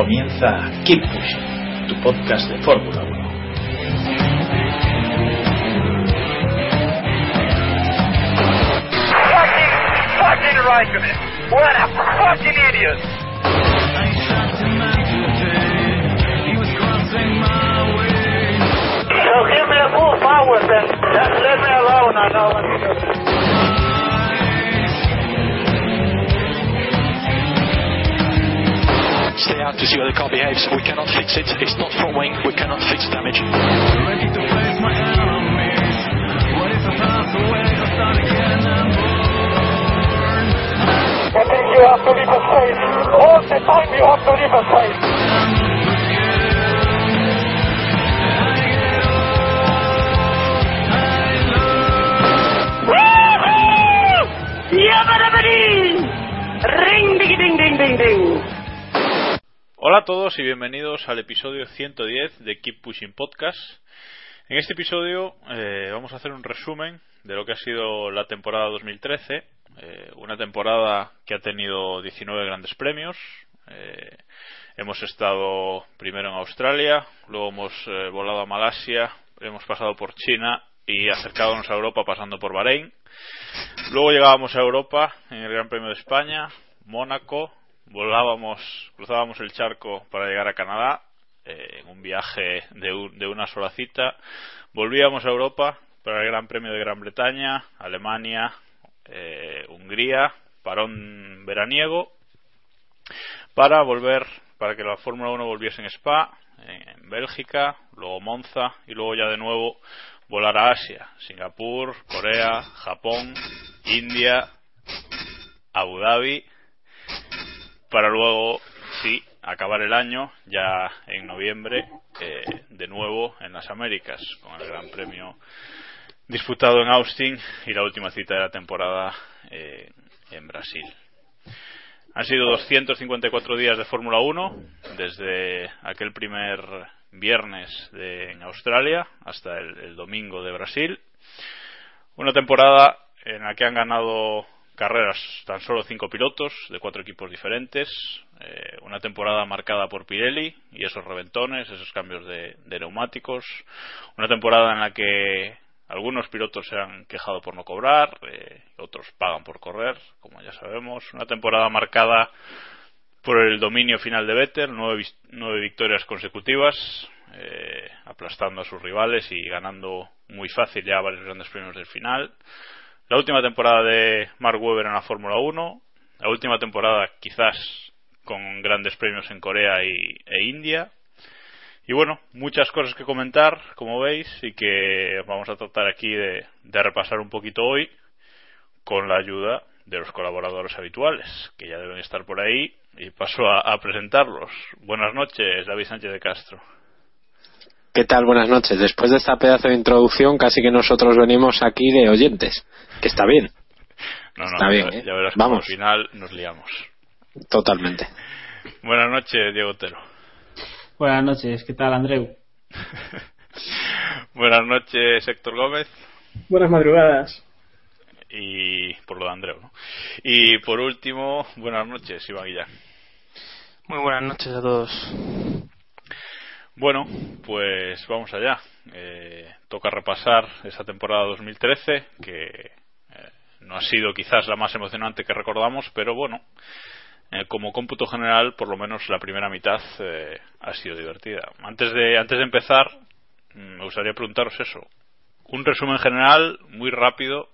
Comienza Keep Pushing, tu podcast de Fórmula 1. Fucking, fucking Raikkonen. What a fucking idiot. So give me a full power then. Just let me alone, I know what to do. Stay out to see how the car behaves. We cannot fix it. It's not front wing. We cannot fix damage. I think you have to leave a space. All the time you have to leave a space. Ring ding ding ding ding ding. Hola a todos y bienvenidos al episodio 110 de Keep Pushing Podcast. En este episodio eh, vamos a hacer un resumen de lo que ha sido la temporada 2013, eh, una temporada que ha tenido 19 grandes premios. Eh, hemos estado primero en Australia, luego hemos eh, volado a Malasia, hemos pasado por China y acercándonos a Europa pasando por Bahrein. Luego llegábamos a Europa en el Gran Premio de España, Mónaco, volábamos, cruzábamos el charco para llegar a Canadá, eh, en un viaje de, un- de una sola cita. Volvíamos a Europa para el Gran Premio de Gran Bretaña, Alemania, eh, Hungría, parón veraniego, para volver, para que la Fórmula 1 volviese en Spa, en Bélgica, luego Monza y luego ya de nuevo volar a Asia, Singapur, Corea, Japón, India, Abu Dhabi, para luego, sí, acabar el año ya en noviembre, eh, de nuevo en las Américas, con el Gran Premio disputado en Austin y la última cita de la temporada eh, en Brasil. Han sido 254 días de Fórmula 1, desde aquel primer viernes de- en Australia hasta el, el domingo de Brasil. Una temporada en la que han ganado carreras tan solo cinco pilotos de cuatro equipos diferentes. eh, una temporada marcada por Pirelli y esos reventones, esos cambios de, neumáticos. Una temporada en la que algunos pilotos se han quejado por no cobrar, eh, otros pagan por correr, como ya sabemos. Una temporada marcada por el dominio final de Vettel, nueve, nueve victorias consecutivas, eh, aplastando a sus rivales y ganando muy fácil ya varios grandes premios del final. La última temporada de Mark Webber en la Fórmula 1, la última temporada quizás con grandes premios en Corea y, e India. Y bueno, muchas cosas que comentar, como veis, y que vamos a tratar aquí de, repasar un poquito hoy con la ayuda de los colaboradores habituales, que ya deben estar por ahí, y paso a, a presentarlos. Buenas noches, David Sánchez de Castro. ¿Qué tal? Buenas noches. Después de esta pedazo de introducción, casi que nosotros venimos aquí de oyentes. Que está bien, No, no, Está ya- bien, ¿eh? ya verás Vamos. al final nos liamos. totalmente. Buenas noches, Diego Otero. Buenas noches, ¿qué tal Andreu? Buenas noches, Héctor Gómez. Buenas madrugadas. Y por lo de Andreu, ¿no? Y por último, buenas noches, Iván Guillán. Muy buenas noches a todos. Bueno, pues vamos allá. Eh, toca repasar esa temporada 2013 que eh, no ha sido quizás la más emocionante que recordamos, pero bueno, eh, como cómputo general, por lo menos la primera mitad eh, ha sido divertida. Antes de, antes de empezar, mm, me gustaría preguntaros eso. Un resumen general, muy rápido,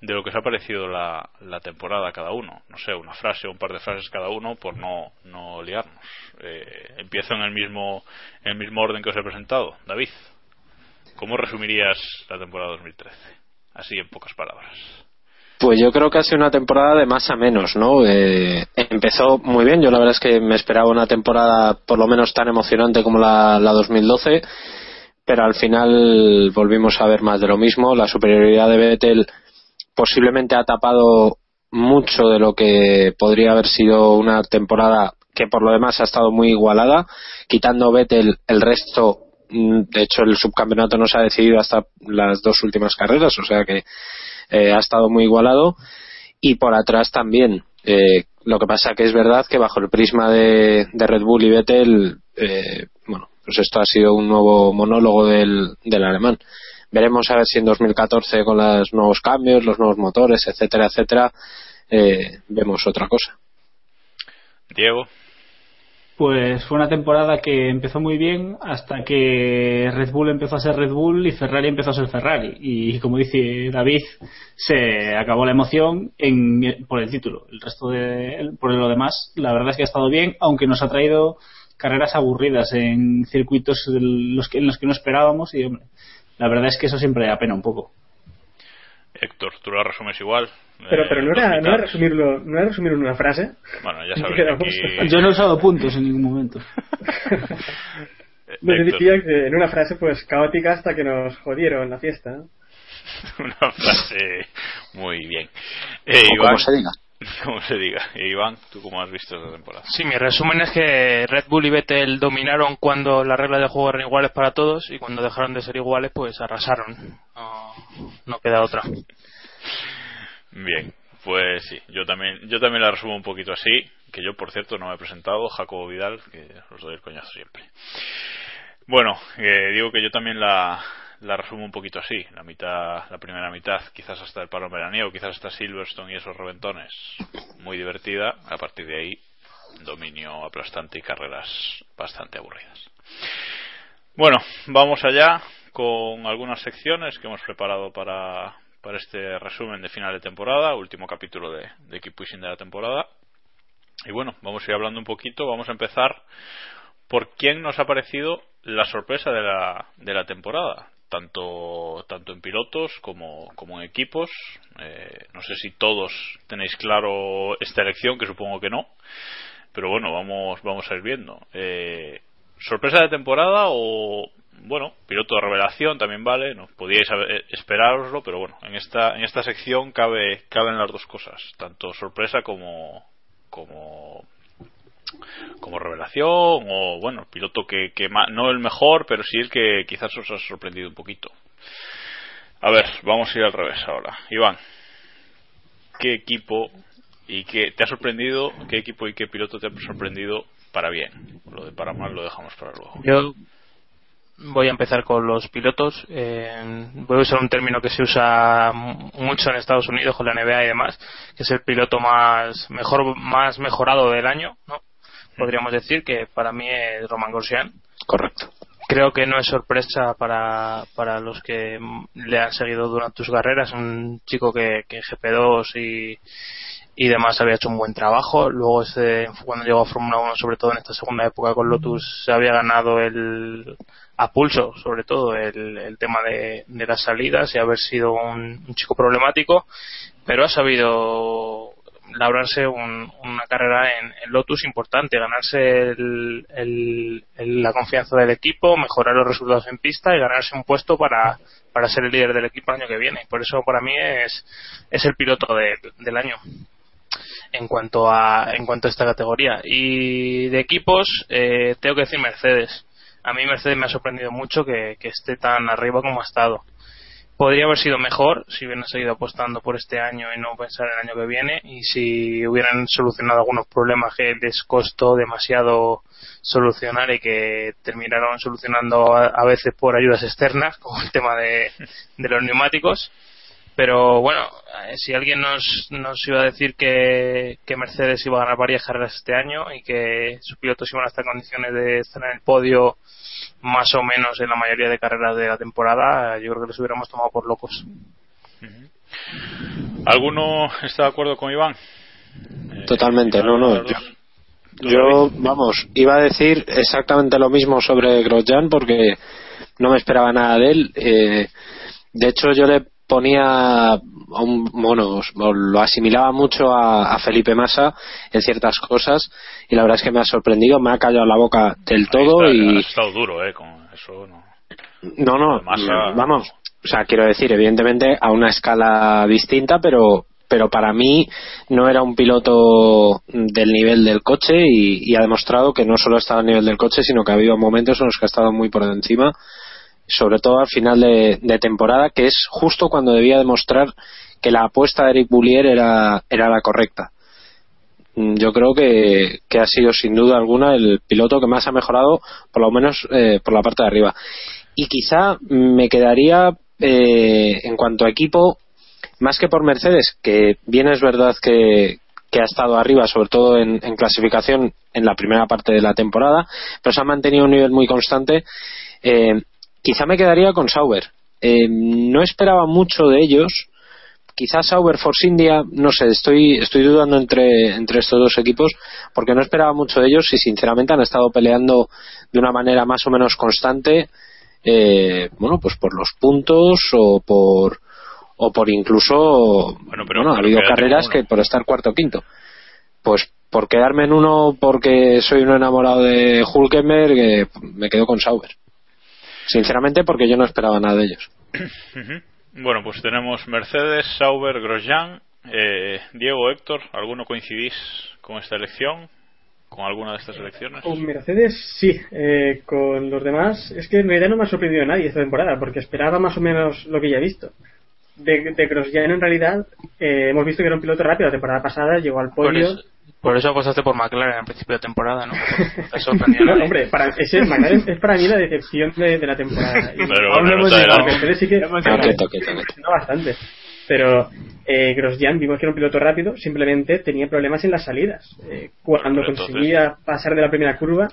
de lo que os ha parecido la, temporada cada uno. No sé, una frase o un par de frases cada uno por no, no liarnos. Eh, empiezo en el mismo, en el mismo orden que os he presentado. David, ¿cómo resumirías la temporada 2013? Así en pocas palabras. Pues yo creo que ha sido una temporada de más a menos, ¿no? Eh, empezó muy bien, yo la verdad es que me esperaba una temporada por lo menos tan emocionante como la, la 2012, pero al final volvimos a ver más de lo mismo. La superioridad de Vettel posiblemente ha tapado mucho de lo que podría haber sido una temporada que por lo demás ha estado muy igualada, quitando Vettel el resto mm, de hecho el subcampeonato no se ha decidido hasta las dos últimas carreras, o sea que eh, ha estado muy igualado y por atrás también. Eh, lo que pasa que es verdad que bajo el prisma de, de Red Bull y Vettel, eh, bueno, pues esto ha sido un nuevo monólogo del, del alemán. Veremos a ver si en 2014 con los nuevos cambios, los nuevos motores, etcétera, etcétera, eh, vemos otra cosa. Diego. Pues fue una temporada que empezó muy bien hasta que Red Bull empezó a ser Red Bull y Ferrari empezó a ser Ferrari. Y como dice David, se acabó la emoción en, por el título. El resto de, por lo demás, la verdad es que ha estado bien, aunque nos ha traído carreras aburridas en circuitos en los que, en los que no esperábamos. Y hombre, la verdad es que eso siempre apena un poco. Héctor, tú lo resumes igual. Pero, pero no, era, no, era resumirlo, no era resumirlo en una frase. Bueno, ya sabes. Aquí... Yo no he usado puntos en ningún momento. Nos decía que en una frase pues caótica hasta que nos jodieron la fiesta. una frase muy bien. Eh, Iván, como se diga. Como se diga. Iván, ¿tú cómo has visto esta temporada? Sí, mi resumen es que Red Bull y Vettel dominaron cuando las reglas de juego eran iguales para todos y cuando dejaron de ser iguales, pues arrasaron. No, no queda otra. Bien, pues sí, yo también, yo también la resumo un poquito así, que yo por cierto no me he presentado, Jacobo Vidal, que os doy el coñazo siempre. Bueno, eh, digo que yo también la, la resumo un poquito así, la mitad, la primera mitad, quizás hasta el palo veraniego, quizás hasta Silverstone y esos reventones, muy divertida, a partir de ahí dominio aplastante y carreras bastante aburridas. Bueno, vamos allá con algunas secciones que hemos preparado para, para este resumen de final de temporada, último capítulo de, de Keep Pushing de la temporada. Y bueno, vamos a ir hablando un poquito, vamos a empezar por quién nos ha parecido la sorpresa de la, de la temporada, tanto, tanto en pilotos como, como en equipos. Eh, no sé si todos tenéis claro esta elección, que supongo que no, pero bueno, vamos, vamos a ir viendo. Eh, ¿Sorpresa de temporada o bueno, piloto de revelación también vale, no podíais esperároslo, pero bueno, en esta en esta sección cabe caben las dos cosas, tanto sorpresa como como como revelación o bueno, piloto que, que no el mejor, pero sí el que quizás os ha sorprendido un poquito. A ver, vamos a ir al revés ahora. Iván, ¿qué equipo y qué te ha sorprendido? ¿Qué equipo y qué piloto te ha sorprendido para bien? Lo de para mal lo dejamos para luego. Yo voy a empezar con los pilotos. Voy a usar un término que se usa mucho en Estados Unidos con la NBA y demás, que es el piloto más mejor más mejorado del año, ¿no? Podríamos decir que para mí es Roman Grosjean. Correcto. Creo que no es sorpresa para, para los que le han seguido durante sus carreras. Un chico que, que GP2 y, y demás había hecho un buen trabajo. Luego, ese, cuando llegó a Fórmula 1, sobre todo en esta segunda época con Lotus, se había ganado el a pulso, sobre todo, el, el tema de, de, las salidas y haber sido un, un, chico problemático, pero ha sabido labrarse un, una carrera en, en, Lotus importante, ganarse el, la confianza del equipo, mejorar los resultados en pista y ganarse un puesto para, para ser el líder del equipo el año que viene. Por eso, para mí, es, es el piloto de, del año en cuanto a en cuanto a esta categoría. Y de equipos eh, tengo que decir Mercedes. A mí Mercedes me ha sorprendido mucho que, esté tan arriba como ha estado podría haber sido mejor si hubieran seguido apostando por este año y no pensar el año que viene y si hubieran solucionado algunos problemas que les costó demasiado solucionar y que terminaron solucionando a, a veces por ayudas externas como el tema de, de los neumáticos. Pero bueno, eh, si alguien nos, nos iba a decir que, que Mercedes iba a ganar varias carreras este año y que sus pilotos iban a estar en condiciones de estar en el podio más o menos en la mayoría de carreras de la temporada, yo creo que los hubiéramos tomado por locos. ¿Alguno está de acuerdo con Iván? Totalmente, no, no. Yo, yo, vamos, iba a decir exactamente lo mismo sobre Grosjean porque no me esperaba nada de él. Eh, de hecho, yo le ponía un, bueno, lo asimilaba mucho a, a, Felipe Massa en ciertas cosas y la verdad es que me ha sorprendido, me ha callado la boca del todo está, y ha estado duro, eh, con eso no. No, no, Massa... vamos, o sea, quiero decir, evidentemente a una escala distinta, pero pero para mí no era un piloto del nivel del coche y, y ha demostrado que no solo ha estado al nivel del coche, sino que ha habido momentos en los que ha estado muy por encima sobre todo al final de, temporada, que es justo cuando debía demostrar que la apuesta de Eric Boulier era, era la correcta. Yo creo que, que, ha sido sin duda alguna el piloto que más ha mejorado, por lo menos eh, por la parte de arriba. Y quizá me quedaría eh, en cuanto a equipo, más que por Mercedes, que bien es verdad que, que ha estado arriba, sobre todo en, en, clasificación en la primera parte de la temporada, pero se ha mantenido un nivel muy constante. Eh, quizá me quedaría con Sauber. Eh, no esperaba mucho de ellos. Quizás Sauber Force India, no sé, estoy, estoy dudando entre, entre estos dos equipos porque no esperaba mucho de ellos y sinceramente han estado peleando de una manera más o menos constante, eh, bueno, pues por los puntos o por, o por incluso, bueno, pero, bueno ha habido carreras que por estar cuarto o quinto. Pues por quedarme en uno porque soy un enamorado de Hulkenberg, eh, me quedo con Sauber sinceramente porque yo no esperaba nada de ellos. Bueno, pues tenemos Mercedes, Sauber, Grosjean. Eh, Diego, Héctor, ¿alguno coincidís con esta elección? ¿Con alguna de estas elecciones? Con Mercedes sí, eh, con los demás es que en realidad no me ha sorprendido nadie esta temporada porque esperaba más o menos lo que ya he visto. De, de Grosjean en realidad eh, hemos visto que era un piloto rápido la temporada pasada, llegó al podio. Por eso apostaste por McLaren al principio de temporada, ¿no? Te sorprendió. no, hombre, para, ese, McLaren es para mí la decepción de, de la temporada. Y Pero bueno, no. Mercedes sí que No, bastante. Pero eh, Grosjean vimos que era un piloto rápido, simplemente tenía problemas en las salidas. Eh, cuando entonces- conseguía pasar de la primera curva,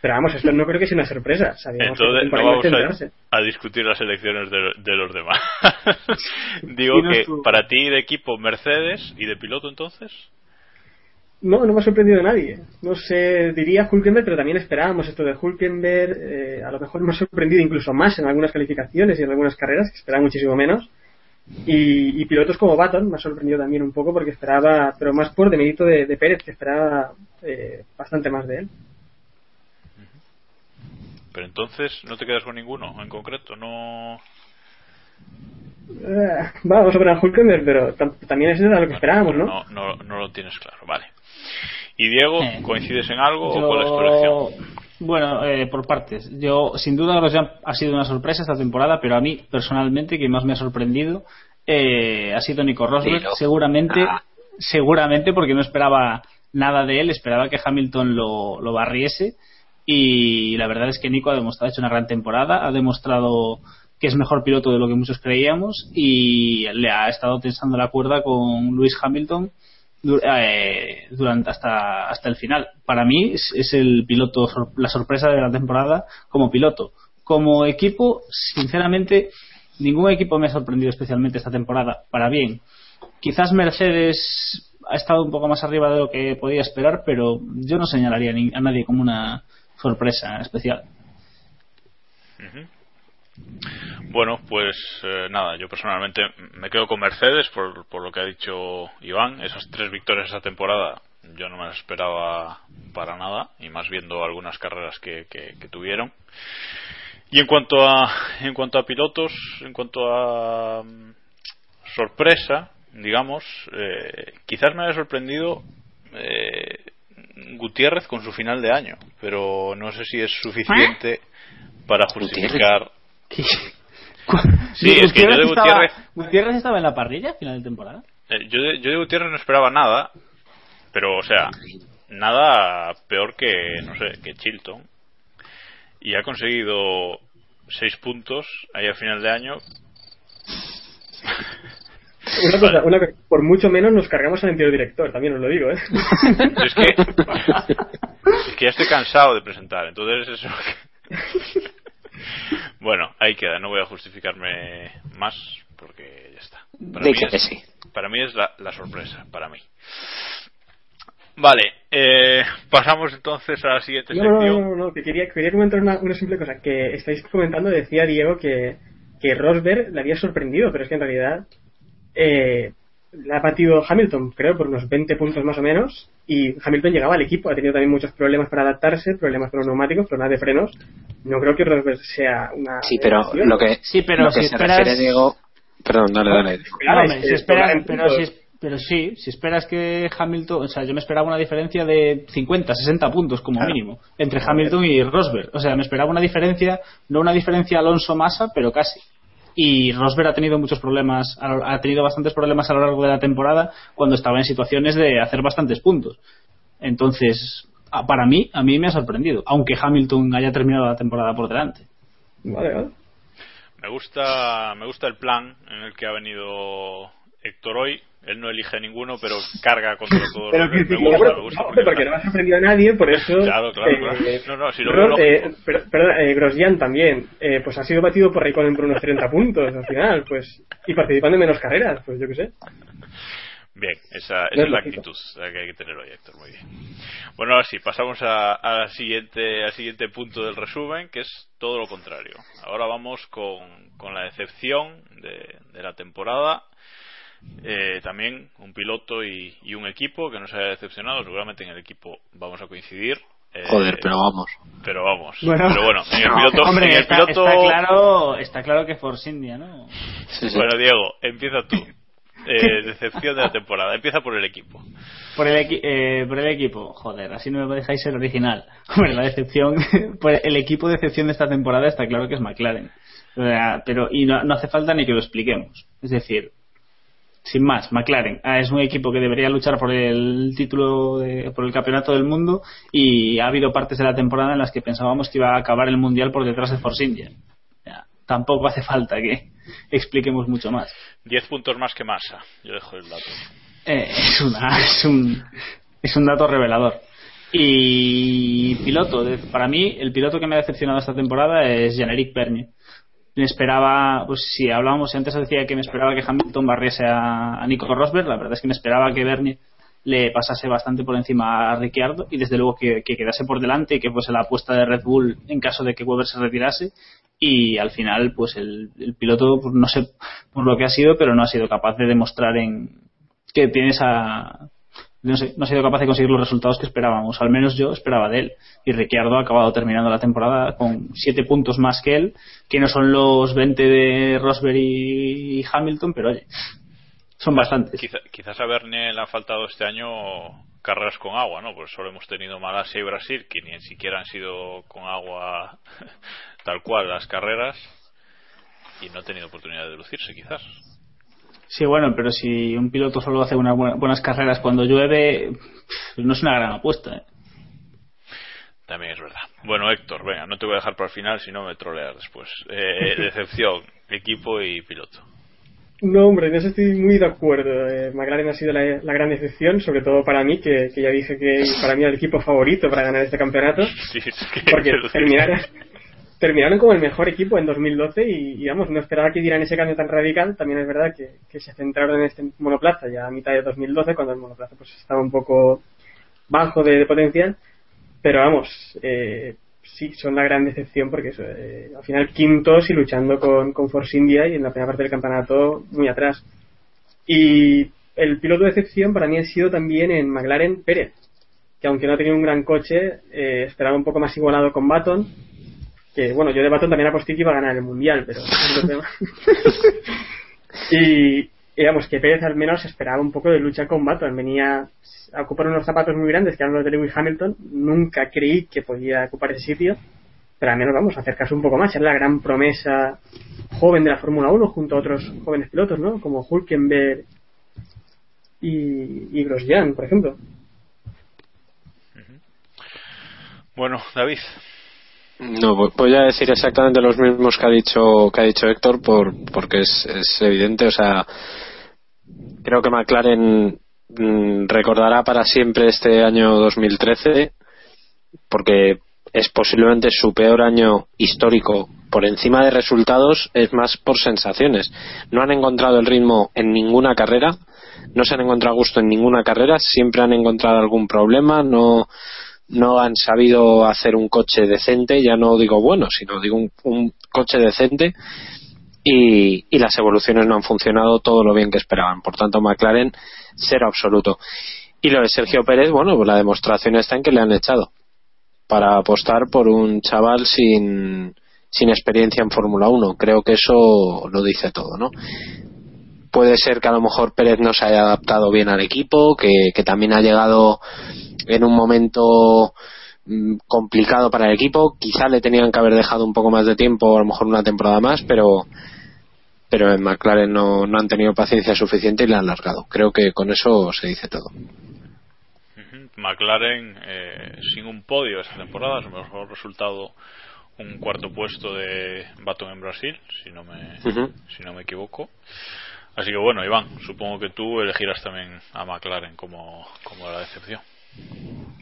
pero vamos, esto no creo que sea una sorpresa. Sabíamos que Entonces por no vamos centrarse. a, a discutir las elecciones de, de los demás. Digo que tú. para ti de equipo Mercedes y de piloto entonces. No, no me ha sorprendido nadie. No sé, diría Hulkenberg, pero también esperábamos esto de Hulkenberg. eh, a lo mejor me ha sorprendido incluso más en algunas calificaciones y en algunas carreras, que esperaba muchísimo menos. Y, y pilotos como Baton me ha sorprendido también un poco porque esperaba, pero más por demérito de, de Pérez, que esperaba eh, bastante más de él. Pero entonces no te quedas con ninguno en concreto, no. Eh, vamos a poner a Hulkenberg, pero tam- también es era lo que esperábamos, ¿no? No, no, no lo tienes claro, vale. ¿Y Diego, Eh, coincides en algo o Yo- es tu elección? Bueno, eh, por partes. Yo, sin duda, Grosjean ha sido una sorpresa esta temporada, pero a mí, personalmente, quien más me ha sorprendido eh, ha sido Nico Rosberg. Seguramente, Ah. seguramente porque no esperaba nada de él, esperaba que Hamilton lo, lo barriese. Y la verdad es que Nico ha demostrado, ha hecho una gran temporada, ha demostrado que es mejor piloto de lo que muchos creíamos y le ha estado tensando la cuerda con Lewis Hamilton eh, durante hasta hasta el final. Para mí es, el piloto la sorpresa de la temporada como piloto. Como equipo, sinceramente, ningún equipo me ha sorprendido especialmente esta temporada para bien. Quizás Mercedes ha estado un poco más arriba de lo que podía esperar, pero yo no señalaría a nadie como una sorpresa especial. Bueno, pues eh, nada, yo personalmente me quedo con Mercedes por, por lo que ha dicho Iván. Esas tres victorias esa temporada yo no me las esperaba para nada, y más viendo algunas carreras que, que- que tuvieron. Y en cuanto a en cuanto a pilotos, en cuanto a mm, sorpresa, digamos, eh, quizás me haya sorprendido eh, Gutiérrez con su final de año, pero no sé si es suficiente para justificar. Sí, es que yo de estaba, Gutiérrez, Gutiérrez estaba en la parrilla a final de temporada. eh, yo de, yo de Gutiérrez no esperaba nada, pero o sea, nada peor que, no sé, que Chilton. Y ha conseguido seis puntos ahí a final de año. Una cosa, una cosa, por mucho menos nos cargamos al anterior director, también os lo digo, ¿eh? Es que, es que ya estoy cansado de presentar, entonces eso. Bueno, ahí queda, no voy a justificarme más porque ya está. Para mí que es, sí. para mí es la, la sorpresa, para mí. Vale, eh, pasamos entonces a la siguiente No, no, sección. no, no, no, que quería, quería comentar una, una simple cosa. Que estáis comentando, decía Diego que, que Rosberg le había sorprendido, pero es que en realidad eh, le ha batido Hamilton, creo, por unos 20 puntos más o menos. Y Hamilton llegaba al equipo, ha tenido también muchos problemas para adaptarse, problemas con los neumáticos, problemas de frenos. No creo que Rosberg sea una. Sí, pero excepción. lo que, Sí, pero lo que si se esperas- refiere Diego. Perdón, dale, dale. Claro, Hombre, es si que esperas- pero, si- pero sí, si esperas que Hamilton, o sea, yo me esperaba una diferencia de 50, 60 puntos como Claro. mínimo entre Hamilton y Rosberg. O sea, me esperaba una diferencia, no una diferencia Alonso-Massa, pero casi. Y Rosberg ha tenido muchos problemas, ha tenido bastantes problemas a lo largo de la temporada cuando estaba en situaciones de hacer bastantes puntos. Entonces, para mí, a mí me ha sorprendido, aunque Hamilton haya terminado la temporada por delante. Vale, vale. Me gusta, me gusta el plan en el que ha venido Héctor hoy. Él no elige ninguno, pero carga contra todos. Pero los- que, gusta, bueno, gusta no, porque está- no ha sorprendido a nadie, por eso. Claro, claro, eh, claro. eh, No, no, si lo veo eh, lógico. per- perdón, eh, Grosjean también, pues ha sido batido por Raikkonen por unos 30 puntos al final, pues, y participando en menos carreras, pues yo qué sé. Bien, esa, esa Es es la lógico. actitud la que hay que tener hoy, Héctor. Muy bien. Bueno, ahora sí, pasamos a, a la siguiente, al siguiente punto del resumen, que es todo lo contrario. Ahora vamos con, con la decepción de, de la temporada. Eh, también un piloto y, y un equipo que nos haya decepcionado. Seguramente en el equipo vamos a coincidir. Eh, Joder, pero vamos. Pero vamos. Bueno. pero bueno, en el No, piloto. hombre, en el está, piloto está claro, está claro que Force India, ¿no? Sí, sí. Bueno, Diego, empieza tú. Eh, decepción de la temporada. Empieza por el equipo. Por el, equi- eh, por el equipo, joder, así no me dejáis ser original. Hombre, la decepción, pues el equipo de decepción de esta temporada está claro que es McLaren. O sea, pero, y no, no hace falta ni que lo expliquemos. Es decir, sin más, McLaren ah, es un equipo que debería luchar por el título, de- por el campeonato del mundo y ha habido partes de la temporada en las que pensábamos que iba a acabar el mundial por detrás de Force India. Tampoco hace falta que expliquemos mucho más. 10 puntos más que Massa. Yo dejo el dato. Eh, es, una, es, un, es un dato revelador. Y piloto, para mí, el piloto que me ha decepcionado esta temporada es Jean-Éric Vergne. Me esperaba, pues si hablábamos antes, decía que me esperaba que Hamilton barriese a, a Nico Rosberg. La verdad es que me esperaba que Vergne le pasase bastante por encima a Ricciardo y desde luego que, que quedase por delante y que fuese la apuesta de Red Bull en caso de que Weber se retirase y al final pues el, el piloto pues, no sé por lo que ha sido pero no ha sido capaz de demostrar en que tiene esa no, ha sido capaz de conseguir los resultados que esperábamos al menos yo esperaba de él y Ricciardo ha acabado terminando la temporada con 7 puntos más que él que no son los 20 de Rosberg y Hamilton pero oye son bastantes Quizá- quizás a Bernie le ha faltado este año carreras con agua, ¿no? Pues solo hemos tenido Malasia y Brasil, que ni siquiera han sido con agua tal cual las carreras, y no ha tenido oportunidad de lucirse, quizás. Sí, bueno, pero si un piloto solo hace unas buena- buenas carreras cuando llueve, no es una gran apuesta. ¿eh? También es verdad. Bueno, Héctor, venga, no te voy a dejar para el final, si no me troleas después. Eh, decepción, equipo y piloto. No, hombre, en eso estoy muy de acuerdo. Eh, McLaren ha sido la, la gran decepción, sobre todo para mí, que, que ya dije que para mí era el equipo favorito para ganar este campeonato. Sí, es que- porque terminaron, terminaron como el mejor equipo en 2012 y, y, vamos, no esperaba que dieran ese cambio tan radical. También es verdad que, se centraron en este monoplaza ya a mitad de 2012, cuando el monoplaza pues estaba un poco bajo de, de potencial. Pero vamos, eh, sí, son la gran decepción porque eso, eh, al final quintos y luchando con, con Force India y en la primera parte del campeonato muy atrás. Y el piloto de excepción para mí ha sido también en McLaren Pérez, que aunque no ha tenido un gran coche, eh, esperaba un poco más igualado con Baton. Que bueno, yo de Baton también aposté que iba a ganar el mundial, pero es y digamos que Pérez al menos esperaba un poco de lucha con Baton. Venía a ocupar unos zapatos muy grandes que eran los de Lewis Hamilton. Nunca creí que podía ocupar ese sitio, pero al menos vamos a acercarse un poco más. Era la gran promesa joven de la Fórmula 1 junto a otros jóvenes pilotos, ¿no? Como Hulkenberg y, y Grosjean, por ejemplo. Bueno, David. No, vo- voy a decir exactamente los mismos que ha dicho que ha dicho Héctor por porque es, es evidente, o sea, Creo que McLaren mm, recordará para siempre este año 2013 porque es posiblemente su peor año histórico por encima de resultados es más por sensaciones. No han encontrado el ritmo en ninguna carrera no se han encontrado gusto en ninguna carrera siempre han encontrado algún problema no no han sabido hacer un coche decente ya no digo bueno sino digo un, coche decente y, y, las evoluciones no han funcionado todo lo bien que esperaban. Por tanto, McLaren, cero absoluto. Y lo de Sergio Pérez, bueno, pues la demostración está en que le han echado para apostar por un chaval sin, sin experiencia en Fórmula 1. Creo que eso lo dice todo, ¿no? Puede ser que a lo mejor Pérez no se haya adaptado bien al equipo, que, que también ha llegado en un momento mm, complicado para el equipo. Quizá le tenían que haber dejado un poco más de tiempo, a lo mejor una temporada más, pero pero en McLaren no, no han tenido paciencia suficiente y le han largado. Creo que con eso se dice todo. McLaren eh, sin un podio esta temporada, su mejor resultado un cuarto puesto de Baton en Brasil, si no me, uh -huh. si no me equivoco. Así que bueno, Iván, supongo que tú elegirás también a McLaren como, como la decepción.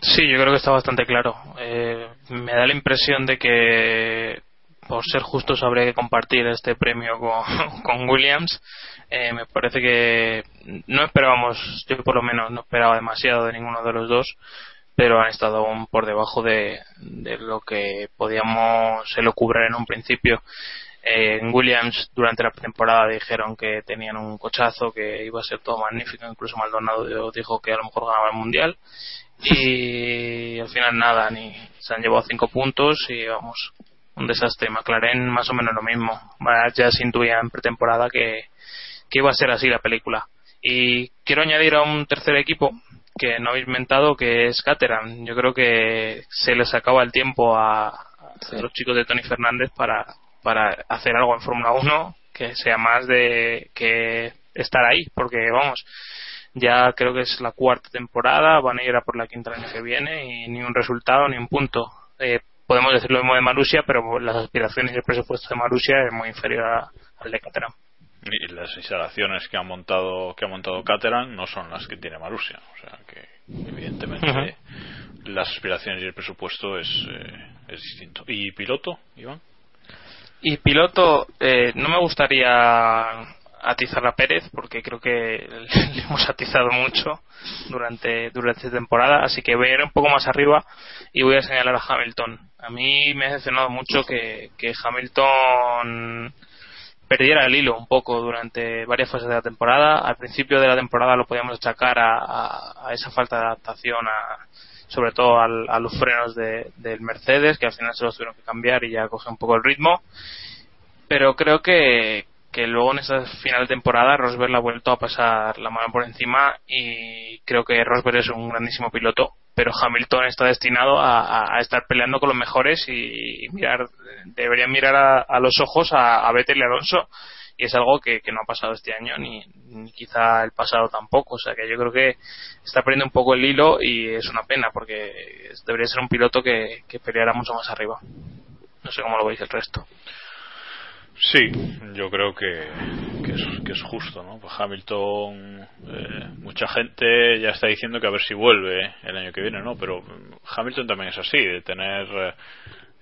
Sí, yo creo que está bastante claro. Eh, me da la impresión de que por ser justos habría que compartir este premio con, Williams. Eh, me parece que no esperábamos, yo por lo menos no esperaba demasiado de ninguno de los dos, pero han estado aún por debajo de, lo que podíamos elucubrar en un principio. Eh, en Williams durante la temporada dijeron que tenían un cochazo, que iba a ser todo magnífico, incluso Maldonado dijo que a lo mejor ganaba el mundial y al final nada, ni se han llevado cinco puntos y vamos, un desastre. McLaren más o menos lo mismo. Ya se intuía en pretemporada que, que iba a ser así la película. Y quiero añadir a un tercer equipo que no habéis mentado que es Caterham. Yo creo que se les acaba el tiempo a, los chicos de Tony Fernández para, para hacer algo en Fórmula 1 que sea más de que estar ahí, porque vamos, ya creo que es la cuarta temporada, van a ir a por la quinta el año que viene y ni un resultado ni un punto. Eh, podemos decir lo mismo de Marusia, pero las aspiraciones y el presupuesto de Marusia es muy inferior a, al de Caterham. Y las instalaciones que ha montado que ha montado Caterham no son las que tiene Marusia, o sea que evidentemente uh -huh. las aspiraciones y el presupuesto es, eh, es distinto. ¿Y piloto, Iván? Y piloto, eh, no me gustaría atizar a Pérez porque creo que le hemos atizado mucho durante durante esta temporada así que voy a ir un poco más arriba y voy a señalar a Hamilton. A mí me ha decepcionado mucho que, Hamilton perdiera el hilo un poco durante varias fases de la temporada. Al principio de la temporada lo podíamos achacar a, a, a esa falta de adaptación a sobre todo al, a los frenos de, del Mercedes que al final se los tuvieron que cambiar y ya coge un poco el ritmo. Pero creo que, que luego en esa final de temporada Rosberg le ha vuelto a pasar la mano por encima y creo que Rosberg es un grandísimo piloto pero Hamilton está destinado a, a estar peleando con los mejores y, mirar deberían mirar a, a los ojos a, a, Vettel y Alonso y es algo que, que no ha pasado este año ni, ni, quizá el pasado tampoco o sea que yo creo que está perdiendo un poco el hilo y es una pena porque debería ser un piloto que, que peleara mucho más arriba no sé cómo lo veis el resto Sí, yo creo que, que, es, que es justo, ¿no? Pues Hamilton, eh, mucha gente ya está diciendo que a ver si vuelve el año que viene, ¿no? Pero Hamilton también es así, de tener eh,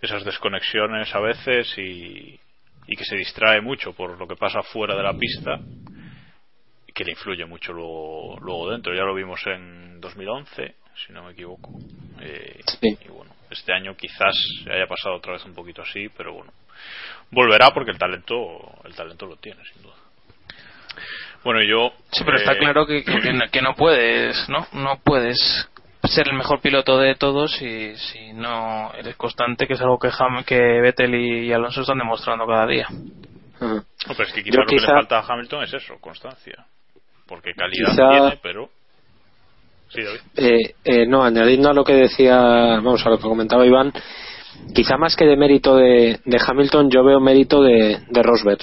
esas desconexiones a veces y, y que se distrae mucho por lo que pasa fuera de la pista que le influye mucho luego, luego dentro. Ya lo vimos en 2011, si no me equivoco. Eh, sí. Y bueno, este año quizás haya pasado otra vez un poquito así, pero bueno, volverá porque el talento el talento lo tiene sin duda bueno yo sí pero eh... está claro que, que, que, no puedes no no puedes ser el mejor piloto de todos si, si no eres constante que es algo que Ham, que Vettel y Alonso están demostrando cada día. No, pero es que quizá lo que le falta a Hamilton es eso constancia. Porque calidad quizá... tiene pero sí David. Eh, eh, no añadiendo a lo que decía vamos a lo que comentaba Iván quizá más que de mérito de, de Hamilton, yo veo mérito de, de, Rosberg.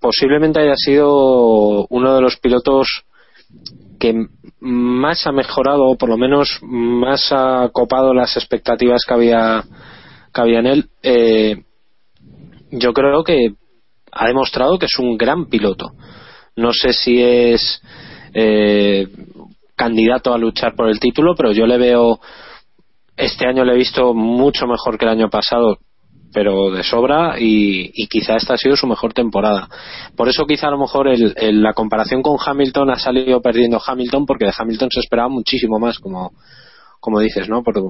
Posiblemente haya sido uno de los pilotos que más ha mejorado, o por lo menos más ha copado las expectativas que había, que había en él. Eh, yo creo que ha demostrado que es un gran piloto. No sé si es eh, candidato a luchar por el título, pero yo le veo este año le he visto mucho mejor que el año pasado pero de sobra y, quizá esta ha sido su mejor temporada. Por eso quizá a lo mejor el, el, la comparación con Hamilton ha salido perdiendo Hamilton porque de Hamilton se esperaba muchísimo más, como, como dices, ¿no? Porque,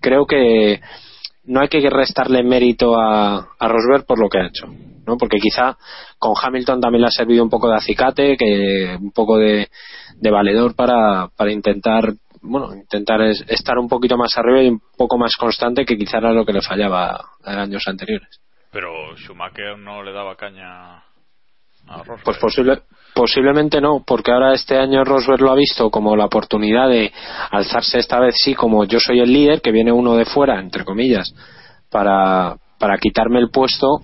creo que no hay que restarle mérito a, a Rosberg por lo que ha hecho, ¿no? Porque quizá con Hamilton también le ha servido un poco de acicate, que un poco de, de valedor para, para intentar bueno, intentar es estar un poquito más arriba y un poco más constante que quizá era lo que le fallaba en años anteriores. Pero Schumacher no le daba caña a Rosberg. Pues posible, posiblemente no, porque ahora este año Rosberg lo ha visto como la oportunidad de alzarse esta vez sí como yo soy el líder, que viene uno de fuera, entre comillas, para, para quitarme el puesto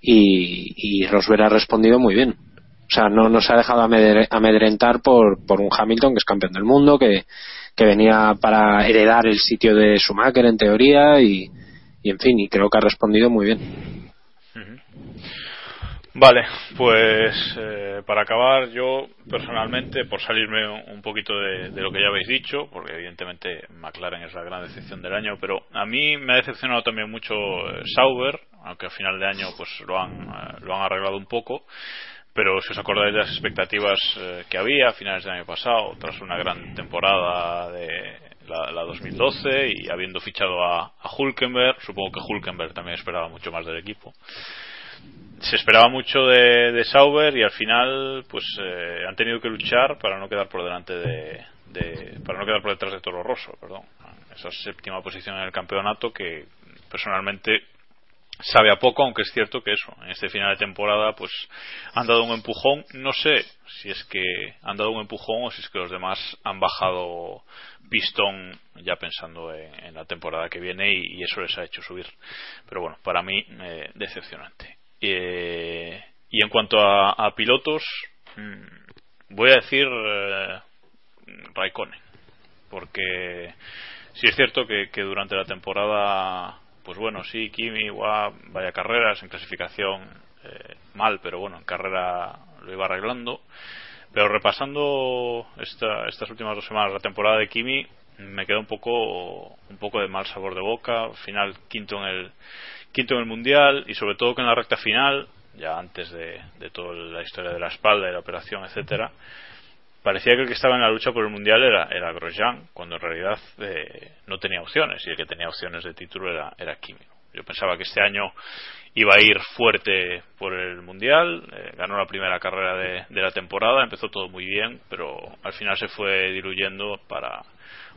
y, y Rosberg ha respondido muy bien. O sea, no, no se ha dejado amedrentar por, por un Hamilton que es campeón del mundo, que, venía para heredar el sitio de Schumacher en teoría y, en fin, y creo que ha respondido muy bien. Vale, pues eh, para acabar yo personalmente, por salirme un poquito de, de, lo que ya habéis dicho, porque evidentemente McLaren es la gran decepción del año, pero a mí me ha decepcionado también mucho eh, Sauber, aunque a final de año pues lo han, eh, lo han arreglado un poco pero si os acordáis de las expectativas eh, que había a finales del año pasado, tras una gran temporada de la, la 2012 y habiendo fichado a, a, Hulkenberg, supongo que Hulkenberg también esperaba mucho más del equipo. Se esperaba mucho de, de Sauber y al final pues eh, han tenido que luchar para no quedar por delante de, de, para no quedar por detrás de Toro Rosso, perdón. Esa séptima posición en el campeonato que personalmente sabe a poco, aunque es cierto que eso, en este final de temporada, pues han dado un empujón. No sé si es que han dado un empujón o si es que los demás han bajado pistón ya pensando en, la temporada que viene y, eso les ha hecho subir. Pero bueno, para mí, eh, decepcionante. Eh, y en cuanto a, pilotos, mmm, voy a decir eh, Raikkonen, porque si es cierto que, que durante la temporada pues bueno, sí, Kimi, guau, vaya carreras, en clasificación eh, mal, pero bueno, en carrera lo iba arreglando. Pero repasando esta, estas últimas dos semanas la temporada de Kimi, me quedó un poco, un poco de mal sabor de boca. Final quinto en el, quinto en el mundial y sobre todo que en la recta final, ya antes de, de toda la historia de la espalda y la operación, etcétera, parecía que el que estaba en la lucha por el mundial era, Grosjean, cuando en realidad eh, no tenía opciones y el que tenía opciones de título era, era Kimi. Yo pensaba que este año iba a ir fuerte por el mundial, eh, ganó la primera carrera de, de, la temporada, empezó todo muy bien, pero al final se fue diluyendo para,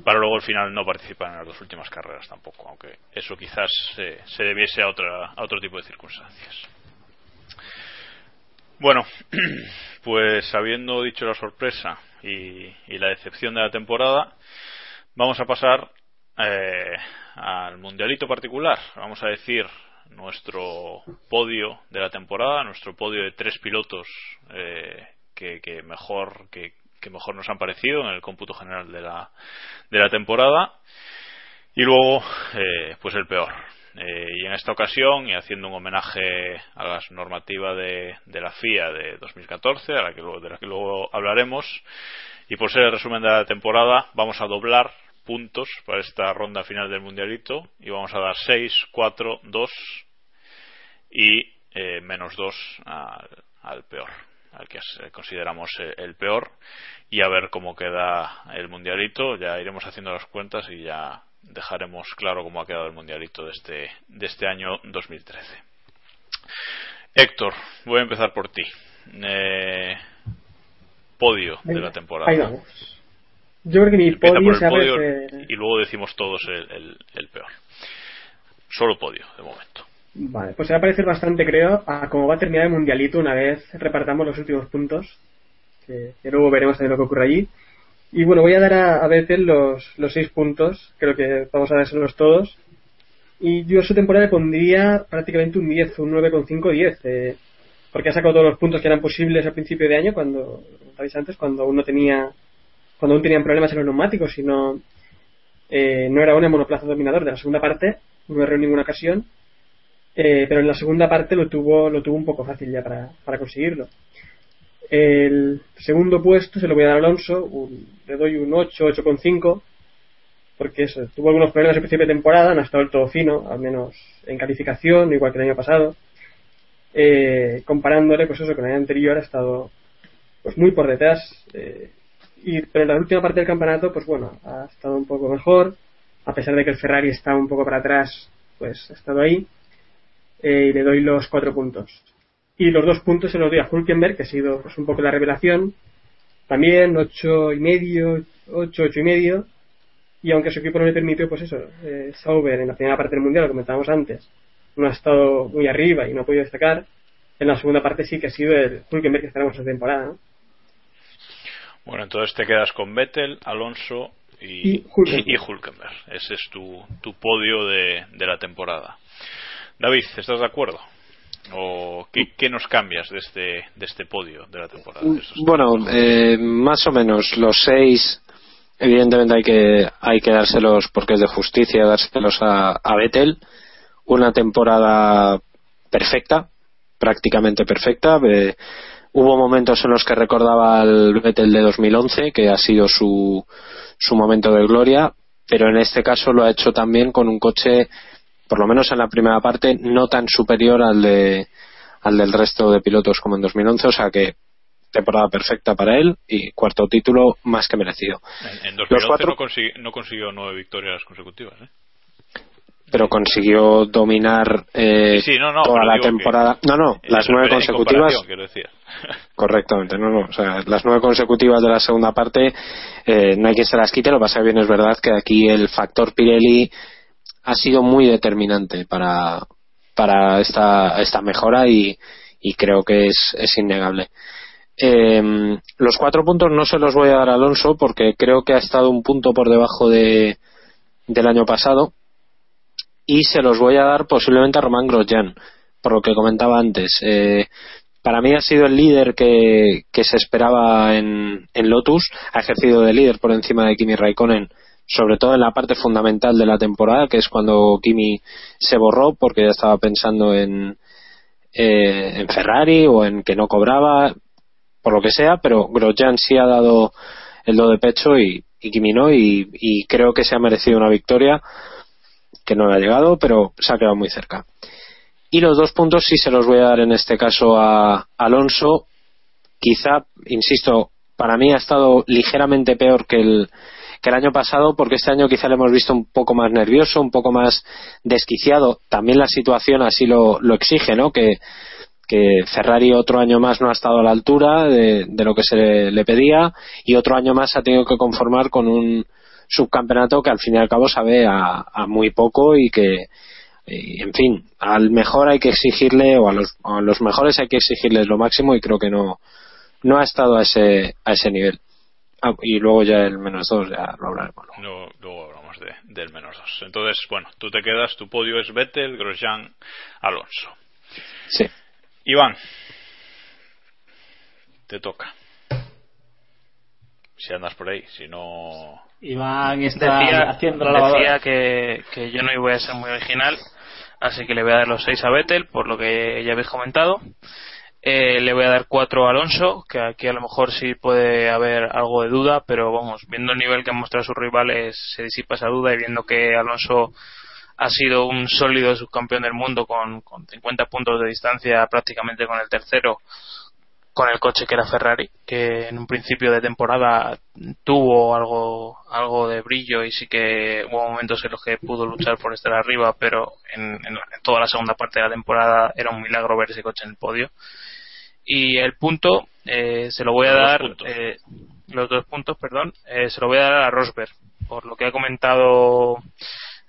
para luego al final no participar en las dos últimas carreras tampoco, aunque eso quizás eh, se debiese a, otra, a otro tipo de circunstancias. Bueno, pues habiendo dicho la sorpresa y, y, la decepción de la temporada, vamos a pasar eh, al mundialito particular. Vamos a decir nuestro podio de la temporada, nuestro podio de tres pilotos eh, que, mejor que, que, mejor nos han parecido en el cómputo general de la, de la temporada y luego eh, pues el peor eh, y en esta ocasión, y haciendo un homenaje a la normativa de, de la FIA de 2014, a la que luego, de la que luego hablaremos, y por ser el resumen de la temporada, vamos a doblar puntos para esta ronda final del Mundialito y vamos a dar 6, 4, 2 y eh, menos 2 al, al, peor, al que consideramos el peor y a ver cómo queda el Mundialito. Ya iremos haciendo las cuentas y ya dejaremos claro cómo ha quedado el mundialito de este, de este año 2013. Héctor, voy a empezar por ti. Eh, podio de la temporada. Ahí vamos. Yo creo que mi Empieza podio, por el podio que... y luego decimos todos el, el, el, peor. Solo podio, de momento. Vale, pues se va a parecer bastante, creo, a cómo va a terminar el mundialito una vez repartamos los últimos puntos. Que, que luego veremos también lo que ocurre allí. Y bueno, voy a dar a, a Vettel los, los seis puntos, creo que vamos a dárselos todos. Y yo a su temporada le pondría prácticamente un 10, un 9,5 10, eh, porque ha sacado todos los puntos que eran posibles al principio de año, cuando, como antes, cuando aún no tenía, cuando aún tenían problemas en los neumáticos y no, eh, no era un monoplaza dominador de la segunda parte, no erró en ninguna ocasión, eh, pero en la segunda parte lo tuvo, lo tuvo un poco fácil ya para, para conseguirlo. El segundo puesto se lo voy a dar a Alonso, un- le doy un 8, 8,5, porque eso, tuvo algunos problemas al principio de temporada, no ha estado del todo fino, al menos en calificación, igual que el año pasado. Eh, comparándole, pues eso, con el año anterior ha estado pues muy por detrás. eh, y, pero en la última parte del campeonato, pues bueno, ha estado un poco mejor, a pesar de que el Ferrari está un poco para atrás, pues ha estado ahí. Eh, y le doy los cuatro puntos. Y los dos puntos se los doy a Hulkenberg, que ha sido pues, un poco la revelación. También ocho y medio, ocho, ocho y medio. Y aunque su equipo no le permitió, pues eso, eh, Sauber en la primera parte del mundial, lo comentábamos antes, no ha estado muy arriba y no ha podido destacar. En la segunda parte sí que ha sido el Hulkenberg que esperamos esta temporada, ¿no? Bueno, entonces te quedas con Vettel, Alonso y, Hülkenberg. Ese es tu, tu podio de, de la temporada. David, ¿estás de acuerdo? ¿O qué, qué nos cambias de este, de este podio de la temporada? de Bueno, eh, más o menos los seis, evidentemente hay que hay que dárselos porque es de justicia dárselos a, a Vettel. Una temporada perfecta, prácticamente perfecta. Eh, hubo momentos en los que recordaba al Vettel de 2011, que ha sido su, su momento de gloria, pero en este caso lo ha hecho también con un coche, por lo menos en la primera parte, no tan superior al de al del resto de pilotos como en 2011, o sea que temporada perfecta para él y cuarto título más que merecido. En, en Los 2011 cuatro- no, consiguió, no consiguió nueve victorias consecutivas. ¿eh? Pero consiguió dominar eh, Sí, sí, no, no, toda la temporada. No, no, las nueve consecutivas. Correctamente, no, no. O sea, las nueve consecutivas de la segunda parte eh, no hay quien se las quite. Lo que pasa bien es verdad que aquí el factor Pirelli ha sido muy determinante para, para esta, esta mejora y, y creo que es, es innegable. Eh, los cuatro puntos no se los voy a dar a Alonso porque creo que ha estado un punto por debajo de, del año pasado y se los voy a dar posiblemente a Román Grosjean por lo que comentaba antes. Eh, para mí ha sido el líder que, que se esperaba en, en Lotus, ha ejercido de líder por encima de Kimi Raikkonen, sobre todo en la parte fundamental de la temporada, que es cuando Kimi se borró porque ya estaba pensando en, eh, en Ferrari o en que no cobraba, por lo que sea, pero Grosjean sí ha dado el do de pecho y, y Kimi no, y, y creo que se ha merecido una victoria que no le ha llegado, pero se ha quedado muy cerca. Y los dos puntos sí se los voy a dar en este caso a Alonso. Quizá, insisto, para mí ha estado ligeramente peor que el, que el año pasado, porque este año quizá le hemos visto un poco más nervioso, un poco más desquiciado. También la situación así lo, lo exige, ¿no? Que, que Ferrari otro año más no ha estado a la altura de, de lo que se le, pedía y otro año más ha tenido que conformar con un subcampeonato que al fin y al cabo sabe a, a muy poco y que y, en fin, al mejor hay que exigirle, o a los, a los mejores hay que exigirles lo máximo y creo que no, no ha estado a ese, a ese nivel. Ah, y luego ya el menos dos, ya lo hablaremos. Luego, luego hablamos de, del menos dos. Entonces, bueno, tú te quedas, tu podio es Vettel, Grosjean, Alonso. Sí. Iván, te toca. Si andas por ahí, si no. Iván está decía, haciendo la lavadora. decía que, que yo no iba a ser muy original, así que le voy a dar los 6 a Vettel, por lo que ya habéis comentado. Eh, le voy a dar 4 a Alonso, que aquí a lo mejor sí puede haber algo de duda, pero vamos, viendo el nivel que han mostrado sus rivales, se disipa esa duda y viendo que Alonso ha sido un sólido subcampeón del mundo con, con 50 puntos de distancia prácticamente con el tercero con el coche que era Ferrari, que en un principio de temporada tuvo algo, algo de brillo y sí que hubo momentos en los que pudo luchar por estar arriba, pero en, en- en toda la segunda parte de la temporada era un milagro ver ese coche en el podio. Y el punto eh, se lo voy a Los dar, eh, los dos puntos, perdón, eh, se lo voy a dar a Rosberg, por lo que ha comentado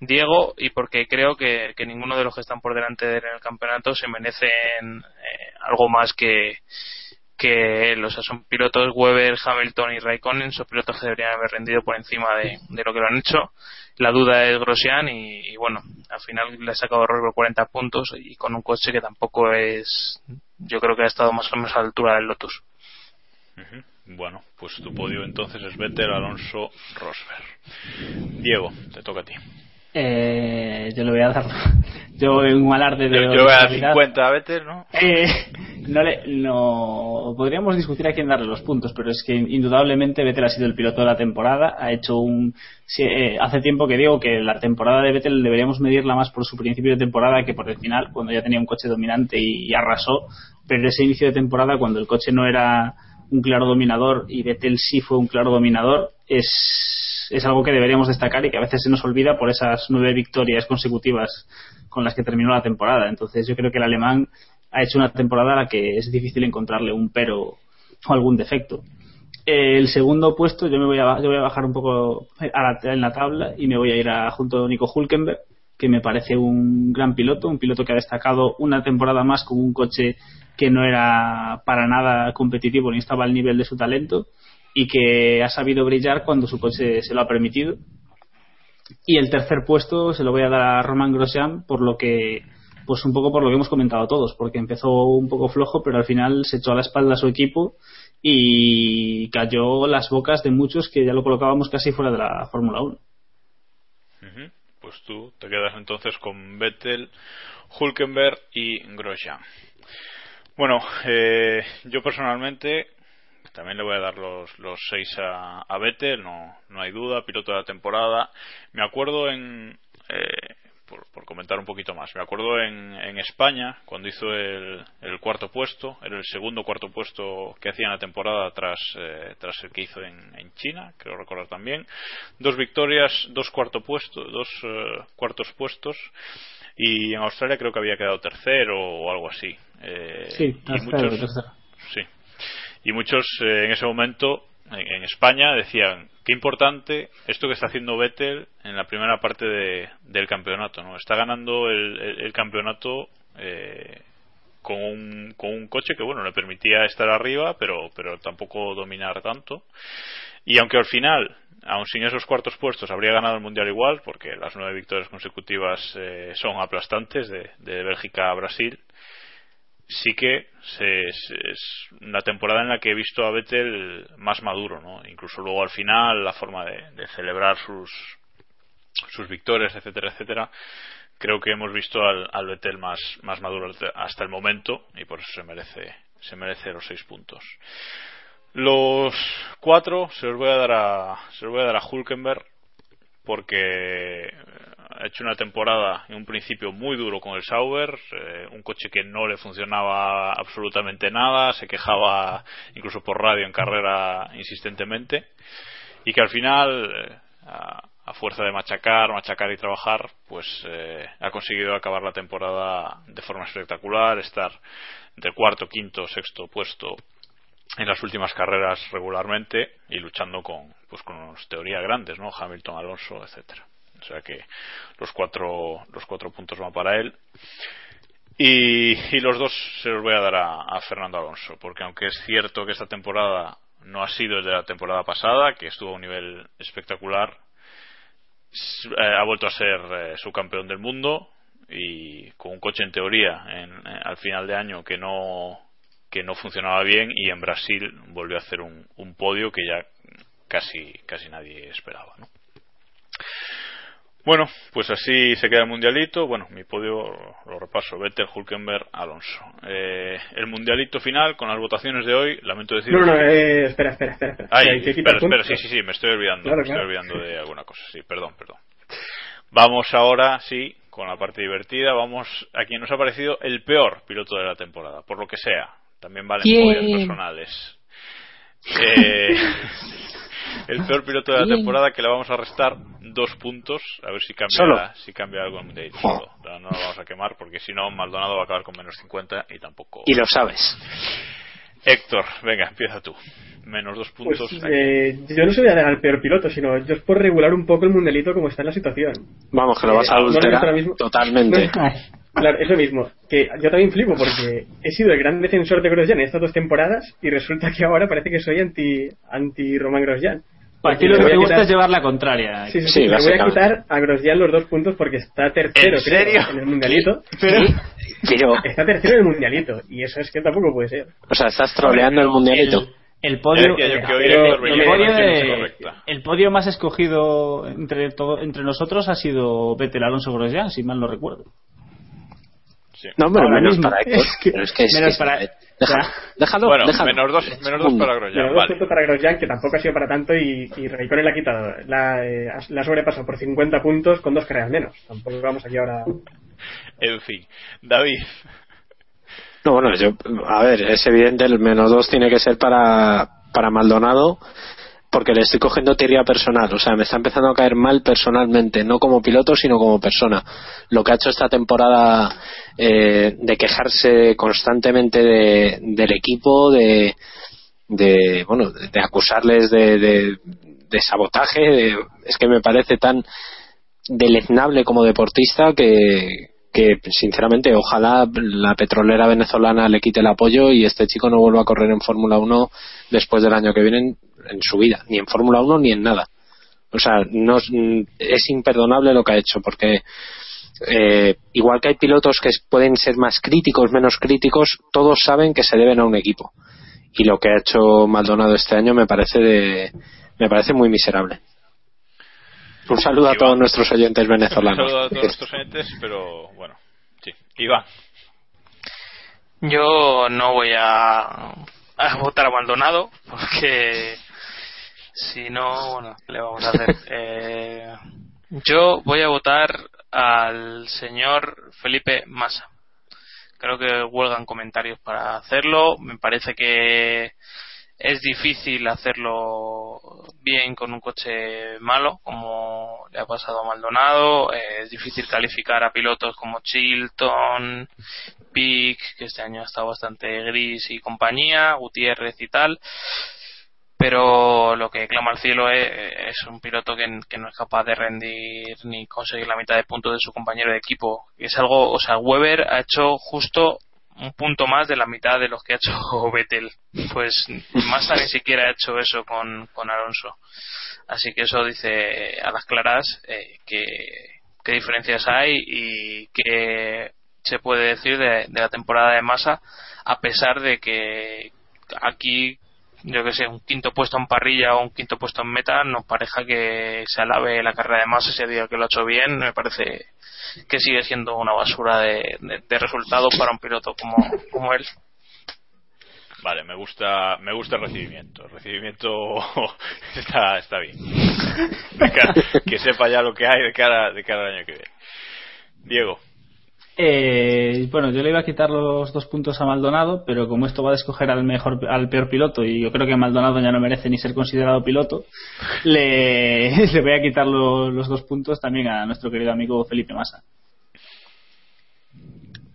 Diego y porque creo que, que ninguno de los que están por delante de él en el campeonato se merecen eh, algo más que, que sea, son pilotos Weber, Hamilton y Raikkonen, son pilotos que deberían haber rendido por encima de, de lo que lo han hecho. La duda es Grosjean y, y bueno, al final le ha sacado Rosberg 40 puntos y con un coche que tampoco es, yo creo que ha estado más o menos a la altura del Lotus. Bueno, pues tu podio entonces es Vettel, Alonso, Rosberg. Diego, te toca a ti. Eh, yo le voy a dar. Yo en un alarde de. Yo, yo voy a dar originalidad- 50 a Vettel, ¿no? Eh, no le, no podríamos discutir a quién darle los puntos, pero es que indudablemente Vettel ha sido el piloto de la temporada, ha hecho un eh, hace tiempo que digo que la temporada de Vettel deberíamos medirla más por su principio de temporada que por el final, cuando ya tenía un coche dominante y, arrasó, pero ese inicio de temporada cuando el coche no era un claro dominador y Vettel sí fue un claro dominador, es, es algo que deberíamos destacar y que a veces se nos olvida por esas nueve victorias consecutivas con las que terminó la temporada. Entonces yo creo que el alemán ha hecho una temporada a la que es difícil encontrarle un pero o algún defecto. El segundo puesto, yo me voy a, yo voy a bajar un poco en la tabla y me voy a ir a, junto a Nico Hulkenberg, que me parece un gran piloto, un piloto que ha destacado una temporada más con un coche que no era para nada competitivo ni estaba al nivel de su talento y que ha sabido brillar cuando su coche se lo ha permitido. Y el tercer puesto se lo voy a dar a Roman Grosjean por lo que pues un poco por lo que hemos comentado todos, porque empezó un poco flojo, pero al final se echó a la espalda a su equipo y cayó las bocas de muchos que ya lo colocábamos casi fuera de la Fórmula 1. Pues tú te quedas entonces con Vettel, Hulkenberg y Grosjean. Bueno, eh, yo personalmente también le voy a dar los, los seis a, a Vettel, no, no hay duda, piloto de la temporada. Me acuerdo en, eh, por, comentar un poquito más. Me acuerdo en, en España, cuando hizo el, el, cuarto puesto, era el segundo cuarto puesto que hacía en la temporada tras, eh, tras el que hizo en, en, China, creo recordar también. Dos victorias, dos, cuarto puesto, dos eh, cuartos puestos. Y en Australia creo que había quedado tercero o algo así. Eh, sí, tercero, y muchos, Sí. Y muchos en ese momento en España decían qué importante esto que está haciendo Vettel en la primera parte de, del campeonato no está ganando el, campeonato eh, con un, coche que bueno le permitía estar arriba pero pero tampoco dominar tanto. Y aunque al final aun sin esos cuartos puestos habría ganado el mundial igual porque las nueve victorias consecutivas eh, son aplastantes de Bélgica a Brasil sí que es una temporada en la que he visto a Vettel más maduro, ¿no? Incluso luego al final la forma de, celebrar sus sus victorias, etcétera, etcétera. Creo que hemos visto al, al Vettel más, más maduro hasta el momento y por eso se merece se merece los seis puntos. Los cuatro se los voy a dar a se los voy a dar a Hulkenberg porque ha hecho una temporada en un principio muy duro con el Sauber, eh, un coche que no le funcionaba absolutamente nada, se quejaba incluso por radio en carrera insistentemente y que al final, eh, a, fuerza de machacar, machacar y trabajar, pues eh, ha conseguido acabar la temporada de forma espectacular, estar entre cuarto, quinto, sexto puesto en las últimas carreras regularmente y luchando con pues con teorías grandes, ¿no? Hamilton, Alonso, etcétera. O sea que los cuatro, los cuatro puntos van para él. Y, los dos se los voy a dar a, Fernando Alonso, porque aunque es cierto que esta temporada no ha sido el de la temporada pasada, que estuvo a un nivel espectacular, eh, ha vuelto a ser eh, su campeón del mundo y con un coche en teoría en, eh, al final de año que no que no funcionaba bien y en Brasil volvió a hacer un, un podio que ya casi casi nadie esperaba ¿no? Bueno, pues así se queda el mundialito. Bueno, mi podio lo repaso: Vettel, Hulkenberg, Alonso. Eh, el mundialito final con las votaciones de hoy, lamento decir. No, no, eh, espera, espera, espera. Ay, espera, espera, sí, sí, sí, me estoy olvidando. me estoy olvidando de alguna cosa. Sí, perdón, perdón. Vamos ahora, sí, con la parte divertida. Vamos a quien nos ha parecido el peor piloto de la temporada, por lo que sea. También valen podios personales. Eh, el peor piloto de la temporada que le vamos a restar dos puntos. A ver si cambia si cambia algo en Mundial solo. No, lo vamos a quemar porque si no Maldonado va a acabar con menos 50 y tampoco y lo sabes. Héctor venga empieza tú. Menos dos puntos pues, eh, yo no soy al peor piloto sino yo es por regular un poco el mundialito como está en la situación. Vamos que lo vas a eh, adulterar totalmente Claro, eso mismo. Que yo también flipo porque he sido el gran defensor de Grosjean en estas dos temporadas y resulta que ahora parece que soy anti, anti Roman Grosjean. Para ti lo que te gusta es llevar la contraria. Sí, sí, sí, me voy a quitar a Grosjean los dos puntos porque está tercero, ¿En, en el mundialito. Pero... Está tercero en el mundialito y eso es que tampoco puede ser. O sea, estás troleando el mundialito. El, podio, el, podio más escogido entre todo, entre nosotros ha sido Vettel Alonso Grosjean, si mal no recuerdo. No, pero Ahora menos para Héctor. Es que- Pero es que es menos que- para- deja- ya. déjalo, bueno, déjalo. menos dos, menos dos para Grosjean. dos Vale. puntos para Grosjean, que tampoco ha sido para tanto, y, y Raikkonen la ha quitado. La, eh, la ha sobrepasado por 50 puntos con dos carreras menos. Tampoco vamos aquí ahora. En fin, David. No, bueno, yo, a ver, es evidente, el menos dos tiene que ser para, para Maldonado, porque le estoy cogiendo teoría personal. O sea, me está empezando a caer mal personalmente, no como piloto, sino como persona. Lo que ha hecho esta temporada eh, de quejarse constantemente de- del equipo, de, de bueno, de, acusarles de, sabotaje, es que me parece tan deleznable como deportista que, que sinceramente ojalá la petrolera venezolana le quite el apoyo y este chico no vuelva a correr en Fórmula 1 después del año que viene en, su vida, ni en Fórmula 1 ni en nada. O sea, no, es- mm, es imperdonable lo que ha hecho porque eh, igual que hay pilotos que pueden ser más críticos, menos críticos, todos saben que se deben a un equipo. Y lo que ha hecho Maldonado este año me parece de, me parece muy miserable. Un saludo a todos nuestros oyentes Un venezolanos. saludo a todos nuestros oyentes, pero bueno, sí. Iván. Yo no voy a, a votar a Maldonado porque si no, bueno, ¿qué le vamos a hacer? Eh, yo voy a votar al señor Felipe Massa. Creo que huelgan comentarios para hacerlo. Me parece que es difícil hacerlo bien con un coche malo, como le ha pasado a Maldonado. Eh, es difícil calificar a pilotos como Chilton, Pic, que este año ha estado bastante gris y compañía, Gutiérrez y tal. Pero lo que clama al cielo es, un piloto que, que no es capaz de rendir ni conseguir la mitad de puntos de su compañero de equipo. Es algo, o sea, Weber ha hecho justo un punto más de la mitad de los que ha hecho Vettel. Pues Massa ni siquiera ha hecho eso con, con Alonso. Así que eso dice a las claras eh, que qué diferencias hay y qué se puede decir de, de la temporada de Massa a pesar de que aquí yo que sé un quinto puesto en parrilla o un quinto puesto en meta nos pareja que se alabe la carrera de Massa ese día que lo ha hecho bien me parece que sigue siendo una basura de, de, de resultados para un piloto como, como él Vale, me gusta, me gusta el recibimiento. El recibimiento está, está bien. De cara- que sepa ya lo que hay de cara, de cara al año que viene. Diego. Eh, bueno, yo le iba a quitar los dos puntos a Maldonado, pero como esto va a escoger al mejor, al peor piloto y yo creo que Maldonado ya no merece ni ser considerado piloto, le, le voy a quitar lo- los dos puntos también a nuestro querido amigo Felipe Massa.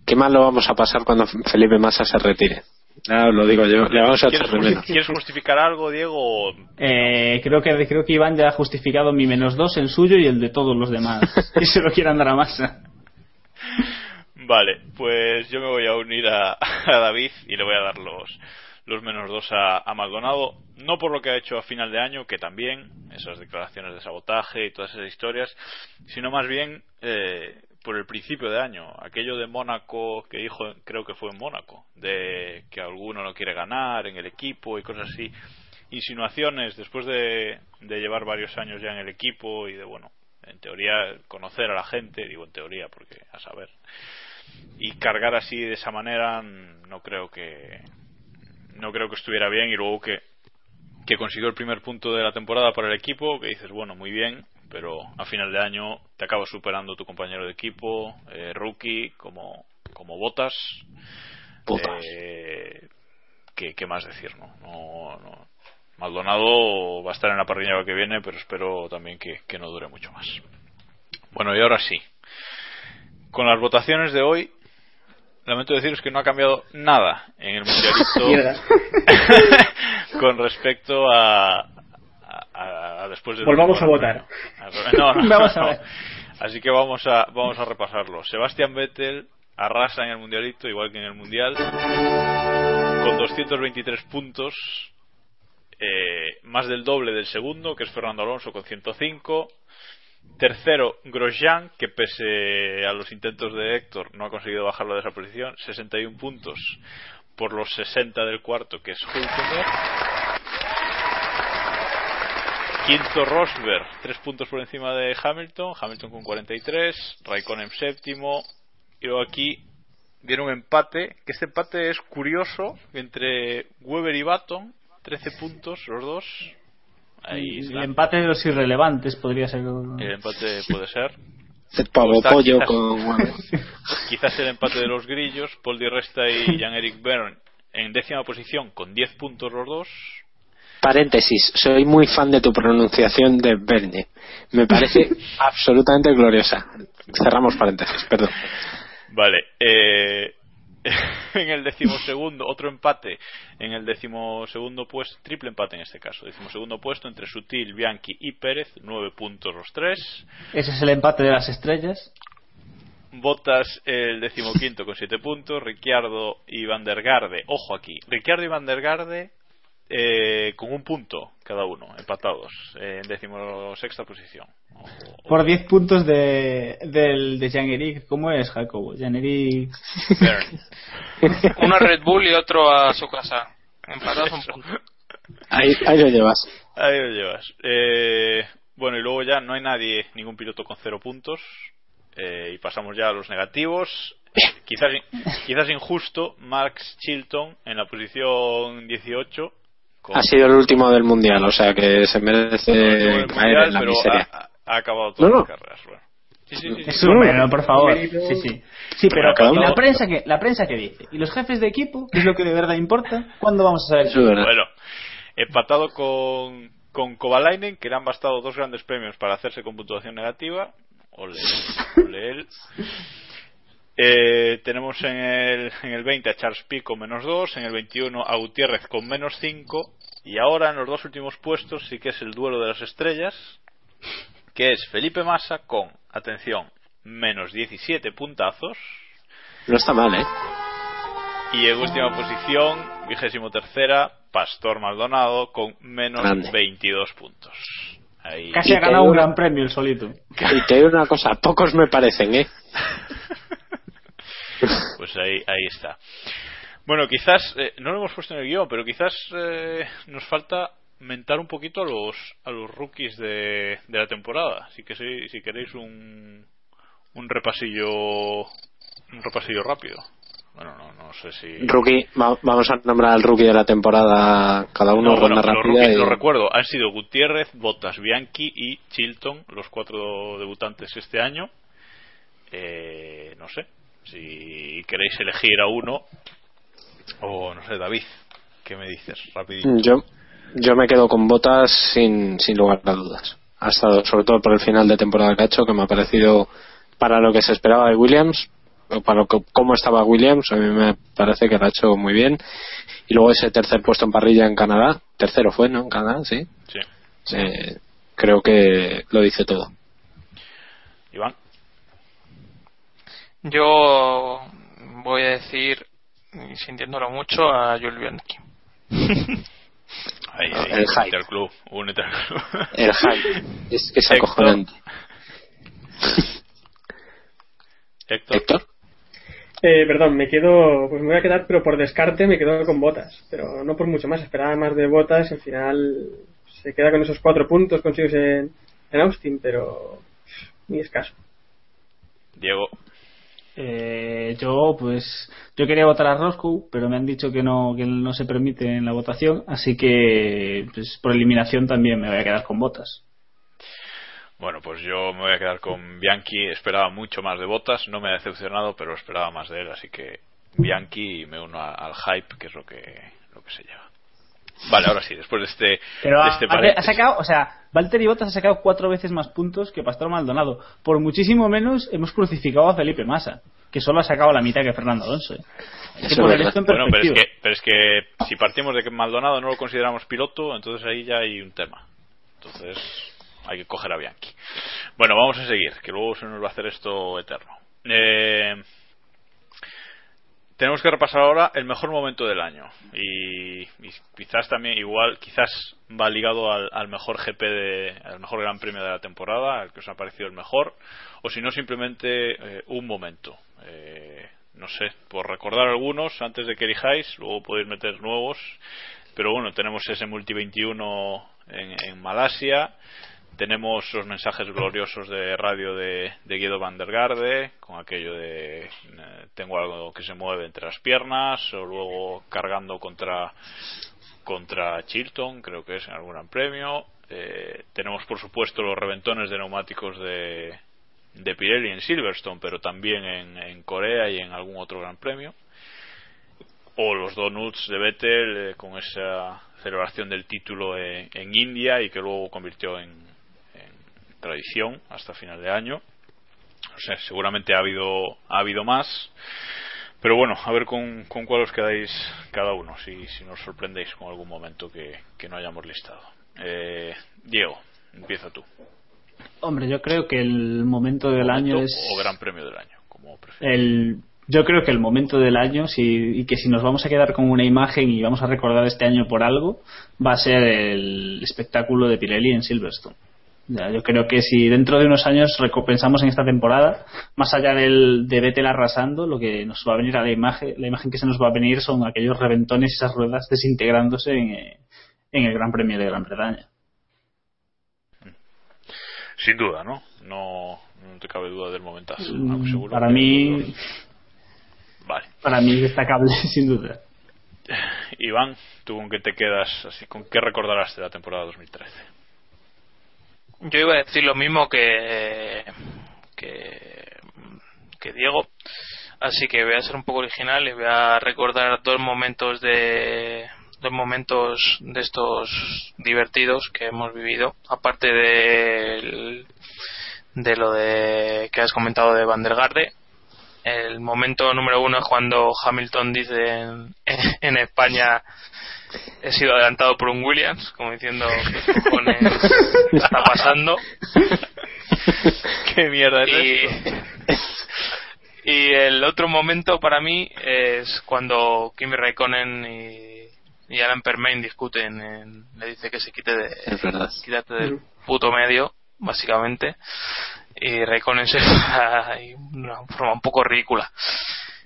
Qué mal lo vamos a pasar cuando Felipe Massa se retire. Os lo digo yo. Le vamos a ¿Quieres, quieres justificar algo, Diego? o- Eh, creo que creo que Iván ya ha justificado mi menos dos, el suyo y el de todos los demás. y se lo quieran dar a Massa. Vale, pues yo me voy a unir a, David y le voy a dar los, los menos dos a, a Maldonado. No por lo que ha hecho a final de año, que también, esas declaraciones de sabotaje y todas esas historias, sino más bien eh, por el principio de año. Aquello de Mónaco que dijo, creo que fue en Mónaco, de que alguno no quiere ganar en el equipo y cosas así. Insinuaciones después de, de llevar varios años ya en el equipo y de, bueno, en teoría conocer a la gente, digo en teoría porque a saber y cargar así de esa manera no creo que no creo que estuviera bien. Y luego que que consiguió el primer punto de la temporada para el equipo que dices bueno muy bien pero a final de año te acabas superando tu compañero de equipo eh, rookie como como botas Botas. Eh, ¿qué, qué más decir no, no, no. Maldonado va a estar en la parrilla que viene pero espero también que, que no dure mucho más. Bueno y ahora sí con las votaciones de hoy lamento deciros que no ha cambiado nada en el mundialito con respecto a, a- a después de Volvamos a votar. no, no, Vamos a ver. así que vamos a vamos a repasarlo. Sebastián Vettel arrasa en el mundialito igual que en el mundial con 223 puntos eh, más del doble del segundo que es Fernando Alonso con 105 Tercero, Grosjean, que pese a los intentos de Héctor no ha conseguido bajarlo de esa posición, 61 puntos por los 60 del cuarto, que es Hulkenberg. Quinto, Rosberg, 3 puntos por encima de Hamilton, Hamilton con 43, Raikkonen séptimo, y luego aquí viene un empate, que este empate es curioso, entre Weber y Baton, 13 puntos los dos. Ahí el está. empate de los irrelevantes podría ser. El empate puede ser. El pavo Está, pollo quizás- con Quizás el empate de los grillos, Paul Di Resta y Jan-Eric Bern en décima posición con 10 puntos los dos. Paréntesis, soy muy fan de tu pronunciación de Verne. Me parece absolutamente gloriosa. Cerramos paréntesis, perdón. Vale, eh, en el decimosegundo, otro empate en el decimosegundo puesto, triple empate en este caso, decimosegundo puesto entre Sutil, Bianchi y Pérez, nueve puntos los tres. Ese es el empate de las estrellas. Botas el decimoquinto con siete puntos, Ricciardo y Van der Garde, ojo aquí, Ricciardo y Van der Garde eh, con un punto cada uno, empatados, eh, en decimosexta posición. Por 10 puntos de, del, de Jean-Eric. ¿Cómo es, Jacobo? Jean-Eric. Uno a Red Bull y otro a su casa. Empatados un punto. Ahí, ahí lo llevas. Ahí lo llevas. Eh, bueno, y luego ya no hay nadie, ningún piloto con cero puntos. Eh, y pasamos ya a los negativos. Quizás, quizás injusto, Max Chilton en la posición 18. con- Ha sido el último del mundial, o sea que se merece caer Mundial, en la miseria. ha, ha acabado todas No, no. las carreras. Bueno. Sí, sí, sí, sí. Es un bueno, por favor. Sí, sí. Sí, pero Cada ¿y uno- la prensa que la prensa que dice y los jefes de equipo, que es lo que de verdad importa, ¿cuándo vamos a saber Eso. Bueno, empatado con, con Kovalainen, que le han bastado dos grandes premios para hacerse con puntuación negativa. Ole, ole él. Eh, tenemos en el, en el 20 a Charles Pic con menos 2, en el 21 a Gutiérrez con menos 5, y ahora en los dos últimos puestos sí que es el duelo de las estrellas, que es Felipe Massa con, atención, menos 17 puntazos, No está mal, ¿eh? y en última posición, vigésimo tercera, Pastor Maldonado con menos Grande. 22 puntos. Ahí. Casi Y ha ganado un una- gran premio el solito. Y te digo una cosa, pocos me parecen, ¿eh? Pues ahí, ahí está. Bueno, quizás, eh, no lo hemos puesto en el guion, pero quizás eh, nos falta mentar un poquito a los, a los rookies de, de la temporada. Así que si, si queréis un, un repasillo un repasillo rápido. Bueno, no, no sé si... Rookie, va- vamos a nombrar al rookie de la temporada, cada uno No, bueno, ronda los rookies, y- lo recuerdo, han sido Gutiérrez, Botas, Bianchi y Chilton, los cuatro debutantes este año. Eh, no sé, si queréis elegir a uno, o no sé, David, ¿qué me dices? Rapidito. Yo, yo me quedo con botas sin, sin lugar a dudas. Ha estado, sobre todo por el final de temporada que ha hecho, que me ha parecido para lo que se esperaba de Williams, o para lo que, cómo estaba Williams, a mí me parece que lo ha hecho muy bien. Y luego ese tercer puesto en parrilla en Canadá, tercero fue, ¿no? En Canadá, sí. Sí. Eh, creo que lo dice todo. Iván. Yo voy a decir, y sintiéndolo mucho, a Jules Bianchi. Ahí, ahí, El hype. al club, únete al club. El hype es, es Héctor. acojonante. Héctor. Héctor. Eh, perdón, me quedo, pues me voy a quedar, pero por descarte me quedo con botas, pero no por mucho más. Esperaba más de botas, al final se queda con esos cuatro puntos consigues en, en Austin, pero muy escaso. Diego. Eh, yo, pues, yo quería votar a Roscoe, pero me han dicho que no, que no se permite en la votación, así que, pues, por eliminación también me voy a quedar con botas. Bueno, pues yo me voy a quedar con Bianchi. Esperaba mucho más de botas. No me ha decepcionado, pero esperaba más de él. Así que Bianchi me uno al hype, que es lo que, lo que se lleva. Vale, ahora sí, después de este, Pero de este ha- ha sacado, o sea, Valtteri Bottas ha sacado cuatro veces más puntos que Pastor Maldonado. Por muchísimo menos hemos crucificado a Felipe Massa, que solo ha sacado la mitad que Fernando Alonso. ¿eh? Hay que Eso poner es esto en Bueno, pero es, que, pero es que si partimos de que Maldonado no lo consideramos piloto, entonces ahí ya hay un tema. Entonces hay que coger a Bianchi. Bueno, vamos a seguir, que luego se nos va a hacer esto eterno. Eh, tenemos que repasar ahora el mejor momento del año. Y, y quizás también igual quizás va ligado al, mejor GP de, al mejor Gran Premio de la temporada al que os ha parecido el mejor o si no simplemente eh, un momento. Eh, no sé por recordar algunos antes de que elijáis luego podéis meter nuevos pero bueno tenemos ese multi 21 en, en Malasia tenemos los mensajes gloriosos de radio de, de Guido van con aquello de eh, tengo algo que se mueve entre las piernas, o luego cargando contra contra Chilton, creo que es en algún gran premio. Eh, tenemos, por supuesto, los reventones de neumáticos de, de Pirelli en Silverstone, pero también en, en Corea y en algún otro gran premio. O los donuts de Vettel eh, con esa celebración del título en, en India y que luego convirtió en tradición hasta final de año. O sea, seguramente ha habido, ha habido más. Pero bueno, a ver con, con cuál os quedáis cada uno, si, si nos sorprendéis con algún momento que, que no hayamos listado. Eh, Diego, empieza tú. Hombre, yo creo que el momento del Momento año es O gran premio del año, como el yo creo que el momento del año si, y que si nos vamos a quedar con una imagen y vamos a recordar este año por algo va a ser el espectáculo de Pirelli en Silverstone yo creo que si dentro de unos años reco- pensamos en esta temporada más allá del de Vettel arrasando lo que nos va a venir a la imagen la imagen que se nos va a venir son aquellos reventones y esas ruedas desintegrándose en, en el Gran Premio de Gran Bretaña Sin duda, ¿no? No, no te cabe duda del momentazo. Mm, aunque seguro para mí Vale. para mí es destacable sin duda Iván, ¿tú con qué te quedas? así ¿Con qué recordarás de la temporada 2013? Yo iba a decir lo mismo que, que, Diego, así que voy a ser un poco original y voy a recordar dos momentos de dos momentos de estos divertidos que hemos vivido, aparte de de lo de que has comentado de Van der Garde. El momento número uno es cuando Hamilton dice en, en España he sido adelantado por un Williams, como diciendo ¿qué cojones está pasando? ¿Qué mierda es y, y el otro momento para mí es cuando Kimi Raikkonen y, y Alan Permain discuten, en- le dice que se quite de, Es verdad. quítate del puto medio, básicamente, y Raikkonen se va de una forma un poco ridícula.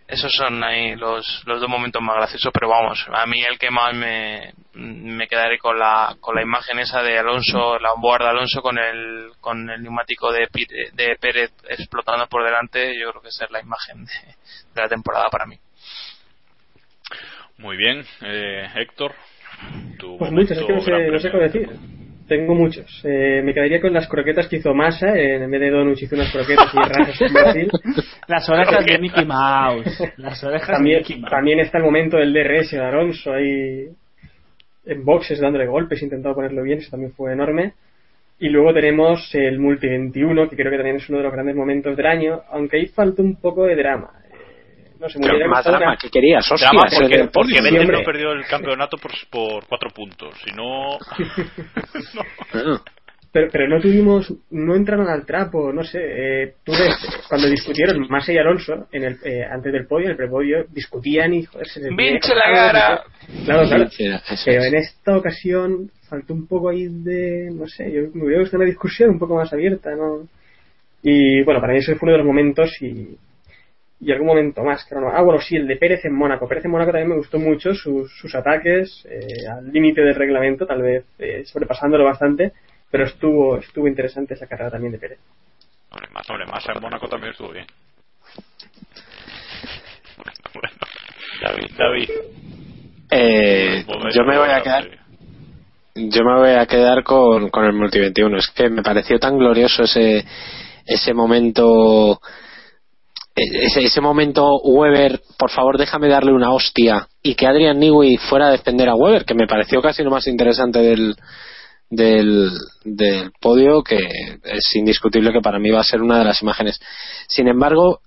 Esos son ahí los, los dos momentos más graciosos, pero vamos, a mí el que más me, me quedaré con la, con la imagen esa de Alonso, la onboard de Alonso con el, con el neumático de, Pi- de Pérez explotando por delante, yo creo que esa es la imagen de, de la temporada para mí. Muy bien, eh, Héctor. Tu Pues muchos, es que no sé, no sé cómo decir. Tengo muchos. Eh, me quedaría con las croquetas que hizo Massa. eh, en vez de donuts hizo unas croquetas y rajas en Brasil. las orejas de Mickey Mouse las orejas También, de Mickey Mouse también está el momento del DRS de Alonso ahí en boxes dándole golpes, intentando ponerlo bien, eso también fue enorme. Y luego tenemos el Multi 21, que creo que también es uno de los grandes momentos del año, aunque ahí falta un poco de drama. No Pero hubiera más drama, que- ¿qué querías? Hostia, Drama porque, del porque. Vettel no perdió el campeonato por, por cuatro puntos. Si no. Ah. Pero, pero no tuvimos, no entraron al trapo, no sé. Eh, tú ves, cuando discutieron Massa y Alonso, en el, eh, antes del podio, en el prepodio, discutían y joder, se ¡Vinche la cara! no. Claro, claro. Pero en esta ocasión faltó un poco ahí de, no sé, yo me hubiera gustado una discusión un poco más abierta, ¿no? Y bueno, para mí ese fue uno de los momentos y, y algún momento más, claro. no. Ah, bueno, sí, el de Pérez en Mónaco. Pérez en Mónaco también me gustó mucho, sus, sus ataques eh, al límite del reglamento, tal vez eh, sobrepasándolo bastante, pero estuvo estuvo interesante esa carrera también de Pérez. Hombre, más, hombre, Massa en Mónaco también estuvo bien. Bueno, David, David. Eh, yo me voy a quedar yo me voy a quedar con, con el Multi 21 es que me pareció tan glorioso ese ese momento ese, ese momento Weber por favor déjame darle una hostia y que Adrian Newey fuera a defender a Weber que me pareció casi lo más interesante del del, del podio que es indiscutible que para mí va a ser una de las imágenes. Sin embargo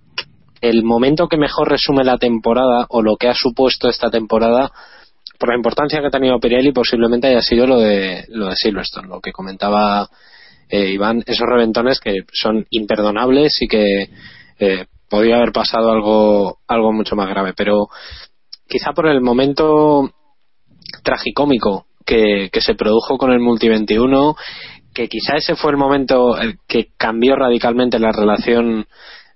el momento que mejor resume la temporada o lo que ha supuesto esta temporada por la importancia que ha tenido Pirelli posiblemente haya sido lo de lo de Silverstone. Lo que comentaba eh, Iván esos reventones que son imperdonables y que eh, podía haber pasado algo algo mucho más grave pero quizá por el momento tragicómico que, que se produjo con el Multi 21 que quizá ese fue el momento que cambió radicalmente la relación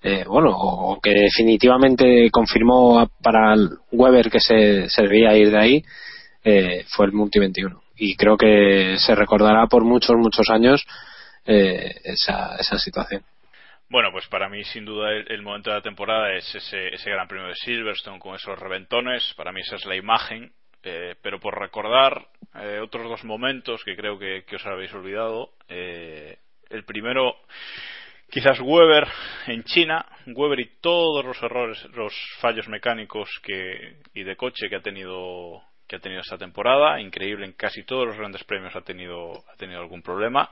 eh, bueno, o que definitivamente confirmó para Weber que se, se debía ir de ahí, eh, fue el Multi 21. Y creo que se recordará por muchos, muchos años eh, esa, esa situación. Bueno, pues para mí sin duda el, momento de la temporada es ese, ese Gran Premio de Silverstone con esos reventones. Para mí esa es la imagen. Eh, pero por recordar eh, otros dos momentos que creo que, que os habéis olvidado. Eh, el primero, quizás Weber en China. Weber y todos los errores, los fallos mecánicos que, y de coche que ha tenido que ha tenido esta temporada, increíble en casi todos los grandes premios ha tenido ha tenido algún problema,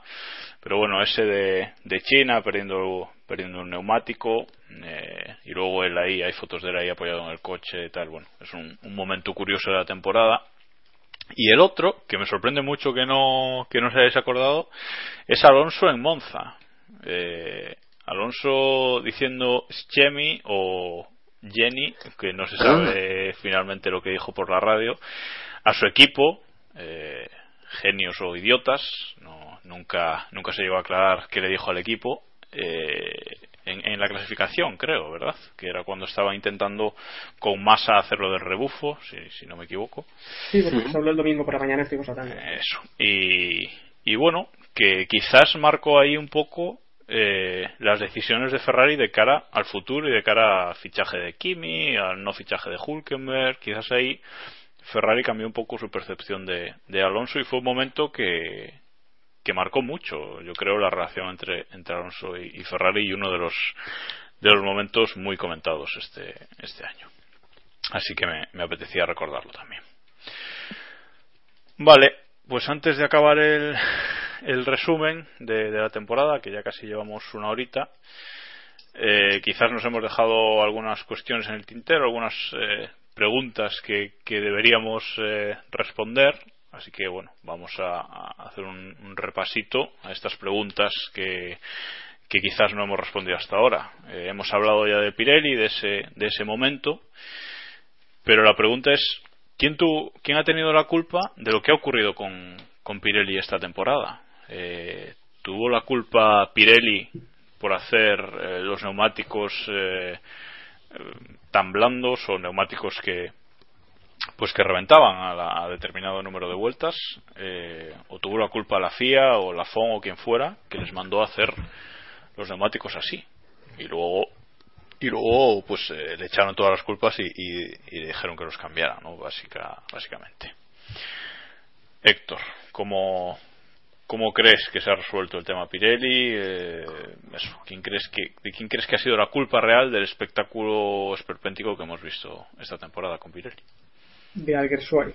pero bueno ese de, China perdiendo perdiendo un neumático eh, y luego él ahí hay fotos de él ahí apoyado en el coche y tal, bueno es un, un momento curioso de la temporada. Y el otro que me sorprende mucho que no que no se hayáis acordado es Alonso en Monza. Eh, Alonso diciendo Schemi o Jenny, que no se sabe finalmente lo que dijo por la radio, a su equipo, eh, genios o idiotas, no, nunca, nunca se llegó a aclarar qué le dijo al equipo, eh, en, en, la clasificación, creo, ¿verdad? Que era cuando estaba intentando con masa hacerlo del rebufo, si, si no me equivoco. Sí, porque se habló el domingo por la mañana, estuvimos hablando. Eso. Y, y bueno, que quizás marcó ahí un poco eh, las decisiones de Ferrari de cara al futuro y de cara al fichaje de Kimi, al no fichaje de Hulkenberg. Quizás ahí Ferrari cambió un poco su percepción de, de Alonso y fue un momento que, que marcó mucho, yo creo, la relación entre, entre Alonso y, Ferrari y uno de los, de los momentos muy comentados este, este año. Así que me apetecía recordarlo también. Vale, pues antes de acabar el, el resumen de, la temporada, que ya casi llevamos una horita. Eh, quizás nos hemos dejado algunas cuestiones en el tintero, algunas eh, preguntas que, deberíamos eh, responder. Así que bueno, vamos a, hacer un, un, repasito a estas preguntas que, que quizás no hemos respondido hasta ahora. Eh, hemos hablado ya de Pirelli, de ese, de ese momento, pero la pregunta es ¿quién, tu, quién ha tenido la culpa de lo que ha ocurrido con, con Pirelli esta temporada? Eh, tuvo la culpa Pirelli por hacer eh, los neumáticos eh, tan blandos o neumáticos que pues que reventaban a, la, a determinado número de vueltas. Eh, o tuvo la culpa la FIA o la FON o quien fuera que les mandó a hacer los neumáticos así. Y luego y luego pues eh, le echaron todas las culpas y, y, dijeron que los cambiara no Básica, básicamente. Héctor como ¿Cómo crees que se ha resuelto el tema Pirelli? Eh, eso, ¿quién crees que, ¿De quién crees que ha sido la culpa real del espectáculo esperpéntico que hemos visto esta temporada con Pirelli? De Alguersuari.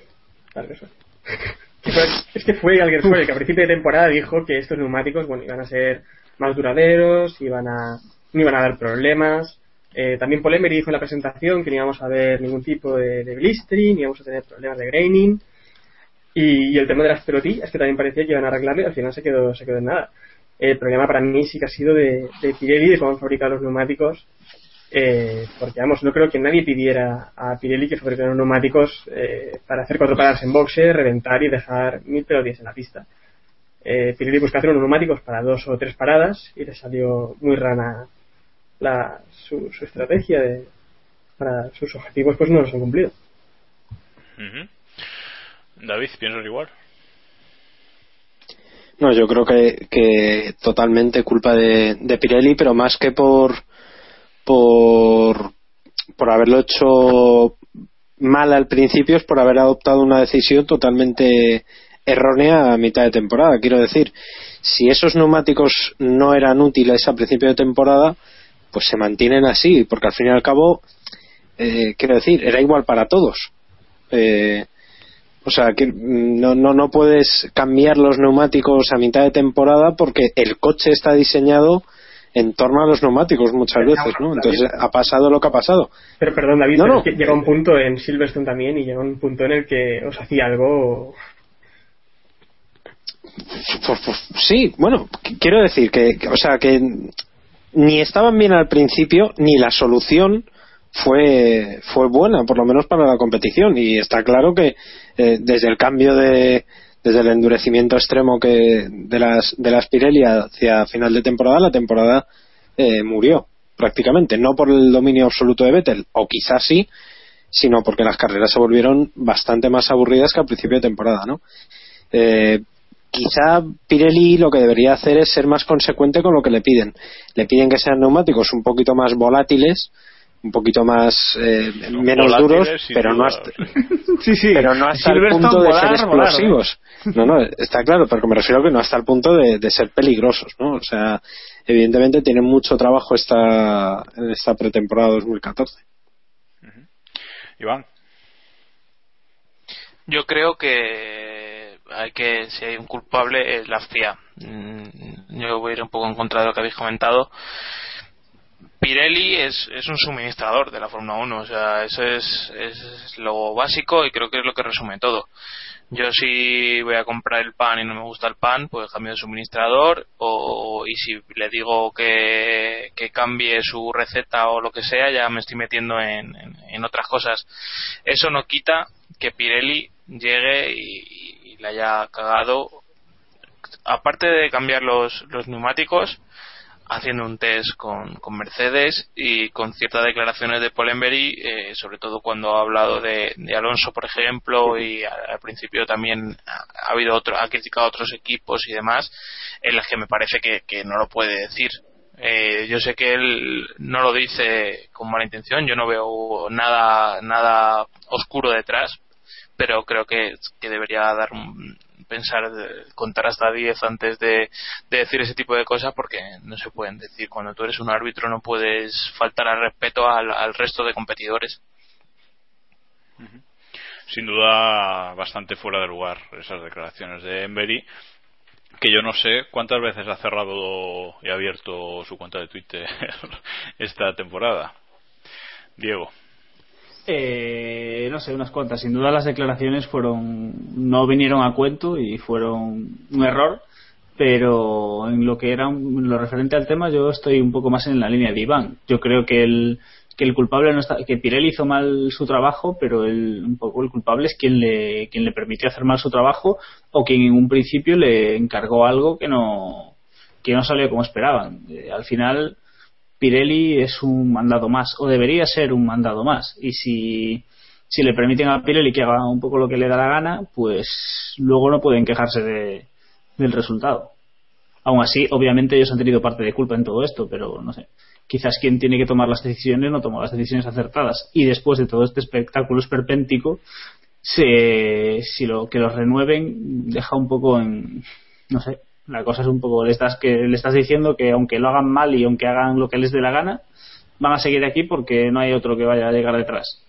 es que fue Alguersuari que a principio de temporada dijo que estos neumáticos bueno, iban a ser más duraderos, iban a, no iban a dar problemas. Eh, también Polemery dijo en la presentación que no íbamos a ver ningún tipo de, de blistering, ni íbamos a tener problemas de graining. Y, el tema de las pelotillas, que también parecía que iban a arreglarlo y al final se quedó, se quedó en nada. El problema para mí sí que ha sido de, Pirelli, de cómo fabricar los neumáticos, eh, porque vamos, no creo que nadie pidiera a Pirelli que fabricara neumáticos eh, para hacer cuatro paradas en boxe, reventar y dejar mil pelotillas en la pista. Eh, Pirelli buscó hacer unos neumáticos para dos o tres paradas y le salió muy rana la, su, estrategia de, para sus objetivos, pues no los han cumplido. Uh. David, ¿piensas igual? No, yo creo que, que totalmente culpa de, Pirelli, pero más que por, por, por haberlo hecho mal al principio es por haber adoptado una decisión totalmente errónea a mitad de temporada. Quiero decir, si esos neumáticos no eran útiles a principio de temporada, pues se mantienen así, porque al fin y al cabo, eh, quiero decir, era igual para todos. Eh, o sea, que no, no, no puedes cambiar los neumáticos a mitad de temporada porque el coche está diseñado en torno a los neumáticos muchas veces, ¿no? Entonces ha pasado lo que ha pasado. Pero perdón, David, no, no. Es que llega un punto en Silverstone también y llega un punto en el que os hacía algo. Pues, pues, sí, bueno, quiero decir que, o sea, que ni estaban bien al principio ni la solución fue fue buena por lo menos para la competición. Y está claro que eh, desde el cambio de desde el endurecimiento extremo que de las de las Pirelli hacia final de temporada la temporada eh, murió prácticamente. No por el dominio absoluto de Vettel o quizás sí sino porque las carreras se volvieron bastante más aburridas que al principio de temporada no eh, quizá Pirelli lo que debería hacer es ser más consecuente con lo que le piden. Le piden que sean neumáticos un poquito más volátiles, un poquito más eh, menos duros, pero no hasta, sí, sí. pero no hasta el punto de volar, ser volar, explosivos. No, no, está claro, pero que me refiero que no hasta el punto de, de ser peligrosos, ¿no? O sea, evidentemente tienen mucho trabajo esta en esta pretemporada 2014. Iván. Yo creo que hay que si hay un culpable es la FIA. Mm, Yo voy a ir un poco en contra de lo que habéis comentado. Pirelli es, es un suministrador de la Fórmula 1, o sea, eso es, es lo básico y creo que es lo que resume todo. Yo si voy a comprar el pan y no me gusta el pan, pues cambio de suministrador o y si le digo que, que cambie su receta o lo que sea, ya me estoy metiendo en, en, otras cosas. Eso no quita que Pirelli llegue y, y le haya cagado, aparte de cambiar los, los neumáticos, haciendo un test con, con Mercedes y con ciertas declaraciones de Polenberry, eh, sobre todo cuando ha hablado de, de Alonso, por ejemplo, y a- al principio también ha, ha habido otro, ha criticado otros equipos y demás, en las que me parece que, que no lo puede decir. Eh, yo sé que él no lo dice con mala intención, yo no veo nada, nada oscuro detrás, pero creo que, que debería dar un- pensar contar hasta 10 antes de, de decir ese tipo de cosas porque no se pueden decir cuando tú eres un árbitro no puedes faltar al respeto al, al resto de competidores Sin duda, bastante fuera de lugar esas declaraciones de Embery. Que yo no sé cuántas veces ha cerrado y abierto su cuenta de Twitter esta temporada. Diego. Eh, no sé, unas cuantas. Sin duda las declaraciones fueron no vinieron a cuento y fueron un error, pero en lo que era un- en lo referente al tema yo estoy un poco más en la línea de Iván. Yo creo que el que el culpable no está, que Pirelli hizo mal su trabajo, pero el, un poco el culpable es quien le quien le permitió hacer mal su trabajo o quien en un principio le encargó algo que no que no salió como esperaban. Eh, al final Pirelli es un mandado más, o debería ser un mandado más. Y si, si le permiten a Pirelli que haga un poco lo que le da la gana, pues luego no pueden quejarse de, del resultado. Aún así, obviamente ellos han tenido parte de culpa en todo esto, pero no sé. Quizás quien tiene que tomar las decisiones no tomó las decisiones acertadas. Y después de todo este espectáculo esperpéntico, se, si lo que los renueven deja un poco en, no sé, la cosa es un poco le estás que le estás diciendo que aunque lo hagan mal y aunque hagan lo que les dé la gana, van a seguir aquí porque no hay otro que vaya a llegar detrás.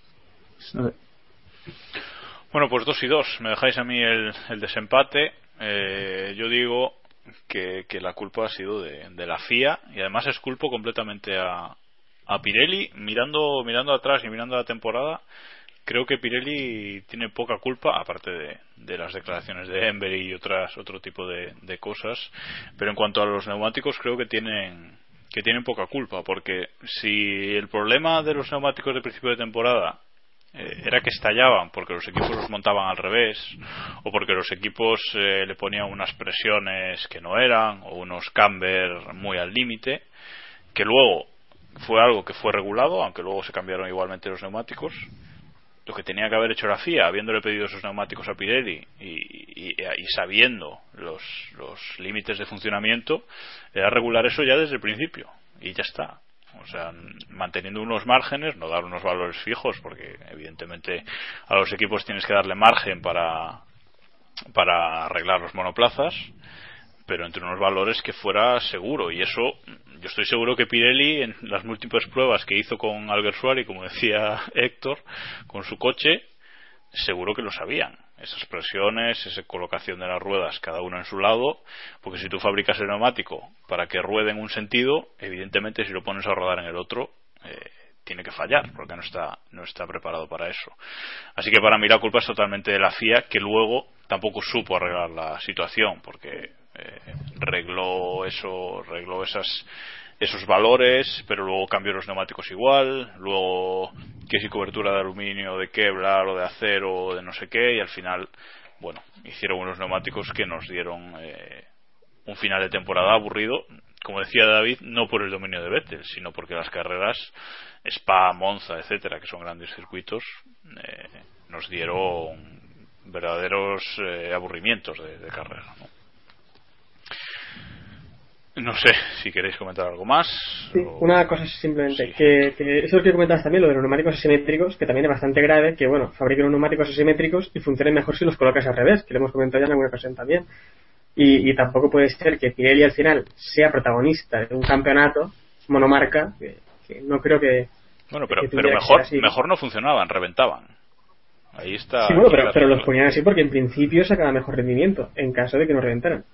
Sé. Bueno, pues dos y dos. Me dejáis a mí el, el desempate. Eh, yo digo que, que la culpa ha sido de, de la FIA y además esculpo completamente a, a Pirelli. Mirando, mirando atrás y mirando la temporada, creo que Pirelli tiene poca culpa, aparte de, de las declaraciones de Embery y otras, otro tipo de, de cosas. Pero en cuanto a los neumáticos, creo que tienen que tienen poca culpa, porque si el problema de los neumáticos de principio de temporada eh, era que estallaban porque los equipos los montaban al revés o porque los equipos eh, le ponían unas presiones que no eran o unos camber muy al límite que luego fue algo que fue regulado aunque luego se cambiaron igualmente los neumáticos lo que tenía que haber hecho la FIA habiéndole pedido esos neumáticos a Pirelli y, y- sabiendo los, los límites de funcionamiento era regular eso ya desde el principio. Y ya está. O sea, manteniendo unos márgenes, no dar unos valores fijos, porque evidentemente a los equipos tienes que darle margen para, para arreglar los monoplazas, pero entre unos valores que fuera seguro. Y eso, yo estoy seguro que Pirelli, en las múltiples pruebas que hizo con Alguersuari, como decía Héctor, con su coche, seguro que lo sabían. Esas presiones, esa colocación de las ruedas, cada una en su lado, porque si tú fabricas el neumático para que ruede en un sentido, evidentemente si lo pones a rodar en el otro, eh, tiene que fallar, porque no está, no está preparado para eso. Así que para mí la culpa es totalmente de la FIA, que luego tampoco supo arreglar la situación, porque eh, regló eso, regló esas esos valores, pero luego cambió los neumáticos igual, luego que si cobertura de aluminio, de Kevlar o de acero o de no sé qué, y al final, bueno, hicieron unos neumáticos que nos dieron eh, un final de temporada aburrido, como decía David, no por el dominio de Vettel, sino porque las carreras Spa, Monza, etcétera, que son grandes circuitos, eh, nos dieron verdaderos eh, aburrimientos de, de carrera. ¿no? No sé si queréis comentar algo más. Sí, una cosa simplemente, que, que, eso que comentabas también, lo de los neumáticos asimétricos, que también es bastante grave, que bueno, fabriquen unos neumáticos asimétricos y funcionen mejor si los colocas al revés, que lo hemos comentado ya en alguna ocasión también. Y, y tampoco puede ser que Pirelli al final sea protagonista de un campeonato monomarca, que, que no creo que. Bueno, pero, que pero mejor, mejor no funcionaban, reventaban. Ahí está. Sí, bueno, pero, pero los ponían así porque en principio sacaba mejor rendimiento, en caso de que no reventaran.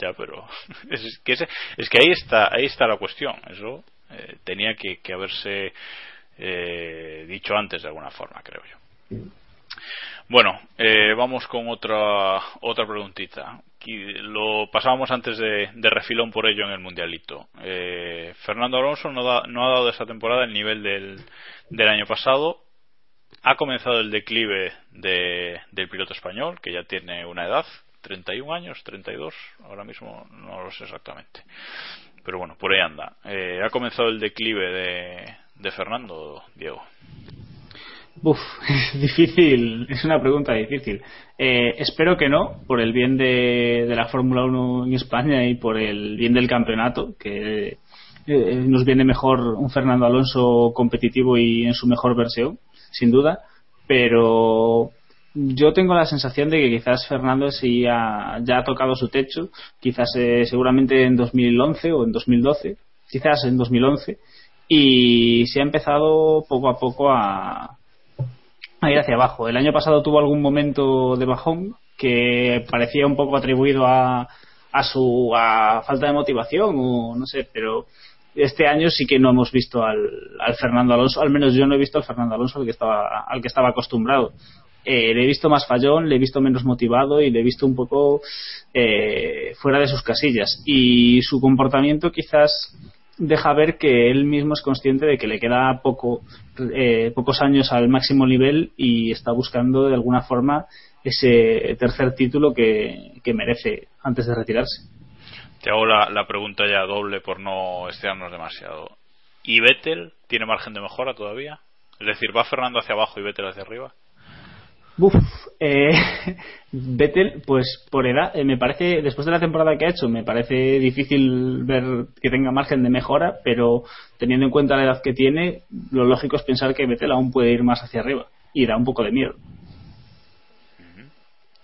Ya, pero es que, ese- es que ahí está ahí está la cuestión. Eso eh, tenía que, que haberse eh, dicho antes de alguna forma, creo yo. Bueno, eh, vamos con otra otra preguntita. Lo pasábamos antes de, de refilón por ello en el mundialito. Eh, Fernando Alonso no, da- no ha dado esta temporada el nivel del, del año pasado. Ha comenzado el declive de- del piloto español, que ya tiene una edad, 31 años, 32, ahora mismo no lo sé exactamente. Pero bueno, por ahí anda. Eh, ha comenzado el declive de, de Fernando, Diego. Uf, es difícil, es una pregunta difícil. Eh, espero que no, por el bien de, la Fórmula 1 en España y por el bien del campeonato, que eh, nos viene mejor un Fernando Alonso competitivo y en su mejor versión, sin duda. Pero yo tengo la sensación de que quizás Fernando sí ha- ya ha tocado su techo, quizás eh, seguramente en 2011 o en 2012, quizás en 2011, y se ha empezado poco a poco a, ir hacia abajo. El año pasado tuvo algún momento de bajón que parecía un poco atribuido a, a su a falta de motivación o no sé, pero este año sí que no hemos visto al, al Fernando Alonso, al menos yo no he visto al Fernando Alonso al que estaba, al que estaba acostumbrado. Eh, le he visto más fallón, le he visto menos motivado y le he visto un poco eh, fuera de sus casillas. Y su comportamiento quizás deja ver que él mismo es consciente de que le queda poco, eh, pocos años al máximo nivel y está buscando de alguna forma ese tercer título que, que merece antes de retirarse. Te hago la, la pregunta ya doble por no estiarnos demasiado. ¿Y Vettel tiene margen de mejora todavía? Es decir, ¿va Fernando hacia abajo y Vettel hacia arriba? Uf, eh, Vettel, pues por edad, eh, me parece, después de la temporada que ha hecho, me parece difícil ver que tenga margen de mejora, pero teniendo en cuenta la edad que tiene, lo lógico es pensar que Vettel aún puede ir más hacia arriba y da un poco de miedo.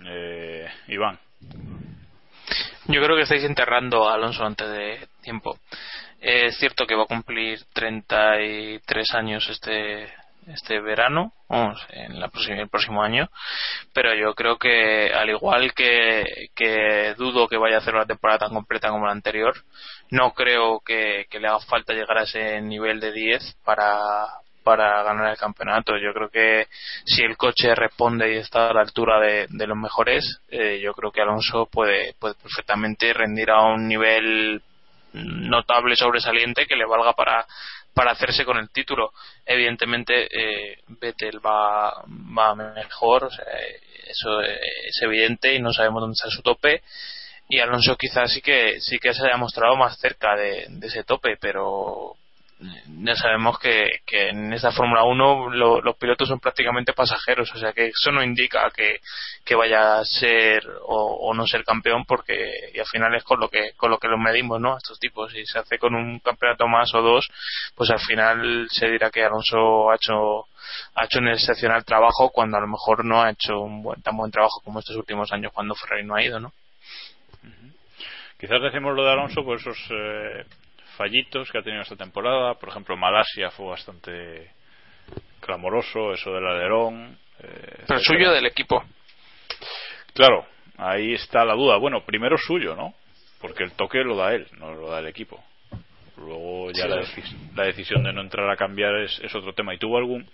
Eh, Iván. Yo creo que estáis enterrando a Alonso antes de tiempo. Es cierto que va a cumplir 33 años este este verano, vamos, en la próxima- el próximo año, pero yo creo que al igual que, que dudo que vaya a hacer una temporada tan completa como la anterior, no creo que, que le haga falta llegar a ese nivel de 10 para, para ganar el campeonato. Yo creo que si el coche responde y está a la altura de, de los mejores, eh, yo creo que Alonso puede, puede perfectamente rendir a un nivel notable, sobresaliente, que le valga para, para hacerse con el título. Evidentemente, eh, Vettel va, va mejor, o sea, eso es evidente y no sabemos dónde está su tope. Y Alonso quizás sí que sí que se haya mostrado más cerca de, de ese tope, pero ya sabemos que, que en esta Fórmula 1 lo- los pilotos son prácticamente pasajeros, o sea que eso no indica que, que vaya a ser o, no ser campeón porque y al final es con lo que con lo que los medimos, ¿no? Estos tipos, si se hace con un campeonato más o dos, pues al final se dirá que Alonso ha hecho ha hecho un excepcional trabajo cuando a lo mejor no ha hecho un buen, tan buen trabajo como estos últimos años cuando Ferrari no ha ido, ¿no? Quizás decimos lo de Alonso por esos eh, fallitos que ha tenido esta temporada. Por ejemplo, Malasia fue bastante clamoroso, eso del alerón. eh, Pero suyo del equipo. Claro, ahí está la duda. Bueno, primero suyo, ¿no? Porque el toque lo da él, no lo da el equipo. Luego ya Sí. la, decis- la decisión de no entrar a cambiar es, es otro tema. ¿Y tuvo algún,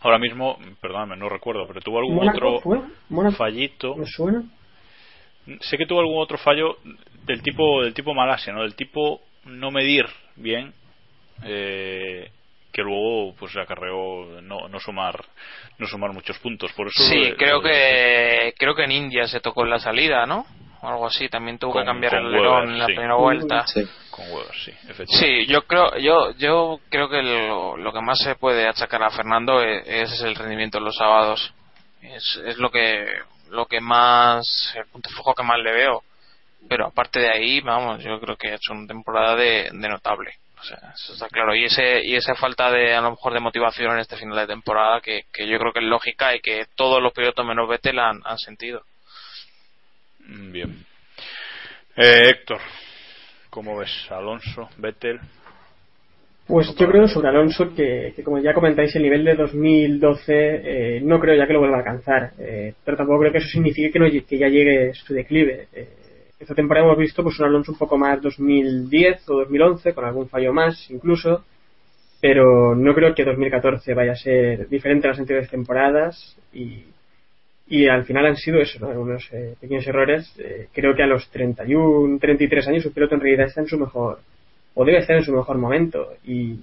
ahora mismo, perdóname, no recuerdo, pero tuvo algún ¿Mónaco otro fallito? ¿Me suena? sé que tuvo algún otro fallo del tipo del tipo Malasia no del tipo no medir bien eh, que luego pues acarreó no, no sumar no sumar muchos puntos por eso Sí, lo- creo lo- que creo que en India se tocó en la salida, ¿no? O algo así, también tuvo Con- que cambiar el alerón Weber, en la sí. primera vuelta. con Weber sí efectivamente Sí, yo creo, yo, yo creo que lo, lo que más se puede achacar a Fernando es, es el rendimiento en los sábados. Es, es lo que, lo que más, el punto flojo que más le veo. Pero aparte de ahí, vamos, yo creo que ha hecho una temporada de, notable. O sea, eso está claro. Y ese y esa falta de, a lo mejor, de motivación en este final de temporada, que, yo creo que es lógica y que todos los pilotos menos Vettel han, han sentido. Bien. Eh, Héctor, ¿cómo ves? Alonso, Vettel. Pues yo creo sobre Alonso que, como ya comentáis, el nivel de 2012 eh, no creo ya que lo vuelva a alcanzar, eh, pero tampoco creo que eso signifique que, no, que ya llegue su declive. Eh, esta temporada hemos visto pues un Alonso un poco más 2010 o 2011, con algún fallo más incluso, pero no creo que 2014 vaya a ser diferente a las anteriores temporadas y, y al final han sido eso, ¿no? algunos pequeños errores. creo que a los 31, 33 años su piloto en realidad está en su mejor o debe estar en su mejor momento. Y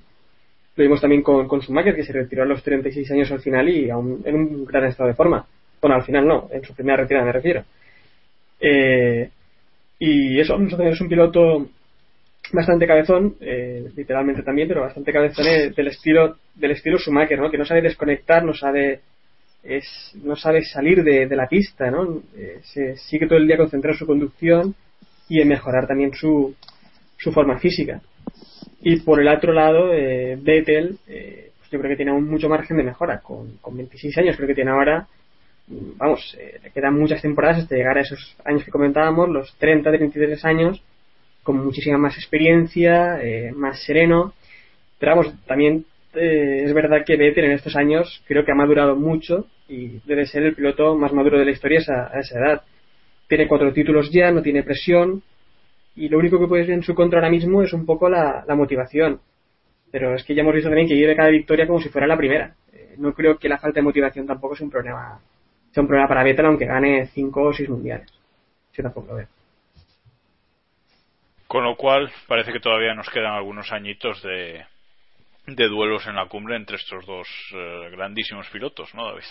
lo vimos también con, con Schumacher, que se retiró a los 36 años al final y aún en un gran estado de forma. Bueno, al final no, en su primera retirada me refiero. Eh, y eso, es un piloto bastante cabezón, eh, literalmente también, pero bastante cabezón eh, del estilo del estilo Schumacher, ¿no? Que no sabe desconectar, no sabe es, no sabe salir de, de la pista, ¿no? se sigue todo el día concentrado en su conducción y en mejorar también su, su forma física. Y por el otro lado, eh, Vettel, eh, pues yo creo que tiene aún mucho margen de mejora. Con, con 26 años creo que tiene ahora, vamos, eh, quedan muchas temporadas hasta llegar a esos años que comentábamos, los 30, 33 años, con muchísima más experiencia, eh, más sereno. Pero vamos, también es verdad que Vettel en estos años creo que ha madurado mucho y debe ser el piloto más maduro de la historia a esa edad. Tiene cuatro títulos ya, no tiene presión, y lo único que puede ser en su contra ahora mismo es un poco la, motivación. Pero es que ya hemos visto también que vive cada victoria como si fuera la primera. Eh, no creo que la falta de motivación tampoco sea un problema sea un problema para Vettel aunque gane 5 o 6 mundiales. Yo tampoco lo veo. Con lo cual, parece que todavía nos quedan algunos añitos de, de duelos en la cumbre entre estos dos eh, grandísimos pilotos, ¿no, David?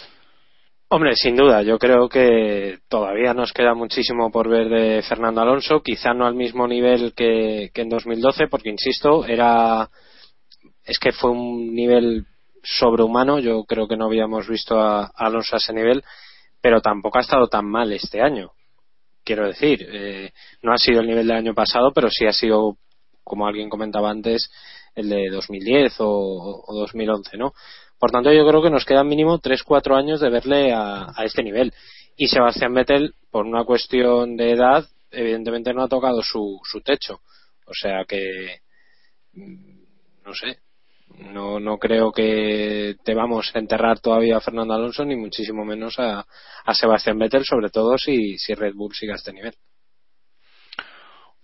Hombre, sin duda, yo creo que todavía nos queda muchísimo por ver de Fernando Alonso, quizá no al mismo nivel que, en 2012, porque insisto, era es que fue un nivel sobrehumano, yo creo que no habíamos visto a, Alonso a ese nivel, pero tampoco ha estado tan mal este año. Quiero decir, eh, no ha sido el nivel del año pasado, pero sí ha sido, como alguien comentaba antes, el de 2010 o, o 2011, ¿no? Por tanto, yo creo que nos quedan mínimo 3-4 años de verle a, este nivel. Y Sebastián Vettel, por una cuestión de edad, evidentemente no ha tocado su, su techo. O sea que, mm, no sé, no, no creo que te vamos a enterrar todavía a Fernando Alonso, ni muchísimo menos a, a Sebastián Vettel, sobre todo si, si Red Bull sigue a este nivel.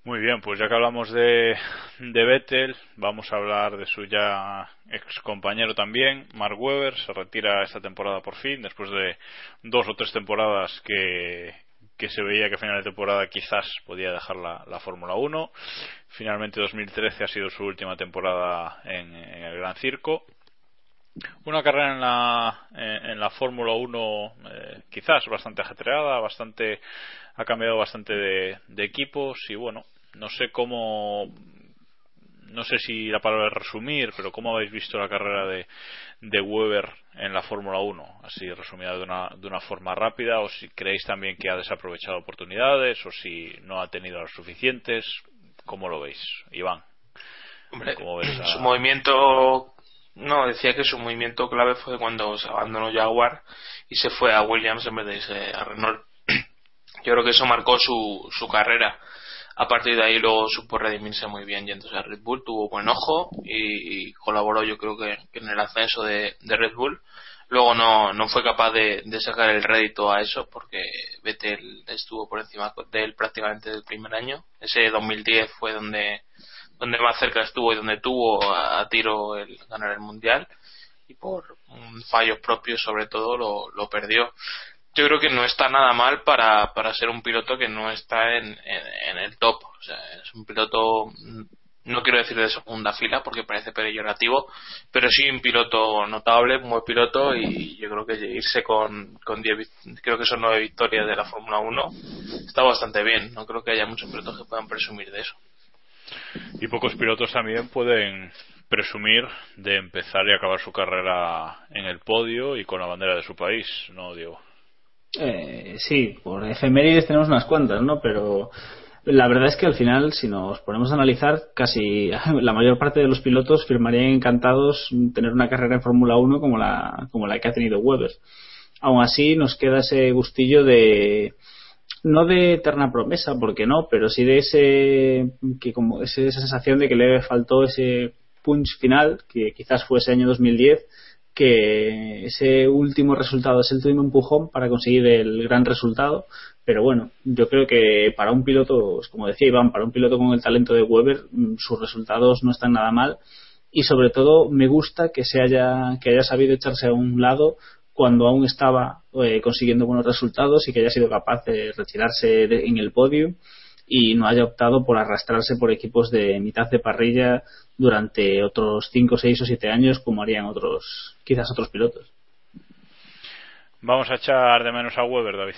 Muy bien, pues ya que hablamos de, de Vettel, vamos a hablar de su ya ex compañero también, Mark Webber. Se retira esta temporada por fin, después de dos o tres temporadas que, que se veía que a final de temporada quizás podía dejar la, la Fórmula 1. Finalmente 2013 ha sido su última temporada en, el Gran Circo. Una carrera en la, en, la Fórmula 1 eh, quizás bastante ajetreada, bastante ha cambiado bastante de, de equipos y bueno, no sé cómo no sé si la palabra es resumir, pero ¿cómo habéis visto la carrera de, de Weber en la Fórmula 1? Así resumida de una, de una forma rápida, o si creéis también que ha desaprovechado oportunidades, o si no ha tenido las suficientes. ¿Cómo lo veis, Iván? Hombre, su movimiento, no, decía que su movimiento clave fue cuando se abandonó Jaguar y se fue a Williams en vez de irse a Renault. Yo creo que eso marcó su, su carrera a partir de ahí luego supo redimirse muy bien yéndose a Red Bull, tuvo buen ojo y, colaboró yo creo que, en el ascenso de, Red Bull. Luego no, no fue capaz de, sacar el rédito a eso porque Vettel estuvo por encima de él prácticamente del primer año. Ese 2010 fue donde, donde más cerca estuvo y donde tuvo a, tiro el ganar el mundial y por fallos propios sobre todo lo, lo perdió yo creo que no está nada mal para, para ser un piloto que no está en, en, el top. O sea, es un piloto, no quiero decir de segunda fila porque parece peyorativo, pero sí un piloto notable, un buen piloto y yo creo que irse con, con diez, creo que son nueve victorias de la Fórmula 1 está bastante bien. No creo que haya muchos pilotos que puedan presumir de eso. Y pocos pilotos también pueden presumir de empezar y acabar su carrera en el podio y con la bandera de su país, ¿no, Diego? Eh, sí, por efemérides tenemos unas cuantas, ¿no? Pero La verdad es que al final, si nos ponemos a analizar, casi la mayor parte de los pilotos firmarían encantados tener una carrera en Fórmula 1 como la, como la que ha tenido Weber. Aún así, nos queda ese gustillo de, no de eterna promesa, porque no, pero sí de ese, que como esa sensación de que le faltó ese punch final, que quizás fue ese año 2010, que ese último resultado es el último empujón para conseguir el gran resultado. Pero bueno, yo creo que para un piloto, como decía Iván, para un piloto con el talento de Weber, mm, sus resultados no están nada mal. Y sobre todo me gusta que se haya, que haya sabido echarse a un lado cuando aún estaba eh, consiguiendo buenos resultados y que haya sido capaz de retirarse en el podio y no haya optado por arrastrarse por equipos de mitad de parrilla durante otros 5, 6 o 7 años como harían otros, quizás otros pilotos. Vamos a echar de menos a Weber, David.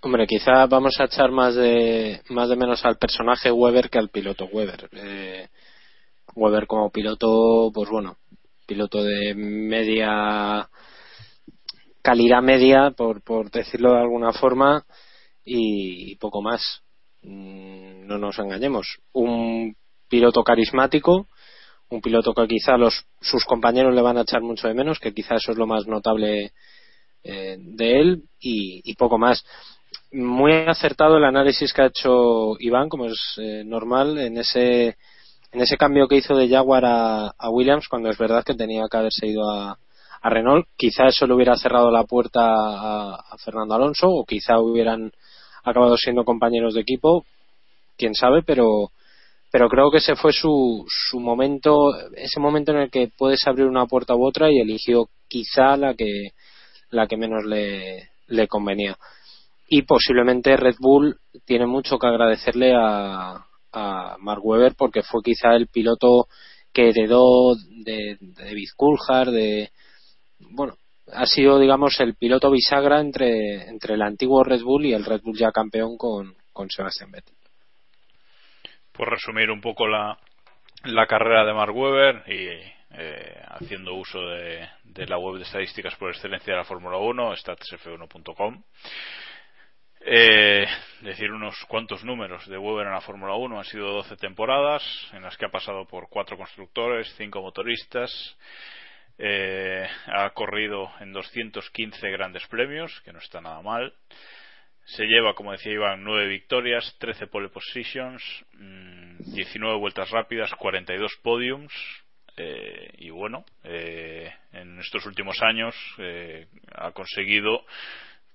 Hombre, quizá vamos a echar más de más de menos al personaje Weber que al piloto Weber. Eh, Weber como piloto, pues bueno, piloto de media calidad media, por, por decirlo de alguna forma, y poco más. Mm, no nos engañemos. Un piloto carismático, un piloto que quizá los, sus compañeros le van a echar mucho de menos, que quizá eso es lo más notable eh, de él, y, poco más. Muy acertado el análisis que ha hecho Iván, como es eh, normal, en ese en ese cambio que hizo de Jaguar a, Williams, cuando es verdad que tenía que haberse ido a, Renault, quizá eso le hubiera cerrado la puerta a, Fernando Alonso o quizá hubieran acabado siendo compañeros de equipo, quién sabe, pero pero creo que ese fue su, su momento, ese momento en el que puedes abrir una puerta u otra y eligió quizá la que la que menos le, convenía. Y posiblemente Red Bull tiene mucho que agradecerle a, a Mark Webber porque fue quizá el piloto que heredó de, de de bueno, ha sido digamos el piloto bisagra entre, entre el antiguo Red Bull y el Red Bull ya campeón con, con Sebastian Vettel. Por resumir un poco la, la carrera de Mark Webber y eh, haciendo uso de, la web de estadísticas por excelencia de la Fórmula 1, statsf1.com. Eh, decir unos cuantos números de Weber en la Fórmula 1 han sido 12 temporadas en las que ha pasado por cuatro constructores, cinco motoristas, eh, ha corrido en 215 grandes premios, que no está nada mal. Se lleva, como decía Iván, 9 victorias, 13 pole positions, 19 mm, vueltas rápidas, 42 podiums. Eh, y bueno, eh, en estos últimos años eh, ha conseguido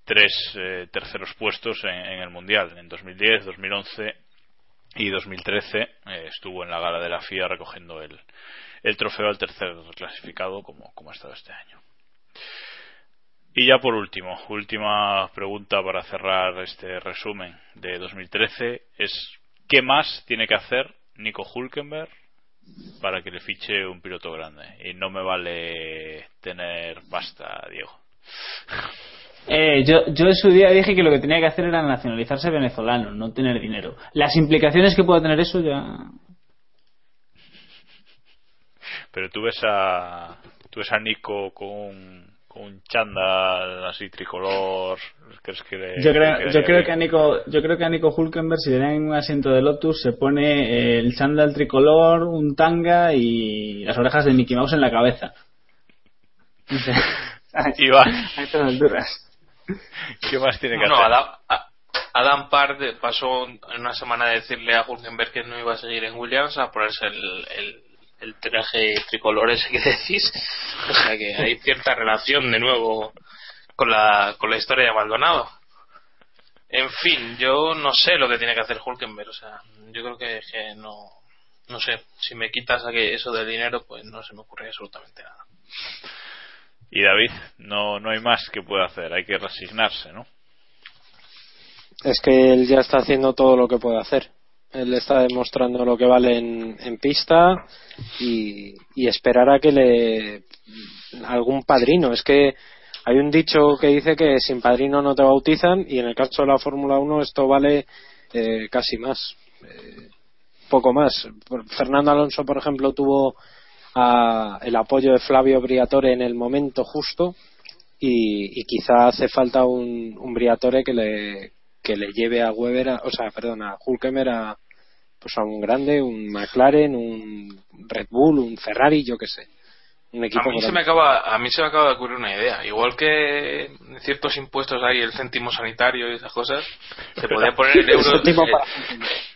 tres eh, terceros puestos en, el Mundial. En 2010, 2011 y 2013 eh, estuvo en la gala de la FIA recogiendo el, el trofeo al tercer clasificado como, ha estado este año. Y ya por último, última pregunta para cerrar este resumen de 2013 es ¿qué más tiene que hacer Nico Hulkenberg para que le fiche un piloto grande? Y no me vale tener basta, Diego. Eh, yo, yo en su día dije que lo que tenía que hacer era nacionalizarse venezolano, no tener dinero. Las implicaciones que pueda tener eso ya. Pero tú ves a, tú ves a Nico con un, con un chándal así tricolor. ¿crees que yo creo, yo creo que a Nico, yo creo que a Nico Hulkenberg si le dan un asiento de Lotus se pone el chándal tricolor, un tanga y las orejas de Mickey Mouse en la cabeza. y va. A estas alturas. ¿Qué más tiene que hacer? Adam, Adam Park pasó en una semana de decirle a Hulkenberg que no iba a seguir en Williams a ponerse el, el, traje tricolor ese que decís. O sea que hay cierta relación de nuevo con la, con la historia de Maldonado. En fin, yo no sé lo que tiene que hacer Hulkenberg. O sea, yo creo que, que no, no sé. Si me quitas eso del dinero, pues no se me ocurre absolutamente nada. Y David, no, no hay más que pueda hacer, hay que resignarse, ¿no? Es que él ya está haciendo todo lo que puede hacer. Él está demostrando lo que vale en, pista y, y esperar a que le algún padrino. Es que hay un dicho que dice que sin padrino no te bautizan y en el caso de la Fórmula 1 esto vale eh, casi más. Eh, poco más. Fernando Alonso, por ejemplo, tuvo el apoyo de Flavio Briatore en el momento justo y, quizá hace falta un, Briatore que le, que le lleve a Weber, a- o sea, perdón, a Hulkemer a, pues a un grande, un McLaren, un Red Bull, un Ferrari, yo qué sé. Un equipo A mí, se me acaba, a mí se me acaba de ocurrir una idea. Igual que en ciertos impuestos hay el céntimo sanitario y esas cosas, se podría poner el euro, El céntimo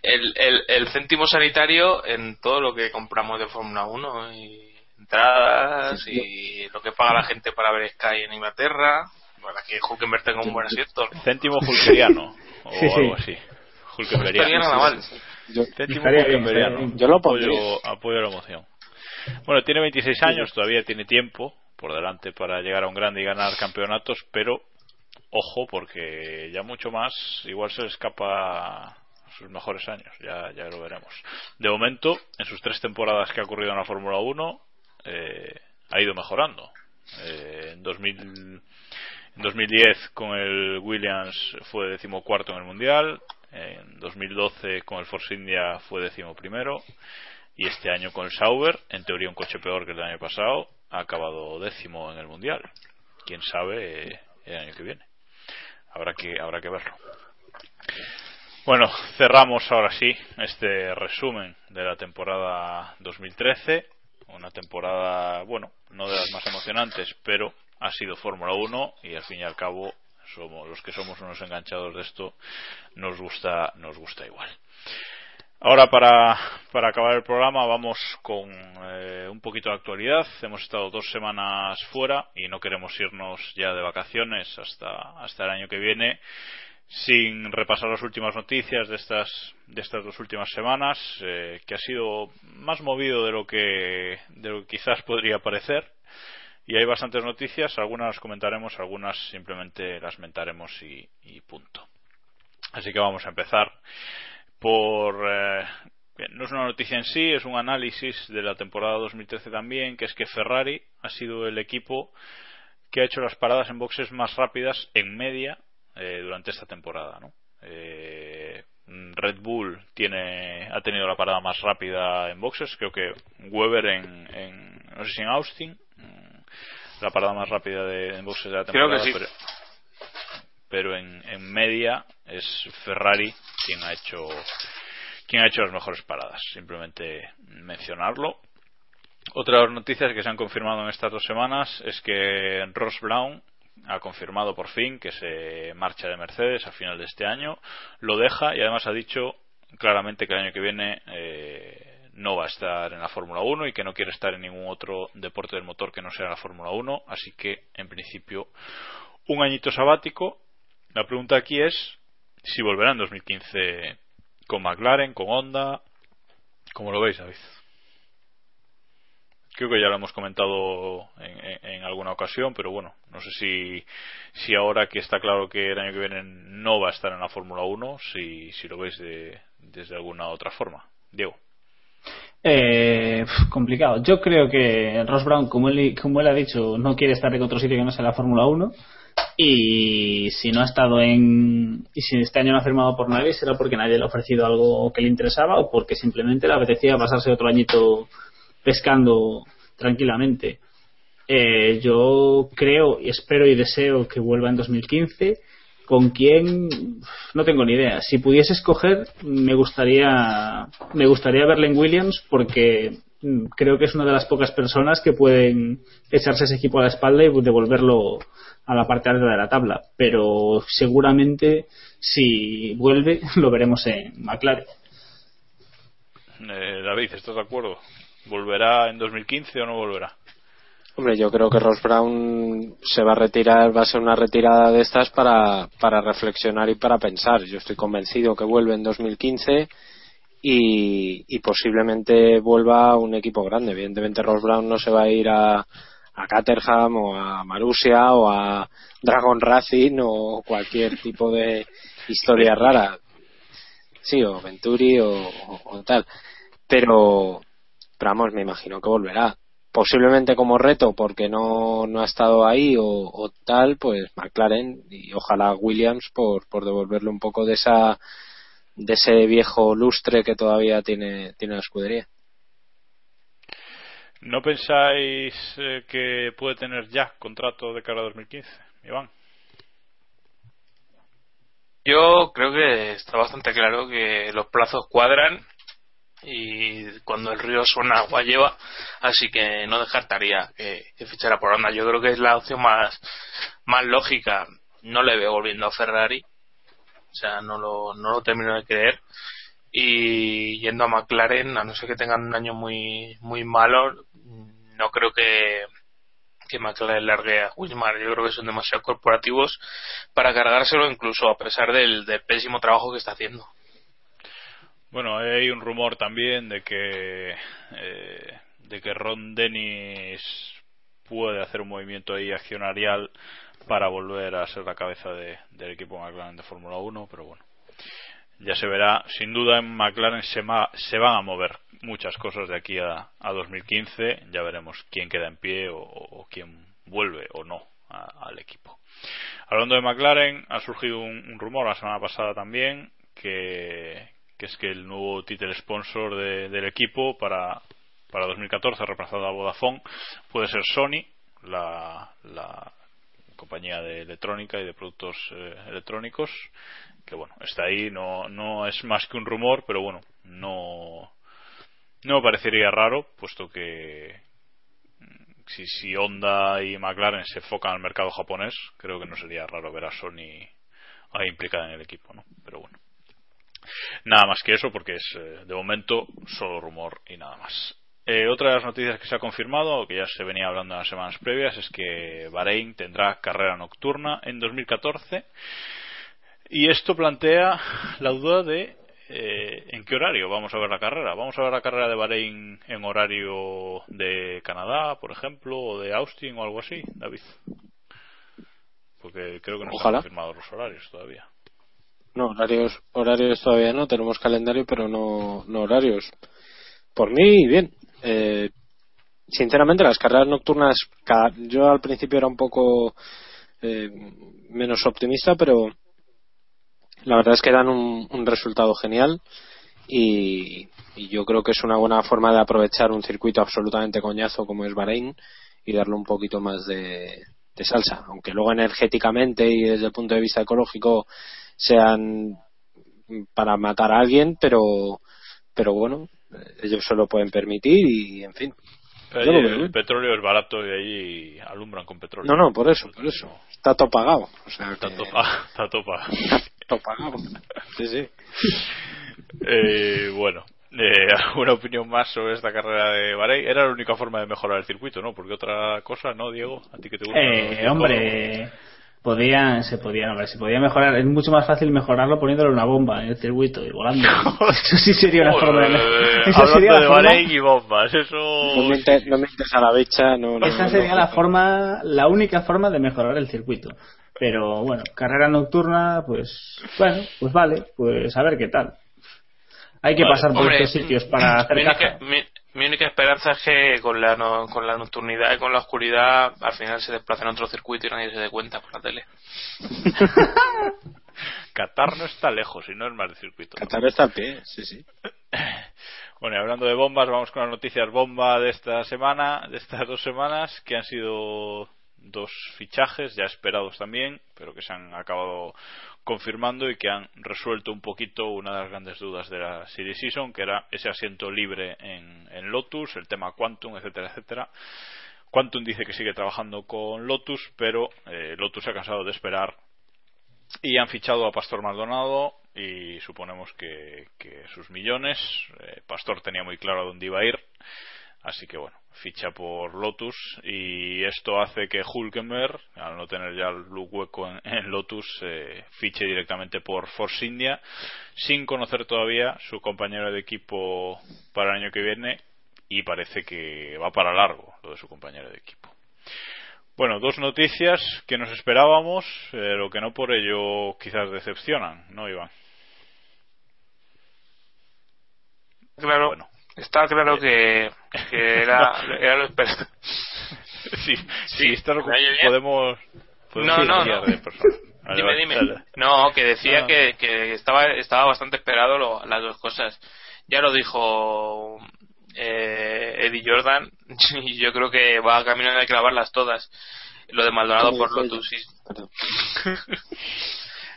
el, el, el- céntimo sanitario en todo lo que compramos de Fórmula 1 y entradas y lo que paga la gente para ver Sky en Inglaterra, para que Hulkenberg tenga un buen asiento. Céntimo hulkeriano o Sí, sí. algo así. No Hulkenbergiano. nada mal. Céntimo bien. Yo lo apoyo, apoyo la emoción. Bueno, tiene 26 años, todavía tiene tiempo por delante para llegar a un grande y ganar campeonatos, pero ojo porque ya mucho más igual se le escapa sus mejores años, ya, ya lo veremos. De momento, en sus tres temporadas que ha ocurrido en la Fórmula 1, eh, ha ido mejorando. Eh, en 2000 en 2010 con el Williams fue decimocuarto en el Mundial, en 2012 con el Force India fue decimoprimero y este año con Sauber, en teoría un coche peor que el año pasado, ha acabado décimo en el Mundial. Quién sabe eh, el año que viene. Habrá que, habrá que verlo. Bueno, cerramos ahora sí este resumen de la temporada 2013. Una temporada, bueno, no de las más emocionantes, pero ha sido Fórmula 1 y al fin y al cabo somos los que somos unos enganchados de esto nos gusta nos gusta igual. Ahora para, acabar el programa vamos con eh, un poquito de actualidad. Hemos estado dos semanas fuera y no queremos irnos ya de vacaciones hasta, hasta el año que viene sin repasar las últimas noticias de estas de estas dos últimas semanas eh, que ha sido más movido de lo que de lo que quizás podría parecer. Y hay bastantes noticias algunas las comentaremos algunas simplemente las mentaremos y, y punto. Así que vamos a empezar por eh, no es una noticia en sí es un análisis de la temporada 2013 también que es que Ferrari ha sido el equipo que ha hecho las paradas en boxes más rápidas en media eh, durante esta temporada. ¿no? Eh, Red Bull tiene ha tenido la parada más rápida en boxes, creo que Weber en, en no sé si en Austin, mm, la parada más rápida de, en boxes de la Creo que temporada, sí. pero, pero en, en media es Ferrari quien ha hecho quien ha hecho las mejores paradas. Simplemente mencionarlo. Otra de las noticias que se han confirmado en estas dos semanas es que Ross Brown ha confirmado por fin que se marcha de Mercedes a final de este año, lo deja y además ha dicho claramente que el año que viene eh, no va a estar en la Fórmula 1 y que no quiere estar en ningún otro deporte del motor que no sea la Fórmula 1, así que en principio un añito sabático. La pregunta aquí es si volverá en 2015 con McLaren, con Honda, ¿cómo lo veis, David? Creo que ya lo hemos comentado en, en- alguna ocasión, pero bueno, no sé si, si ahora que está claro que el año que viene no va a estar en la Fórmula 1, si, lo veis de, desde alguna otra forma. Diego. Eh, complicado. Yo creo que Ross Brown, como él, como él ha dicho, no quiere estar en otro sitio que no sea la Fórmula 1. Y si no ha estado en. Y si este año no ha firmado por nadie, será porque nadie le ha ofrecido algo que le interesaba o porque simplemente le apetecía pasarse otro añito pescando tranquilamente. Eh, yo creo y espero y deseo que vuelva en 2015. ¿Con quién? No tengo ni idea. Si pudiese escoger, me gustaría, me gustaría verle en Williams porque creo que es una de las pocas personas que pueden echarse ese equipo a la espalda y devolverlo a la parte alta de la tabla. Pero seguramente si vuelve lo veremos en McLaren. Eh, David, ¿estás de acuerdo? ¿Volverá en 2015 o no volverá? Hombre, yo creo que Ross Brown se va a retirar, va a ser una retirada de estas para, para reflexionar y para pensar. Yo estoy convencido que vuelve en 2015 y, y posiblemente vuelva un equipo grande. Evidentemente Ross Brown no se va a ir a, a Caterham o a Marussia o a Dragon Racing o cualquier tipo de historia rara. Sí, o Venturi o, o- o tal. Pero, pero vamos, me imagino que volverá posiblemente como reto porque no, no ha estado ahí o, o tal, pues McLaren y ojalá Williams por, por devolverle un poco de esa de ese viejo lustre que todavía tiene, tiene la escudería. ¿No pensáis eh, que puede tener ya contrato de cara a 2015, Iván? Yo creo que está bastante claro que los plazos cuadran y cuando el río suena agua lleva, así que no descartaría que, que fichara por Honda. Yo creo que es la opción más, más lógica. No le veo volviendo a Ferrari, o sea, no lo, no lo termino de creer. Y yendo a McLaren, a no ser que tengan un año muy, muy malo, no creo que, que McLaren largue a Wismar. Yo creo que son demasiado corporativos para cargárselo, incluso a pesar del, del pésimo trabajo que está haciendo. Bueno, hay un rumor también de que eh, de que Ron Dennis puede hacer un movimiento ahí accionarial para volver a ser la cabeza de, del equipo McLaren de Fórmula 1, pero bueno, ya se verá. Sin duda en McLaren se, ma, se van a mover muchas cosas de aquí a, a 2015, ya veremos quién queda en pie o, o quién vuelve o no a, al equipo. Hablando de McLaren, ha surgido un, rumor la semana pasada también que, que es que el nuevo título sponsor de, del equipo para, para 2014, reemplazado a Vodafone, puede ser Sony, la, la compañía de electrónica y de productos eh, electrónicos, que bueno, está ahí, no, no es más que un rumor, pero bueno, no, no me parecería raro, puesto que si, si Honda y McLaren se enfocan al mercado japonés, creo que no sería raro ver a Sony ahí implicada en el equipo, ¿no? Pero bueno. Nada más que eso, porque es eh, de momento solo rumor y nada más. Eh, otra de las noticias que se ha confirmado, que ya se venía hablando en las semanas previas, es que Bahrein tendrá carrera nocturna en 2014. Y esto plantea la duda de eh, en qué horario vamos a ver la carrera. ¿Vamos a ver la carrera de Bahrein en horario de Canadá, por ejemplo, o de Austin o algo así, David? Porque creo que no Ojalá. están confirmados los horarios todavía. No, horarios, horarios todavía no, tenemos calendario, pero no, no horarios. Por mí, bien. Eh, sinceramente, las carreras nocturnas, yo al principio era un poco eh, menos optimista, pero la verdad es que dan un, resultado genial y, y yo creo que es una buena forma de aprovechar un circuito absolutamente coñazo como es Bahrein y darle un poquito más de, de salsa. Aunque luego energéticamente y desde el punto de vista ecológico sean para matar a alguien, pero, pero bueno, ellos se lo pueden permitir y en fin. Pero el petróleo es barato y ahí alumbran con petróleo. No, no, por eso, por eso. Está todo pagado. O sea, Está que- topa, está topa. todo pagado. Sí, sí. Eh, bueno, eh, ¿alguna opinión más sobre esta carrera de Bahrein? Era la única forma de mejorar el circuito, ¿no? Porque otra cosa, ¿no, Diego? ¿A ti que te gusta? Eh, hombre, podían, se podían, hombre, se podía mejorar. Es mucho más fácil mejorarlo poniéndole una bomba en el circuito y volando. Eso sí sería una forma de Eso sería la forma- Bahrein y bombas, eso... No me, inter- no interesa la bicha, no, no, Esa no, sería no. la forma, la única forma de mejorar el circuito. Pero bueno, carrera nocturna, pues bueno, pues vale, pues a ver qué tal. Hay que Vale. pasar por Hombre, estos sitios para hacer mi, caja. Mi, única esperanza es que con la, no- con la nocturnidad y con la oscuridad al final se desplacen a otro circuito y nadie se dé cuenta por la tele. Qatar no está lejos y no es más de circuito. ¿no? Qatar está al pie, sí, sí. Bueno, y hablando de bombas, vamos con las noticias bomba de esta semana, de estas dos semanas, que han sido dos fichajes ya esperados también, pero que se han acabado confirmando y que han resuelto un poquito una de las grandes dudas de la Series Season, que era ese asiento libre en, Lotus, el tema Quantum, etcétera, etcétera. Quantum dice que sigue trabajando con Lotus, pero eh, Lotus se ha cansado de esperar y han fichado a Pastor Maldonado y suponemos que, que sus millones. eh, Pastor tenía muy claro a dónde iba a ir, así que bueno, ficha por Lotus y esto hace que Hulkenberg, al no tener ya el hueco en, en Lotus, eh, fiche directamente por Force India, sin conocer todavía su compañero de equipo para el año que viene y parece que va para largo lo de su compañero de equipo. Bueno, dos noticias que nos esperábamos, pero que no por ello quizás decepcionan, ¿no, Iván? Claro, Bueno. Está claro que, que era, era lo esperado. sí, sí, esto lo podemos, podemos No, no, no. de persona. Vale, dime, dime. No, que decía Ah. que, que estaba, estaba bastante esperado lo- las dos cosas. Ya lo dijo eh, Eddie Jordan y yo creo que va a camino de clavarlas todas. Lo de Maldonado ¿Cómo por Lotus. Perdón.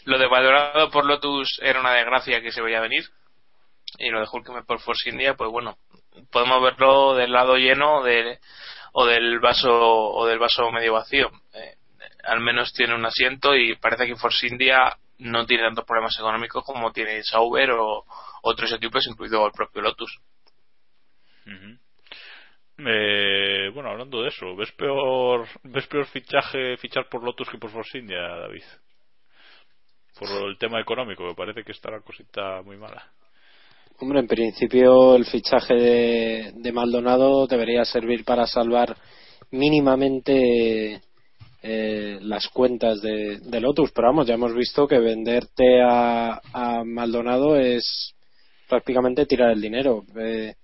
lo de Maldonado por Lotus era una desgracia que se veía venir. Y lo de Hulkenberg por Force India, pues bueno, podemos verlo del lado lleno de, o del vaso o del vaso medio vacío. Eh, al menos tiene un asiento y parece que Force India no tiene tantos problemas económicos como tiene Sauber o otros equipos, incluido el propio Lotus. Eh, bueno, hablando de eso, ¿ves peor, ¿ves peor fichaje fichar por Lotus que por Force India, David? Por el tema económico, me parece que está la cosita muy mala. Hombre, en principio el fichaje de, Maldonado debería servir para salvar mínimamente eh, las cuentas de, Lotus, pero vamos, ya hemos visto que venderte a, Maldonado es prácticamente tirar el dinero. Eh,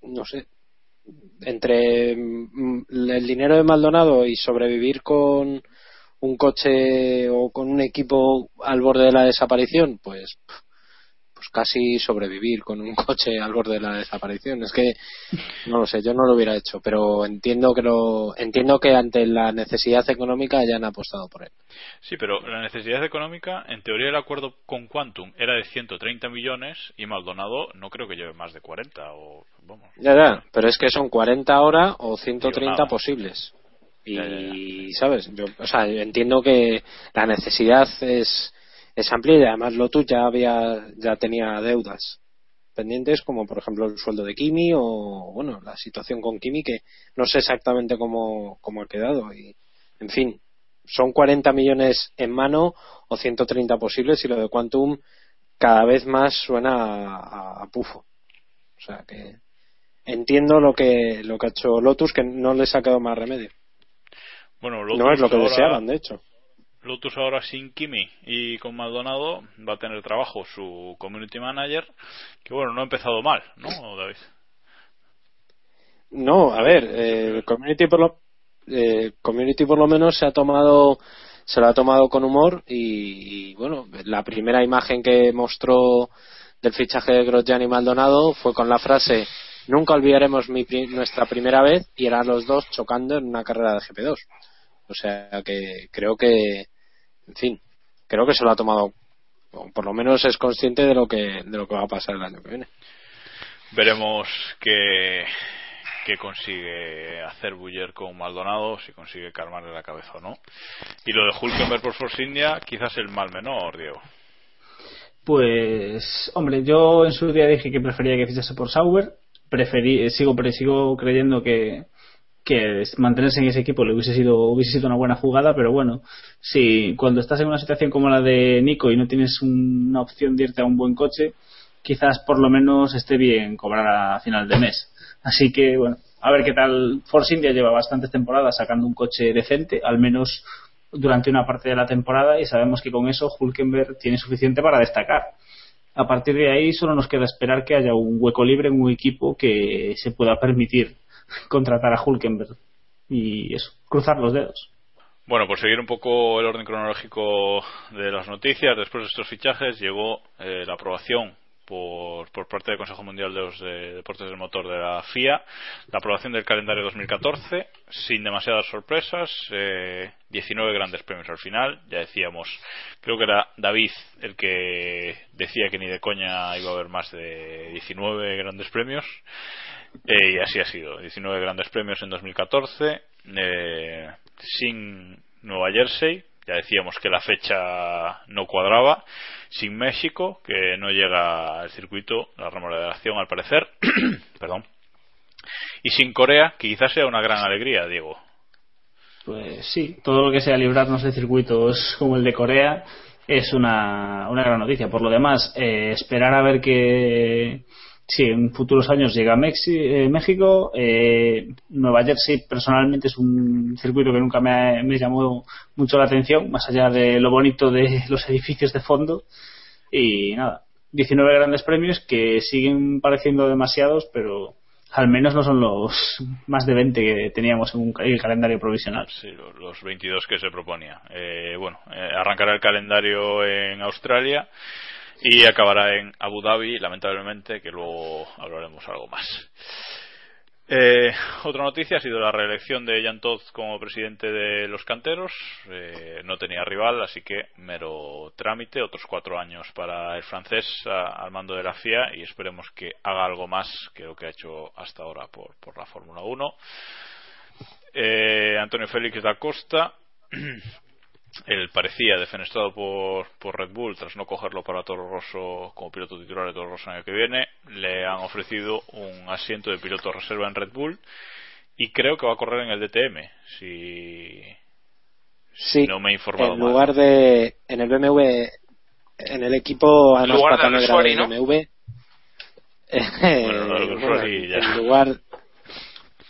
no sé, entre mm, el dinero de Maldonado y sobrevivir con un coche o con un equipo al borde de la desaparición, pues pues casi sobrevivir con un coche al borde de la desaparición. Es que no lo sé, yo no lo hubiera hecho, pero entiendo que lo entiendo que ante la necesidad económica hayan apostado por él. Sí, pero la necesidad económica, en teoría el acuerdo con Quantum era de 130 millones y Maldonado no creo que lleve más de 40 o vamos. Ya, ya, pero es que son 40 ahora o 130 posibles. Y, ¿sabes? Yo, o sea, entiendo que la necesidad es es amplia y además Lotus ya había ya tenía deudas pendientes como por ejemplo el sueldo de Kimi o bueno la situación con Kimi que no sé exactamente cómo, cómo ha quedado. Y en fin son 40 millones en mano o 130 posibles y lo de Quantum cada vez más suena a, pufo. O sea que entiendo lo que lo que ha hecho Lotus que no les ha quedado más remedio. Bueno, no es lo que deseaban de hecho Lotus ahora sin Kimi y con Maldonado va a tener trabajo su community manager, que bueno, no ha empezado mal, ¿no, David? No, a ver, eh, community por lo eh, community por lo menos se ha tomado se lo ha tomado con humor y, bueno, la primera imagen que mostró del fichaje de Grosjean y Maldonado fue con la frase nunca olvidaremos mi, nuestra primera vez y eran los dos chocando en una carrera de GP2. O sea que creo que en fin, creo que se lo ha tomado, o por lo menos es consciente de lo que, de lo que va a pasar el año que viene. Veremos qué, qué consigue hacer Buller con Maldonado, si consigue calmarle la cabeza o no. Y lo de Hulkenberg por Force India, quizás el mal menor, Diego. Pues, hombre, yo en su día dije que prefería que fichase por Sauber. Preferí, sigo, sigo creyendo que, que mantenerse en ese equipo le hubiese sido, hubiese sido una buena jugada, pero bueno, si cuando estás en una situación como la de Nico y no tienes una opción de irte a un buen coche, quizás por lo menos esté bien cobrar a final de mes. Así que bueno, a ver qué tal. Force India lleva bastantes temporadas sacando un coche decente, al menos durante una parte de la temporada, y sabemos que con eso Hulkenberg tiene suficiente para destacar. A partir de ahí solo nos queda esperar que haya un hueco libre en un equipo que se pueda permitir contratar a Hulkenberg. Y eso, cruzar los dedos. Bueno, por seguir un poco el orden cronológico de las noticias, después de estos fichajes llegó eh, la aprobación por, por, parte del Consejo Mundial de los Deportes del Motor de la FIA, la aprobación del calendario 2014, sin demasiadas sorpresas, eh, 19 grandes premios al final, ya decíamos, creo que era David el que decía que ni de coña iba a haber más de 19 grandes premios, eh, y así ha sido. 19 grandes premios en 2014, eh, sin Nueva Jersey, ya decíamos que la fecha no cuadraba, sin México, que no llega al circuito, la remodelación al parecer, perdón, y sin Corea, que quizás sea una gran alegría, Diego. Pues sí, todo lo que sea librarnos de circuitos como el de Corea es una, una gran noticia. Por lo demás, eh, esperar a ver que Sí, en futuros años llega eh, México. Eh, Nueva Jersey personalmente es un circuito que nunca me, me, llamó mucho la atención, más allá de lo bonito de los edificios de fondo. Y nada, 19 grandes premios que siguen pareciendo demasiados, pero al menos no son los más de 20 que teníamos en el calendario provisional. Sí, los 22 que se proponía. Eh, bueno, arrancará el calendario en Australia y acabará en Abu Dhabi, lamentablemente, que luego hablaremos algo más. Eh, otra noticia ha sido la reelección de Jan Todd como presidente de los canteros. Eh, no tenía rival, así que mero trámite. Otros cuatro años para el francés al mando de la FIA y esperemos que haga algo más que lo que ha hecho hasta ahora por, por la Fórmula 1. Eh, Antonio Félix da Costa. Él parecía defenestrado por, por Red Bull tras no cogerlo para Toro Rosso como piloto titular de Toro Rosso el año que viene. Le han ofrecido un asiento de piloto reserva en Red Bull y creo que va a correr en el DTM. Si, Sí, no me he informado en mal. lugar de en el BMW en el equipo además lugar pata de. BMW Bueno, eh, bueno, y ya. en lugar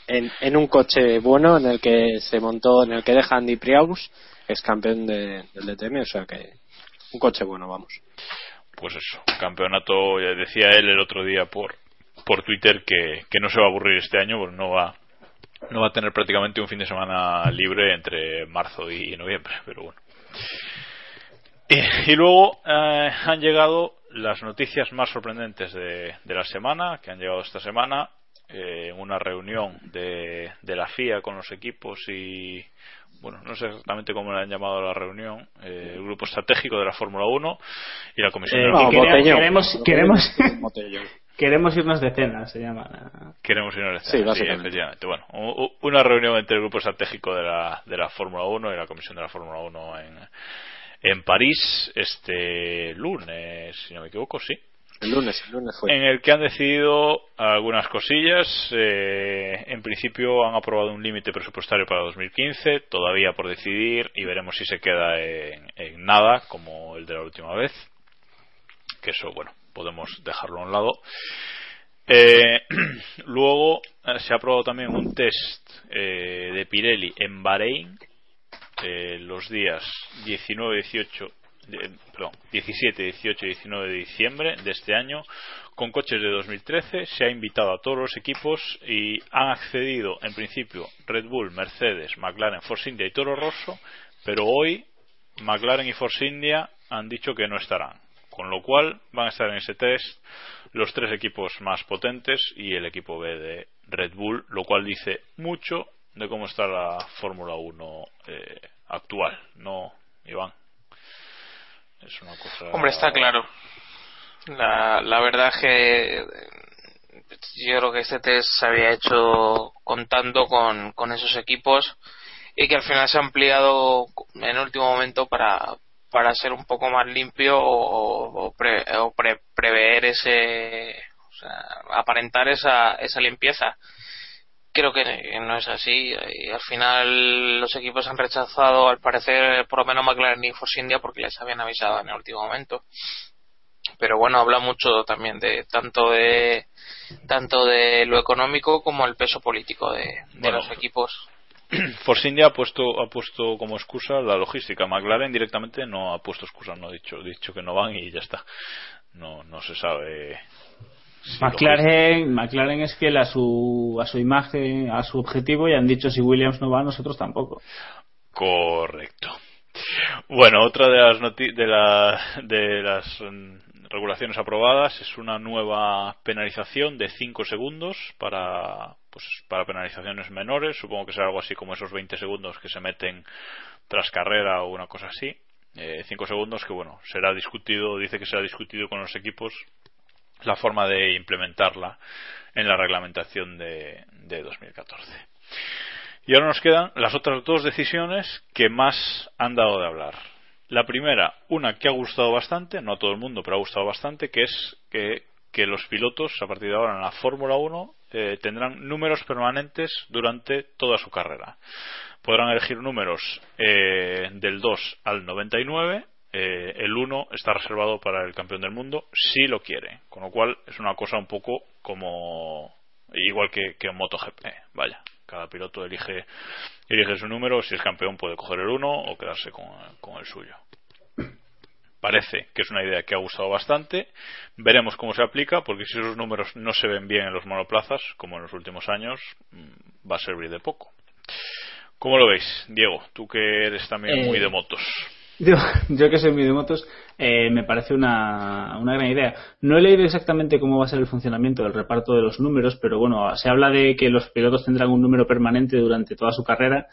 en, en un coche bueno en el que se montó en el que deja Andy Priaus es campeón de- del DTM o sea que un coche bueno vamos Pues eso, campeonato, decía él el otro día por, por Twitter que, que no se va a aburrir este año, porque no va, no va a tener prácticamente un fin de semana libre entre marzo y noviembre, pero bueno. Y, y luego eh, han llegado las noticias más sorprendentes de, la semana, que han llegado esta semana, eh, una reunión de, de la FIA con los equipos y, bueno, no sé exactamente cómo le han llamado a la reunión, eh, el grupo estratégico de la Fórmula 1 y la Comisión Eh, de la 1. queremos, queremos, Botellón. queremos irnos de cena, se llama. Queremos ir a la Sí, básicamente. efectivamente. Bueno, una reunión entre el grupo estratégico de la, de la Fórmula 1 y la Comisión de la Fórmula 1 en, en París este lunes, si no me equivoco, sí. En el que han decidido algunas cosillas. eh, en principio han aprobado un límite presupuestario para 2015, todavía por decidir, y veremos si se queda en, nada, como el de la última vez. Que eso, bueno, podemos dejarlo a un lado. Eh, luego eh, se ha aprobado también un test eh, de Pirelli en Bahrein eh, los días 19, 18, de- perdón, 17, 18 y 19 de diciembre de este año con coches de 2013. Se ha invitado a todos los equipos y han accedido en principio Red Bull, Mercedes, McLaren, Force India y Toro Rosso, pero hoy McLaren y Force India han dicho que no estarán. Con lo cual van a estar en ese test los tres equipos más potentes y el equipo B de Red Bull, lo cual dice mucho de cómo está la Fórmula 1 eh, actual, ¿no, Iván? Hombre, está claro. La, la verdad que yo creo que este test se había hecho contando con, con esos equipos y que al final se ha ampliado en último momento para, para ser un poco más limpio o, o pre- o pre- prever ese, o sea, aparentar esa, esa limpieza. Creo que no es así. Y al final los equipos han rechazado, al parecer, por lo menos McLaren y Force India porque les habían avisado en el último momento. Pero bueno, habla mucho también de tanto de tanto de lo económico como el peso político de, de Bueno. los equipos. Force India ha puesto, ha puesto como excusa la logística. McLaren directamente no ha puesto excusa, no ha dicho, dicho que no van y ya está. No, no se sabe. McLaren, McLaren es fiel a su, a su imagen, a su objetivo y han dicho si Williams no va, nosotros tampoco. Correcto. Bueno, otra de las noti- de, la- de las mm, regulaciones aprobadas es una nueva penalización de 5 segundos para pues para penalizaciones menores, supongo que será algo así como esos 20 segundos que se meten tras carrera o una cosa así. 5 segundos que bueno, será discutido, dice que será discutido con los equipos la forma de implementarla en la reglamentación de, de 2014. Y ahora nos quedan las otras dos decisiones que más han dado de hablar. La primera, una que ha gustado bastante, no a todo el mundo, pero ha gustado bastante, que es que, los pilotos, a partir de ahora en la Fórmula 1, eh, tendrán números permanentes durante toda su carrera. Podrán elegir números eh, del 2 al 99. Eh, el 1 está reservado para el campeón del mundo si lo quiere. Con lo cual es una cosa un poco como igual que, que en MotoGP. Vaya, cada piloto elige, elige su número. Si es campeón puede coger el 1 o quedarse con, con el suyo. Parece que es una idea que ha gustado bastante. Veremos cómo se aplica, porque si esos números no se ven bien en los monoplazas, como en los últimos años, mm, va a servir de poco. ¿Cómo lo veis, Diego? Tú que eres también Eh, muy de motos. Yo, que soy muy de motos, eh, me parece una, una gran idea. No he leído exactamente cómo va a ser el funcionamiento del reparto de los números, pero bueno, se habla de que los pilotos tendrán un número permanente durante toda su carrera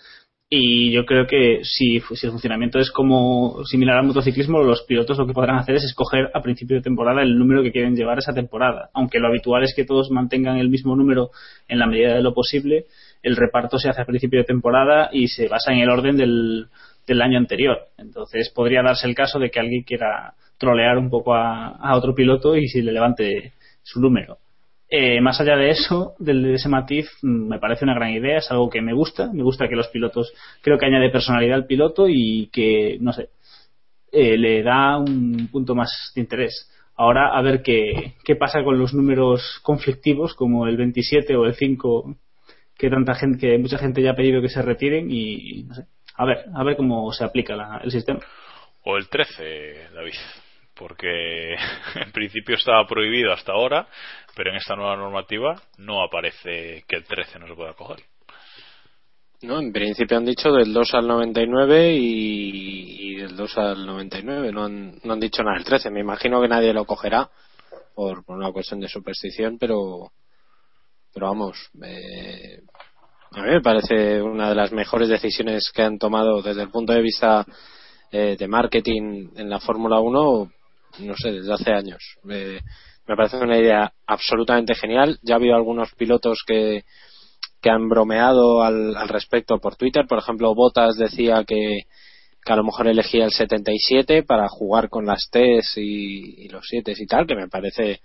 y yo creo que si, si, el funcionamiento es como similar al motociclismo, los pilotos lo que podrán hacer es escoger a principio de temporada el número que quieren llevar esa temporada. Aunque lo habitual es que todos mantengan el mismo número en la medida de lo posible, el reparto se hace a principio de temporada y se basa en el orden del, del año anterior. Entonces podría darse el caso de que alguien quiera trolear un poco a, otro piloto y si le levante su número. Eh, más allá de eso, de ese matiz, mm, me parece una gran idea, es algo que me gusta. Me gusta que los pilotos, creo que añade personalidad al piloto y que, no sé, eh, le da un punto más de interés. Ahora, a ver qué, qué pasa con los números conflictivos, como el 27 o el 5, que tanta gente, que mucha gente ya ha pedido que se retiren y, no sé, a ver, a ver cómo se aplica la, el sistema. O el 13, David porque en principio estaba prohibido hasta ahora, pero en esta nueva normativa no aparece que el 13 no se pueda coger. No, en principio han dicho del 2 al 99 y, y del 2 al 99, no han, no han dicho nada del 13. Me imagino que nadie lo cogerá por, por una cuestión de superstición, pero, pero vamos, eh, a mí me parece una de las mejores decisiones que han tomado desde el punto de vista eh, de marketing en la Fórmula 1 no sé, desde hace años. me parece una idea absolutamente genial. Ya ha habido algunos pilotos que, que han bromeado al, al respecto por Twitter. Por ejemplo, Botas decía que, que a lo mejor elegía el 77 para jugar con las T's y, los 7 y tal, que me parece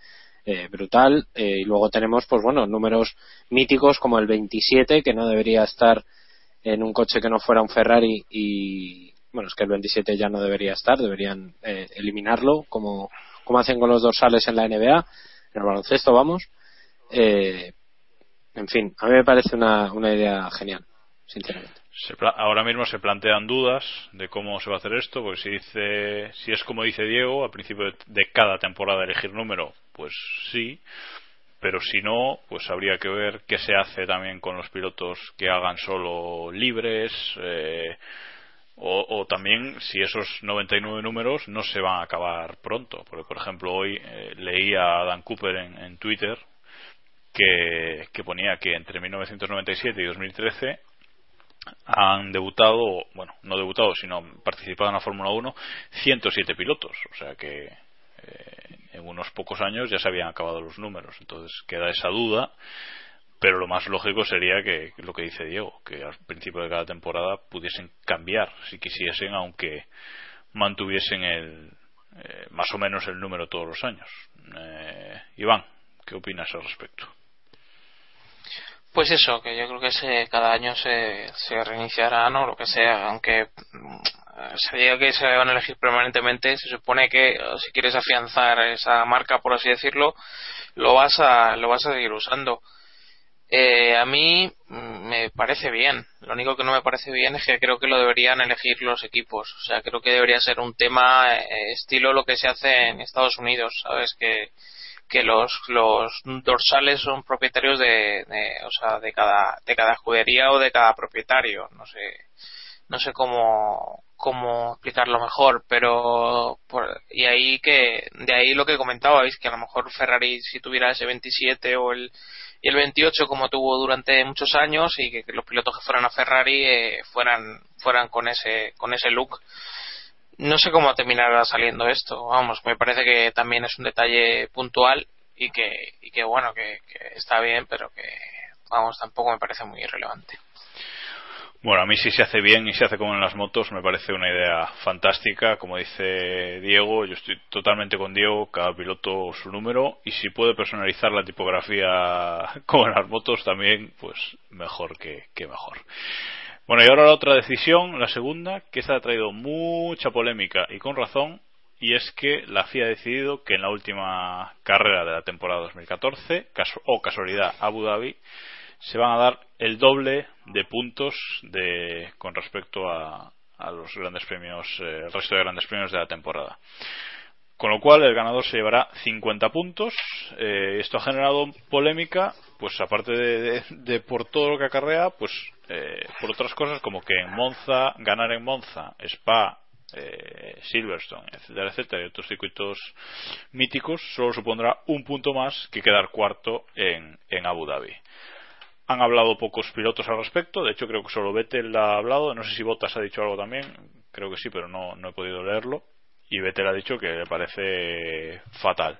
eh, brutal. Eh, y luego tenemos, pues bueno, números míticos como el 27, que no debería estar en un coche que no fuera un Ferrari y, bueno, es que el 27 ya no debería estar, deberían eh, eliminarlo, como, como hacen con los dorsales en la NBA, en el baloncesto, vamos. Eh, en fin, a mí me parece una, una idea genial, sinceramente. Se, ahora mismo se plantean dudas de cómo se va a hacer esto, porque si dice, si es como dice Diego, al principio de, cada temporada elegir número, pues sí, pero si no, pues habría que ver qué se hace también con los pilotos que hagan solo libres, eh, o, también si esos 99 números no se van a acabar pronto. Porque, por ejemplo, hoy eh, leía a Dan Cooper en, en Twitter que, que, ponía que entre 1997 y 2013 han debutado, bueno, no debutado, sino participado en la Fórmula 1 107 pilotos. O sea que eh, en unos pocos años ya se habían acabado los números. Entonces queda esa duda pero lo más lógico sería que lo que dice Diego, que al principio de cada temporada pudiesen cambiar si quisiesen, aunque mantuviesen el eh, más o menos el número todos los años. Eh, Iván, ¿qué opinas al respecto? Pues eso, que yo creo que se, cada año se, se reiniciará, ¿no? Lo que sea, aunque mm, se diga que se van a elegir permanentemente, se supone que si quieres afianzar esa marca, por así decirlo, lo vas a, lo vas a seguir usando eh, a mí mm, me parece bien. Lo único que no me parece bien es que creo que lo deberían elegir los equipos. O sea, creo que debería ser un tema eh, estilo lo que se hace en Estados Unidos, ¿sabes? Que, que los, los dorsales son propietarios de, de, o sea, de cada, de cada escudería o de cada propietario. No sé, no sé cómo, cómo explicarlo mejor, pero por, y ahí que, de ahí lo que comentabais, que a lo mejor Ferrari si tuviera ese 27 o el, y el 28 como tuvo durante muchos años y que, que los pilotos que fueran a Ferrari eh, fueran fueran con ese con ese look no sé cómo terminará saliendo esto vamos me parece que también es un detalle puntual y que y que bueno que, que está bien pero que vamos tampoco me parece muy relevante bueno, a mí si se hace bien y se hace como en las motos, me parece una idea fantástica. Como dice Diego, yo estoy totalmente con Diego, cada piloto su número. Y si puede personalizar la tipografía como en las motos también, pues mejor que mejor. Bueno, y ahora la otra decisión, la segunda, que esta ha traído mucha polémica y con razón, y es que la FIA ha decidido que en la última carrera de la temporada 2014, o casualidad Abu Dhabi, se van a dar el doble de puntos de, con respecto a, a los grandes premios, eh, el resto de grandes premios de la temporada. Con lo cual el ganador se llevará 50 puntos. Eh, esto ha generado polémica, pues aparte de, de, de, por todo lo que acarrea, pues eh, por otras cosas como que en Monza, ganar en Monza, Spa eh, Silverstone, etcétera, etcétera, y otros circuitos míticos, solo supondrá un punto más que quedar cuarto en, en Abu Dhabi. Han hablado pocos pilotos al respecto, de hecho creo que solo Vettel ha hablado, no sé si Bottas ha dicho algo también, creo que sí, pero no, no he podido leerlo. Y Vettel ha dicho que le parece fatal.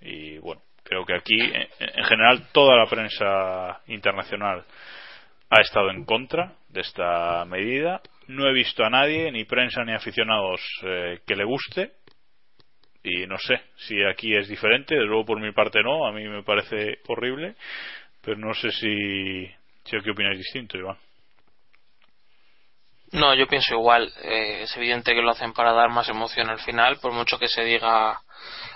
Y bueno, creo que aquí, en, en general, toda la prensa internacional ha estado en contra de esta medida. No he visto a nadie, ni prensa ni aficionados, eh, que le guste. Y no sé si aquí es diferente, de luego por mi parte no, a mí me parece horrible. Pero no sé si, si aquí opináis distinto, Iván. No, yo pienso igual. Eh, es evidente que lo hacen para dar más emoción al final, por mucho que se diga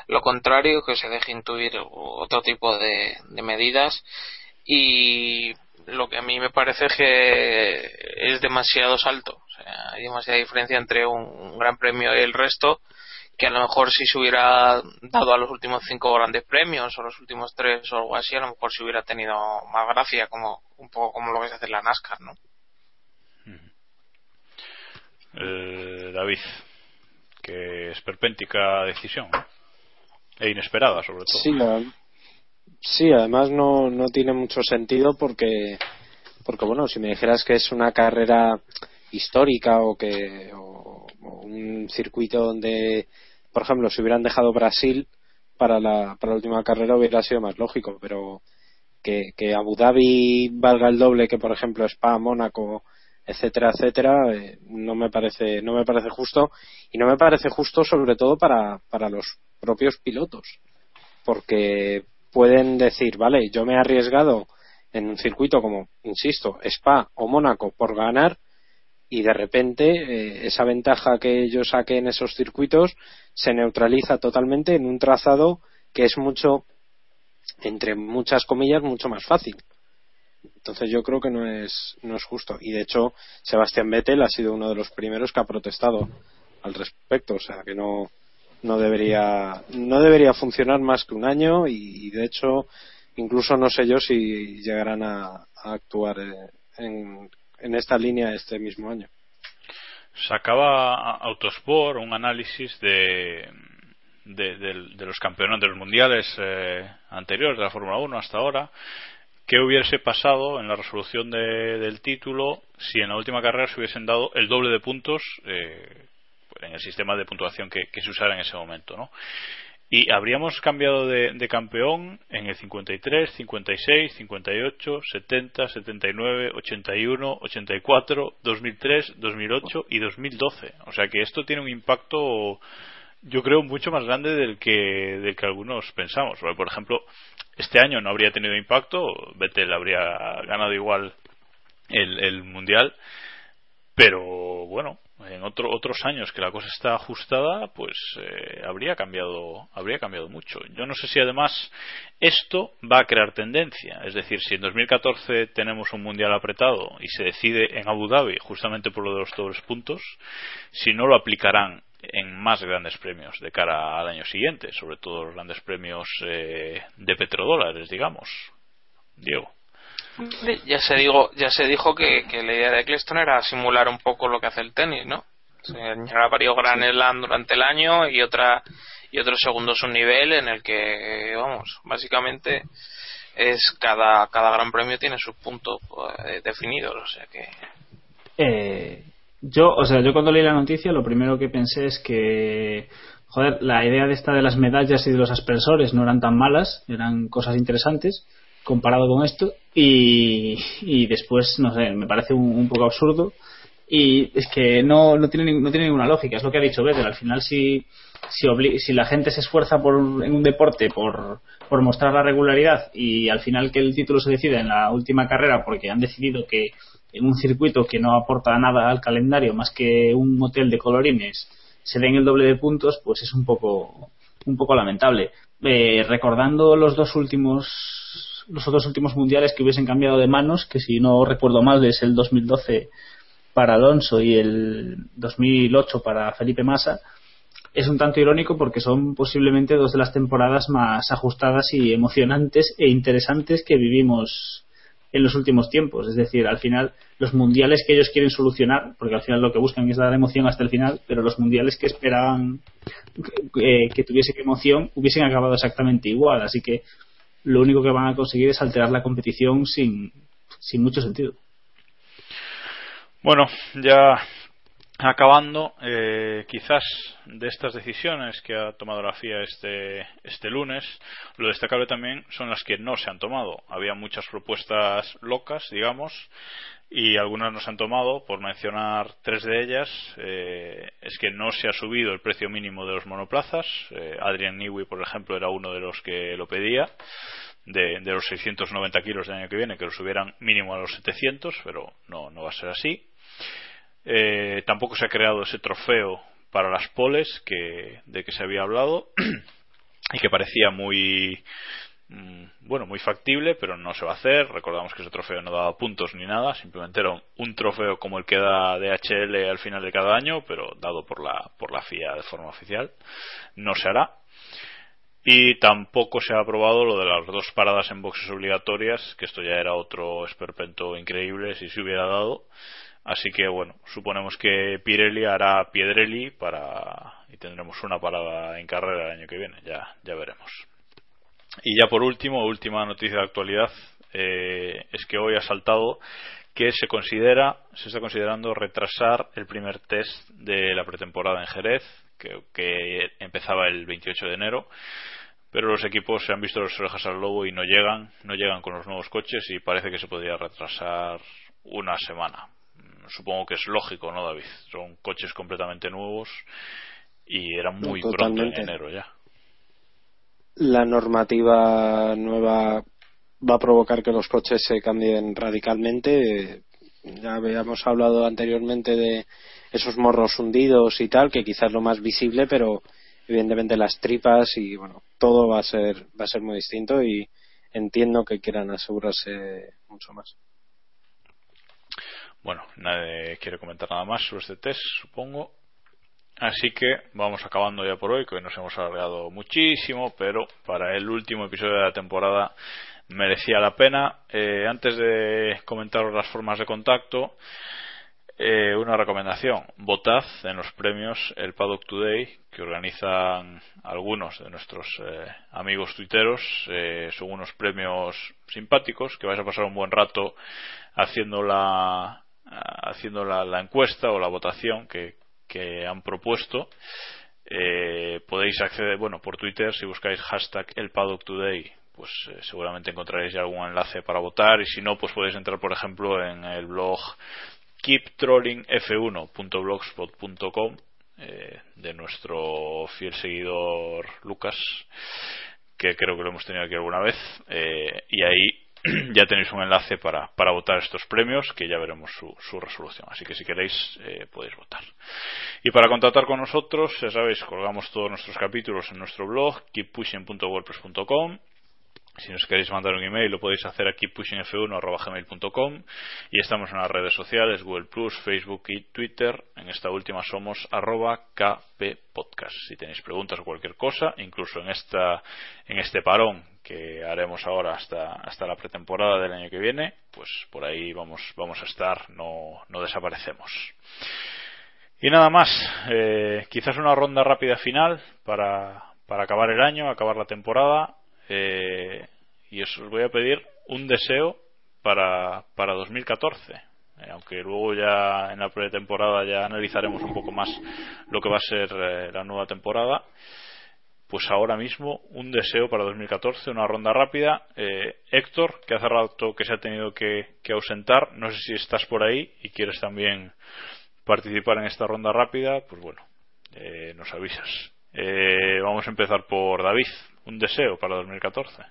lo contrario, que se deje intuir otro tipo de, medidas. Y lo que a mí me parece es que es demasiado salto. O sea, hay demasiada diferencia entre un gran premio y el resto que a lo mejor si se hubiera dado a los últimos cinco grandes premios o los últimos tres o algo así, a lo mejor se hubiera tenido más gracia, como un poco como lo ves hacer la NASCAR, ¿no? Eh, David, que es perpéntica decisión e inesperada sobre todo. Sí, además no, no tiene mucho sentido porque, porque bueno, si me dijeras que es una carrera histórica o que o un circuito donde por ejemplo, si hubieran dejado Brasil para la, para la última carrera hubiera sido más lógico, pero que, que Abu Dhabi valga el doble que, por ejemplo, Spa, Mónaco, etcétera, etcétera, eh, no me parece, no me parece justo. Y no me parece justo sobre todo para, para los propios pilotos, porque pueden decir, vale, yo me he arriesgado en un circuito como, insisto, Spa o Mónaco por ganar y de repente eh, esa ventaja que yo saqué en esos circuitos se neutraliza totalmente en un trazado que es mucho entre muchas comillas mucho más fácil entonces yo creo que no es no es justo y de hecho Sebastián Vettel ha sido uno de los primeros que ha protestado al respecto o sea que no no debería no debería funcionar más que un año y, de hecho incluso no sé yo si llegarán a, actuar eh, en, en esta línea este mismo año. Sacaba Autosport un análisis de, de, de, de los campeonatos de los mundiales eh, anteriores de la Fórmula 1 hasta ahora. ¿Qué hubiese pasado en la resolución de, del título si en la última carrera se hubiesen dado el doble de puntos eh, en el sistema de puntuación que, que se usara en ese momento? ¿no? Y habríamos cambiado de, de, campeón en el 53, 56, 58, 70, 79, 81, 84, 2003, 2008 y 2012. O sea que esto tiene un impacto, yo creo, mucho más grande del del que algunos pensamos. Por ejemplo, este año no habría tenido impacto, Vettel habría ganado igual el, el mundial, pero bueno, en otro, otros años que la cosa está ajustada, pues eh, habría cambiado, habría cambiado mucho. Yo no sé si además esto va a crear tendencia, es decir, si en 2014 tenemos un mundial apretado y se decide en Abu Dhabi justamente por lo de los dobles puntos, si no lo aplicarán en más grandes premios de cara al año siguiente, sobre todo los grandes premios eh, de petrodólares, digamos. Diego. Ya se, digo, ya se dijo que, que, la idea de Eccleston era simular un poco lo que hace el tenis, ¿no? Se añadirá varios Grand Slam durante el año y otra y otro segundo subnivel en el que, vamos, básicamente es cada, cada gran premio tiene sus puntos pues, definidos, o sea que... Eh, yo, o sea, yo cuando leí la noticia lo primero que pensé es que joder, la idea de esta de las medallas y de los aspersores no eran tan malas, eran cosas interesantes comparado con esto y, y después, no sé, me parece un, un, poco absurdo y es que no, no, tiene, no tiene ninguna lógica, es lo que ha dicho Vettel, al final si, si, si la gente se esfuerza por, en un deporte por, por mostrar la regularidad y al final que el título se decida en la última carrera porque han decidido que en un circuito que no aporta nada al calendario más que un hotel de colorines se den el doble de puntos, pues es un poco, un poco lamentable. Eh, recordando los dos últimos los otros últimos mundiales que hubiesen cambiado de manos, que si no recuerdo mal es el 2012 para Alonso y el 2008 para Felipe Massa, es un tanto irónico porque son posiblemente dos de las temporadas más ajustadas y emocionantes e interesantes que vivimos en los últimos tiempos. Es decir, al final, los mundiales que ellos quieren solucionar, porque al final lo que buscan es dar emoción hasta el final, pero los mundiales que esperaban eh, que tuviesen emoción hubiesen acabado exactamente igual. Así que lo único que van a conseguir es alterar la competición sin, sin mucho sentido. Bueno, ya acabando, eh, quizás de estas decisiones que ha tomado la FIA este, este lunes, lo destacable también son las que no se han tomado. Había muchas propuestas locas, digamos, y algunas no se han tomado. Por mencionar tres de ellas, eh, es que no se ha subido el precio mínimo de los monoplazas. Eh, Adrian Newey, por ejemplo, era uno de los que lo pedía. De, los 690 kilos del año que viene, que lo subieran mínimo a los 700, pero no, no va a ser así. Eh, tampoco se ha creado ese trofeo para las poles que, de que se había hablado y que parecía muy mm, bueno muy factible pero no se va a hacer. Recordamos que ese trofeo no daba puntos ni nada simplemente era un trofeo como el que da DHL al final de cada año pero dado por la por la FIA de forma oficial. No se hará. Y tampoco se ha aprobado lo de las dos paradas en boxes obligatorias que esto ya era otro esperpento increíble si se hubiera dado Así que bueno, suponemos que Pirelli hará Piedrelli para y tendremos una parada en carrera el año que viene, ya, veremos. Y ya por último, última noticia de actualidad, eh, es que hoy ha saltado que se considera, se está considerando retrasar el primer test de la pretemporada en Jerez, que, empezaba el 28 de enero pero los equipos se han visto los orejas al lobo y no llegan, no llegan con los nuevos coches y parece que se podría retrasar una semana supongo que es lógico, ¿no, David? Son coches completamente nuevos y era muy pronto en enero ya. La normativa nueva va a provocar que los coches se cambien radicalmente. Ya habíamos hablado anteriormente de esos morros hundidos y tal, que quizás lo más visible, pero evidentemente las tripas y bueno, todo va a ser va a ser muy distinto y entiendo que quieran asegurarse mucho más. Bueno, nadie quiere comentar nada más sobre este test, supongo. Así que vamos acabando ya por hoy, que nos hemos alargado muchísimo, pero para el último episodio de la temporada merecía la pena. Eh, antes de comentaros las formas de contacto, eh, una recomendación. Votad en los premios el Paddock Today, que organizan algunos de nuestros eh, amigos tuiteros. son unos premios simpáticos, que vais a pasar un buen rato haciendo la, haciendo la, encuesta o la votación que, han propuesto. Eh, podéis acceder, bueno, por Twitter, si buscáis hashtag el paddock today, pues eh, seguramente encontraréis ya algún enlace para votar y si no, pues podéis entrar, por ejemplo, en el blog keeptrollingf1.blogspot.com eh, de nuestro fiel seguidor Lucas, que creo que lo hemos tenido aquí alguna vez, y ahí ya tenéis un enlace para, para votar estos premios, que ya veremos su, resolución. Así que si queréis, eh, podéis votar. Y para contactar con nosotros, ya sabéis, colgamos todos nuestros capítulos en nuestro blog, keeppushing.wordpress.com si nos queréis mandar un email lo podéis hacer aquí pushingf1.gmail.com y estamos en las redes sociales Google Plus, Facebook y Twitter. En esta última somos arroba kppodcast. Si tenéis preguntas o cualquier cosa, incluso en esta en este parón que haremos ahora hasta hasta la pretemporada del año que viene, pues por ahí vamos vamos a estar, no, no desaparecemos. Y nada más, eh, quizás una ronda rápida final para, para acabar el año, acabar la temporada eh, y os voy a pedir un deseo para, para 2014. Eh, aunque luego ya en la pretemporada ya analizaremos un poco más lo que va a ser eh, la nueva temporada. Pues ahora mismo un deseo para 2014, una ronda rápida. Héctor, que hace rato que se ha tenido que, ausentar, no sé si estás por ahí y quieres también participar en esta ronda rápida, pues bueno, nos avisas. vamos a empezar por David un deseo para 2014.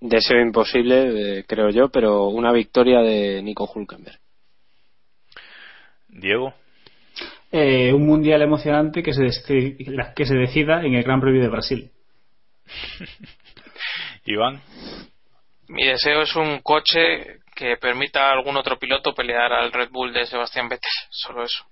Deseo imposible, eh, creo yo, pero una victoria de Nico Hulkenberg. Diego. Eh, un mundial emocionante que se, que se decida en el Gran Premio de Brasil. Iván. Mi deseo es un coche que permita a algún otro piloto pelear al Red Bull de Sebastián Vettel. Solo eso.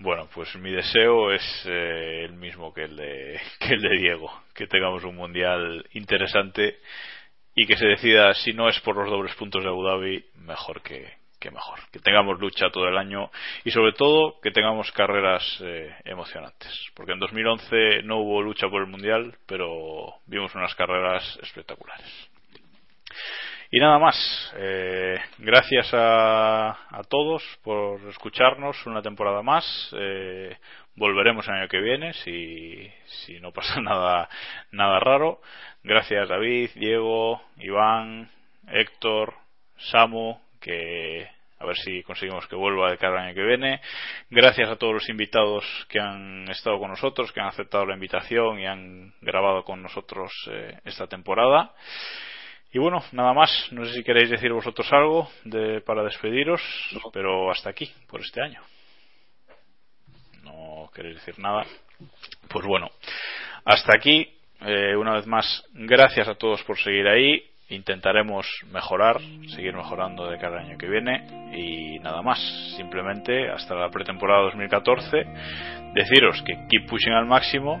Bueno, pues mi deseo es eh, el mismo que el, de, el de Diego, que tengamos un mundial interesante y que se decida si no es por los dobles puntos de Abu Dhabi, mejor que, que mejor. Que tengamos lucha todo el año y sobre todo que tengamos carreras eh, emocionantes. Porque en 2011 no hubo lucha por el Mundial, pero vimos unas carreras espectaculares. Y nada más. Eh, gracias a, a, todos por escucharnos una temporada más. Eh, volveremos el año que viene si, si no pasa nada, nada raro. Gracias David, Diego, Iván, Héctor, Samu, que a ver si conseguimos que vuelva de cada año que viene. Gracias a todos los invitados que han estado con nosotros, que han aceptado la invitación y han grabado con nosotros eh, esta temporada. Y bueno, nada más. No sé si queréis decir vosotros algo de, para despediros, pero hasta aquí por este año. No queréis decir nada. Pues bueno, hasta aquí. Eh, una vez más, gracias a todos por seguir ahí intentaremos mejorar, seguir mejorando de cada año que viene y nada más. Simplemente hasta la pretemporada 2014 deciros que keep pushing al máximo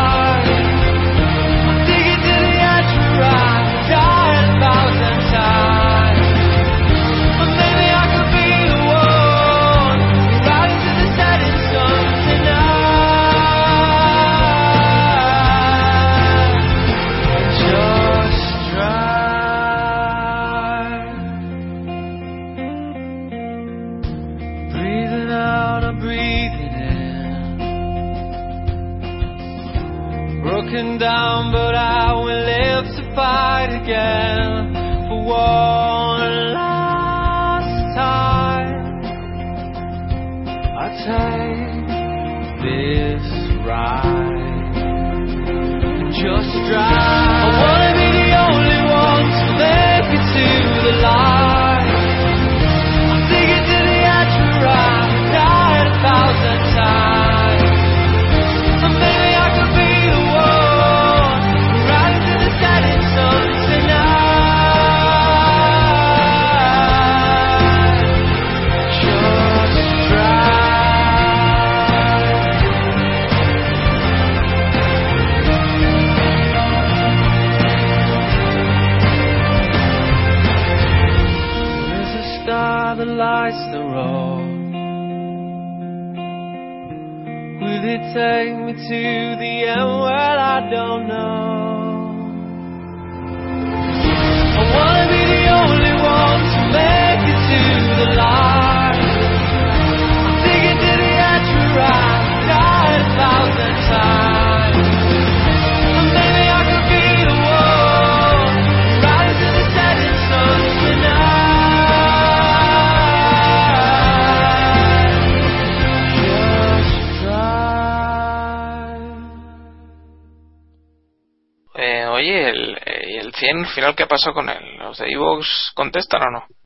Just 100 final qué pasó con él? ¿Los de Evox contestan o no?